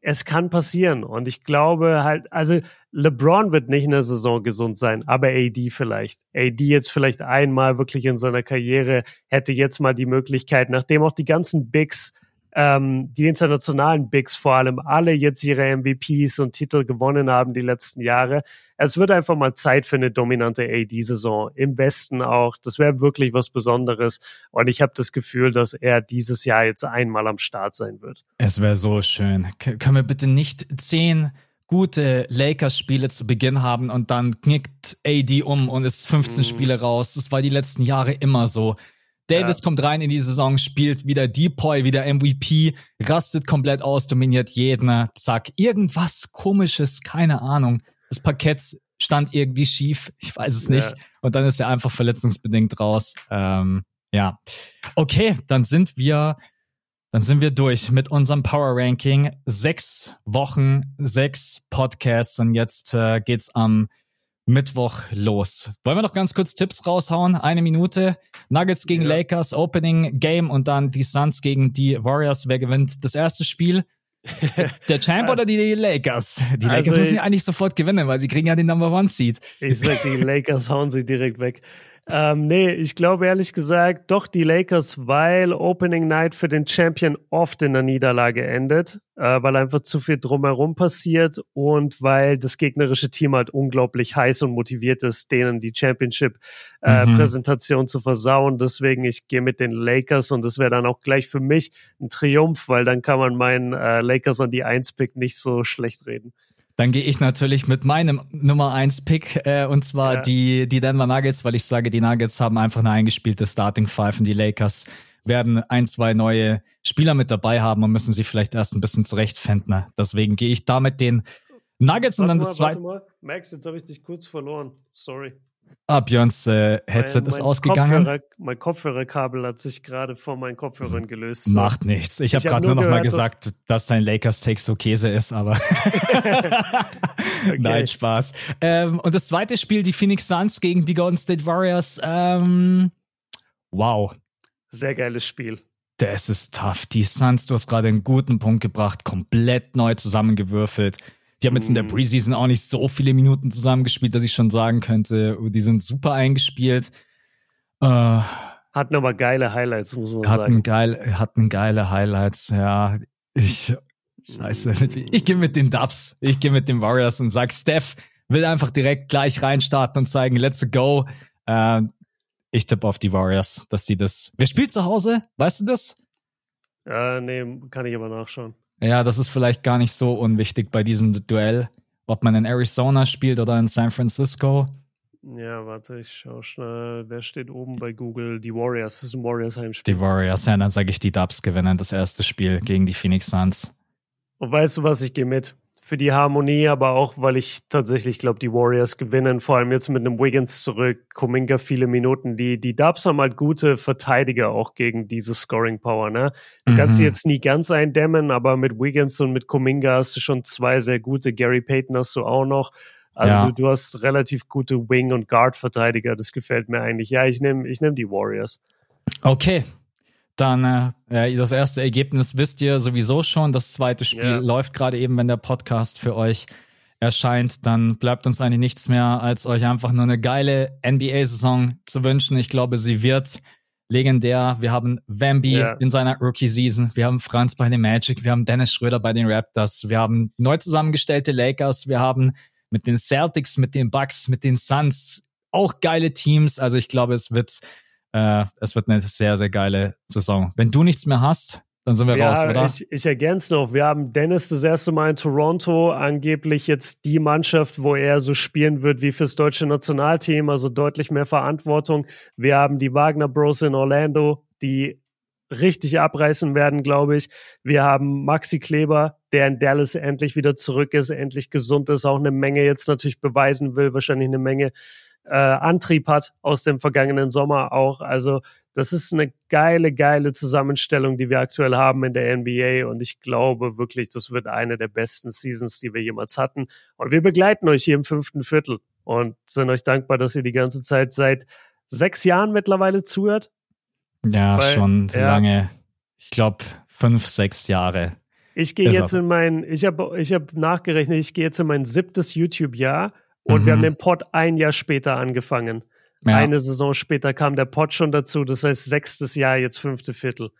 B: es kann passieren. Und ich glaube halt, also LeBron wird nicht in der Saison gesund sein, aber AD vielleicht. AD jetzt vielleicht einmal wirklich in seiner Karriere hätte jetzt mal die Möglichkeit, nachdem auch die ganzen Bigs ähm, die internationalen Bigs vor allem alle jetzt ihre MVPs und Titel gewonnen haben die letzten Jahre. Es wird einfach mal Zeit für eine dominante AD-Saison im Westen auch. Das wäre wirklich was Besonderes. Und ich habe das Gefühl, dass er dieses Jahr jetzt einmal am Start sein wird.
A: Es wäre so schön. K können wir bitte nicht zehn gute Lakers-Spiele zu Beginn haben und dann knickt AD um und ist 15 mm. Spiele raus. Das war die letzten Jahre immer so. Davis ja. kommt rein in die Saison, spielt wieder Depoy, wieder MVP, rastet komplett aus, dominiert jeden, zack. Irgendwas komisches, keine Ahnung. Das Parkett stand irgendwie schief, ich weiß es nicht. Ja. Und dann ist er einfach verletzungsbedingt raus. Ähm, ja. Okay, dann sind wir, dann sind wir durch mit unserem Power Ranking. Sechs Wochen, sechs Podcasts und jetzt äh, geht's am Mittwoch los. Wollen wir noch ganz kurz Tipps raushauen? Eine Minute. Nuggets gegen ja. Lakers, Opening Game und dann die Suns gegen die Warriors. Wer gewinnt das erste Spiel? Der Champ oder die Lakers? Die Lakers also müssen ja eigentlich sofort gewinnen, weil sie kriegen ja den Number One Seed.
B: Ich sag, die Lakers hauen sie direkt weg. Ähm, nee, ich glaube ehrlich gesagt doch die Lakers, weil Opening Night für den Champion oft in der Niederlage endet, äh, weil einfach zu viel drumherum passiert und weil das gegnerische Team halt unglaublich heiß und motiviert ist, denen die Championship-Präsentation äh, mhm. zu versauen. Deswegen, ich gehe mit den Lakers und das wäre dann auch gleich für mich ein Triumph, weil dann kann man meinen äh, Lakers an die Eins-Pick nicht so schlecht reden.
A: Dann gehe ich natürlich mit meinem Nummer 1 Pick äh, und zwar ja. die, die Denver Nuggets, weil ich sage, die Nuggets haben einfach eine eingespielte Starting Five und die Lakers werden ein, zwei neue Spieler mit dabei haben und müssen sie vielleicht erst ein bisschen zurechtfinden. Deswegen gehe ich damit den Nuggets
B: warte
A: und dann
B: mal,
A: das zweite.
B: Max, jetzt habe ich dich kurz verloren. Sorry.
A: Ah, Björns äh, Headset mein, ist ausgegangen.
B: Kopfhörer, mein Kopfhörerkabel hat sich gerade vor meinen Kopfhörern gelöst.
A: So. Macht nichts. Ich habe hab gerade nur, noch mal gesagt, dass, dass dein Lakers-Take so Käse ist, aber okay. nein, Spaß. Ähm, und das zweite Spiel, die Phoenix Suns gegen die Golden State Warriors. Ähm, wow.
B: Sehr geiles Spiel.
A: Das ist tough. Die Suns, du hast gerade einen guten Punkt gebracht, komplett neu zusammengewürfelt. Die haben jetzt in der mhm. Preseason auch nicht so viele Minuten zusammengespielt, dass ich schon sagen könnte, oh, die sind super eingespielt.
B: Äh, hatten aber geile Highlights, muss man
A: hatten sagen. Geil, hatten geile Highlights, ja. Ich, scheiße, ich gehe mit den Dubs, ich gehe mit den Warriors und sag, Steph will einfach direkt gleich reinstarten und zeigen, let's go. Äh, ich tippe auf die Warriors, dass die das. Wer spielt zu Hause? Weißt du das?
B: Ja, nee, kann ich aber nachschauen.
A: Ja, das ist vielleicht gar nicht so unwichtig bei diesem Duell, ob man in Arizona spielt oder in San Francisco.
B: Ja, warte, ich schau schnell. Wer steht oben bei Google? Die Warriors. Das ist ein Warriors Heimspiel.
A: Die Warriors, ja, dann sage ich, die Dubs gewinnen das erste Spiel gegen die Phoenix Suns.
B: Und weißt du was, ich gehe mit für die Harmonie, aber auch, weil ich tatsächlich glaube, die Warriors gewinnen, vor allem jetzt mit einem Wiggins zurück, Kuminga viele Minuten. Die, die Dubs haben halt gute Verteidiger auch gegen diese Scoring Power, ne? Du mhm. kannst sie jetzt nie ganz eindämmen, aber mit Wiggins und mit Kuminga hast du schon zwei sehr gute. Gary Payton hast du auch noch. Also ja. du, du hast relativ gute Wing- und Guard-Verteidiger. Das gefällt mir eigentlich. Ja, ich nehme ich nehm die Warriors.
A: Okay, dann äh, das erste Ergebnis wisst ihr sowieso schon. Das zweite Spiel yeah. läuft gerade eben, wenn der Podcast für euch erscheint. Dann bleibt uns eigentlich nichts mehr, als euch einfach nur eine geile NBA-Saison zu wünschen. Ich glaube, sie wird legendär. Wir haben Wambi yeah. in seiner Rookie-Season. Wir haben Franz bei den Magic. Wir haben Dennis Schröder bei den Raptors. Wir haben neu zusammengestellte Lakers. Wir haben mit den Celtics, mit den Bucks, mit den Suns auch geile Teams. Also ich glaube, es wird äh, es wird eine sehr, sehr geile Saison. Wenn du nichts mehr hast, dann sind wir ja, raus, oder?
B: Ich, ich ergänze noch, wir haben Dennis das erste Mal in Toronto, angeblich jetzt die Mannschaft, wo er so spielen wird wie fürs deutsche Nationalteam, also deutlich mehr Verantwortung. Wir haben die Wagner Bros in Orlando, die richtig abreißen werden, glaube ich. Wir haben Maxi Kleber, der in Dallas endlich wieder zurück ist, endlich gesund ist, auch eine Menge jetzt natürlich beweisen will, wahrscheinlich eine Menge äh, Antrieb hat aus dem vergangenen Sommer auch. Also das ist eine geile, geile Zusammenstellung, die wir aktuell haben in der NBA und ich glaube wirklich, das wird eine der besten Seasons, die wir jemals hatten. Und wir begleiten euch hier im fünften Viertel und sind euch dankbar, dass ihr die ganze Zeit seit sechs Jahren mittlerweile zuhört.
A: Ja, Weil, schon ja, lange. Ich glaube fünf, sechs Jahre.
B: Ich gehe jetzt in mein, ich habe ich hab nachgerechnet, ich gehe jetzt in mein siebtes YouTube-Jahr und mhm. wir haben den Pod ein Jahr später angefangen. Ja. Eine Saison später kam der Pod schon dazu, das heißt sechstes Jahr, jetzt fünfte Viertel.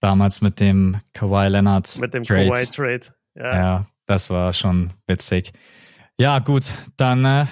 A: Damals mit dem Kawhi Leonard
B: Mit dem Trade. Kawhi Trade.
A: Ja. ja, das war schon witzig. Ja, gut, dann äh,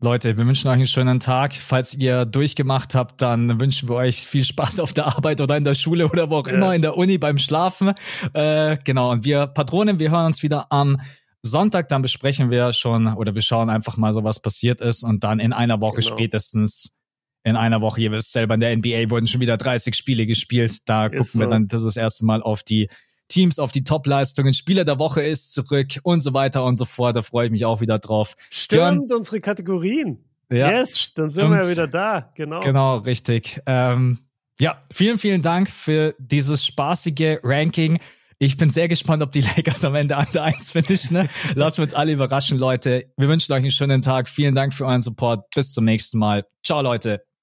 A: Leute, wir wünschen euch einen schönen Tag. Falls ihr durchgemacht habt, dann wünschen wir euch viel Spaß auf der Arbeit oder in der Schule oder wo auch ja. immer, in der Uni beim Schlafen. Äh, genau, und wir Patronen, wir hören uns wieder am Sonntag, dann besprechen wir schon oder wir schauen einfach mal so, was passiert ist und dann in einer Woche genau. spätestens in einer Woche, ihr wisst selber, in der NBA wurden schon wieder 30 Spiele gespielt. Da ist gucken so. wir dann das, das erste Mal auf die Teams, auf die Top-Leistungen. Spieler der Woche ist zurück und so weiter und so fort. Da freue ich mich auch wieder drauf.
B: Stimmt, Björn, unsere Kategorien. Ja, yes, dann sind wir ja wieder da. Genau.
A: Genau, richtig. Ähm, ja, vielen, vielen Dank für dieses spaßige Ranking. Ich bin sehr gespannt, ob die Lakers am Ende an der 1 finishen. Ne? Lassen wir uns alle überraschen, Leute. Wir wünschen euch einen schönen Tag. Vielen Dank für euren Support. Bis zum nächsten Mal. Ciao, Leute.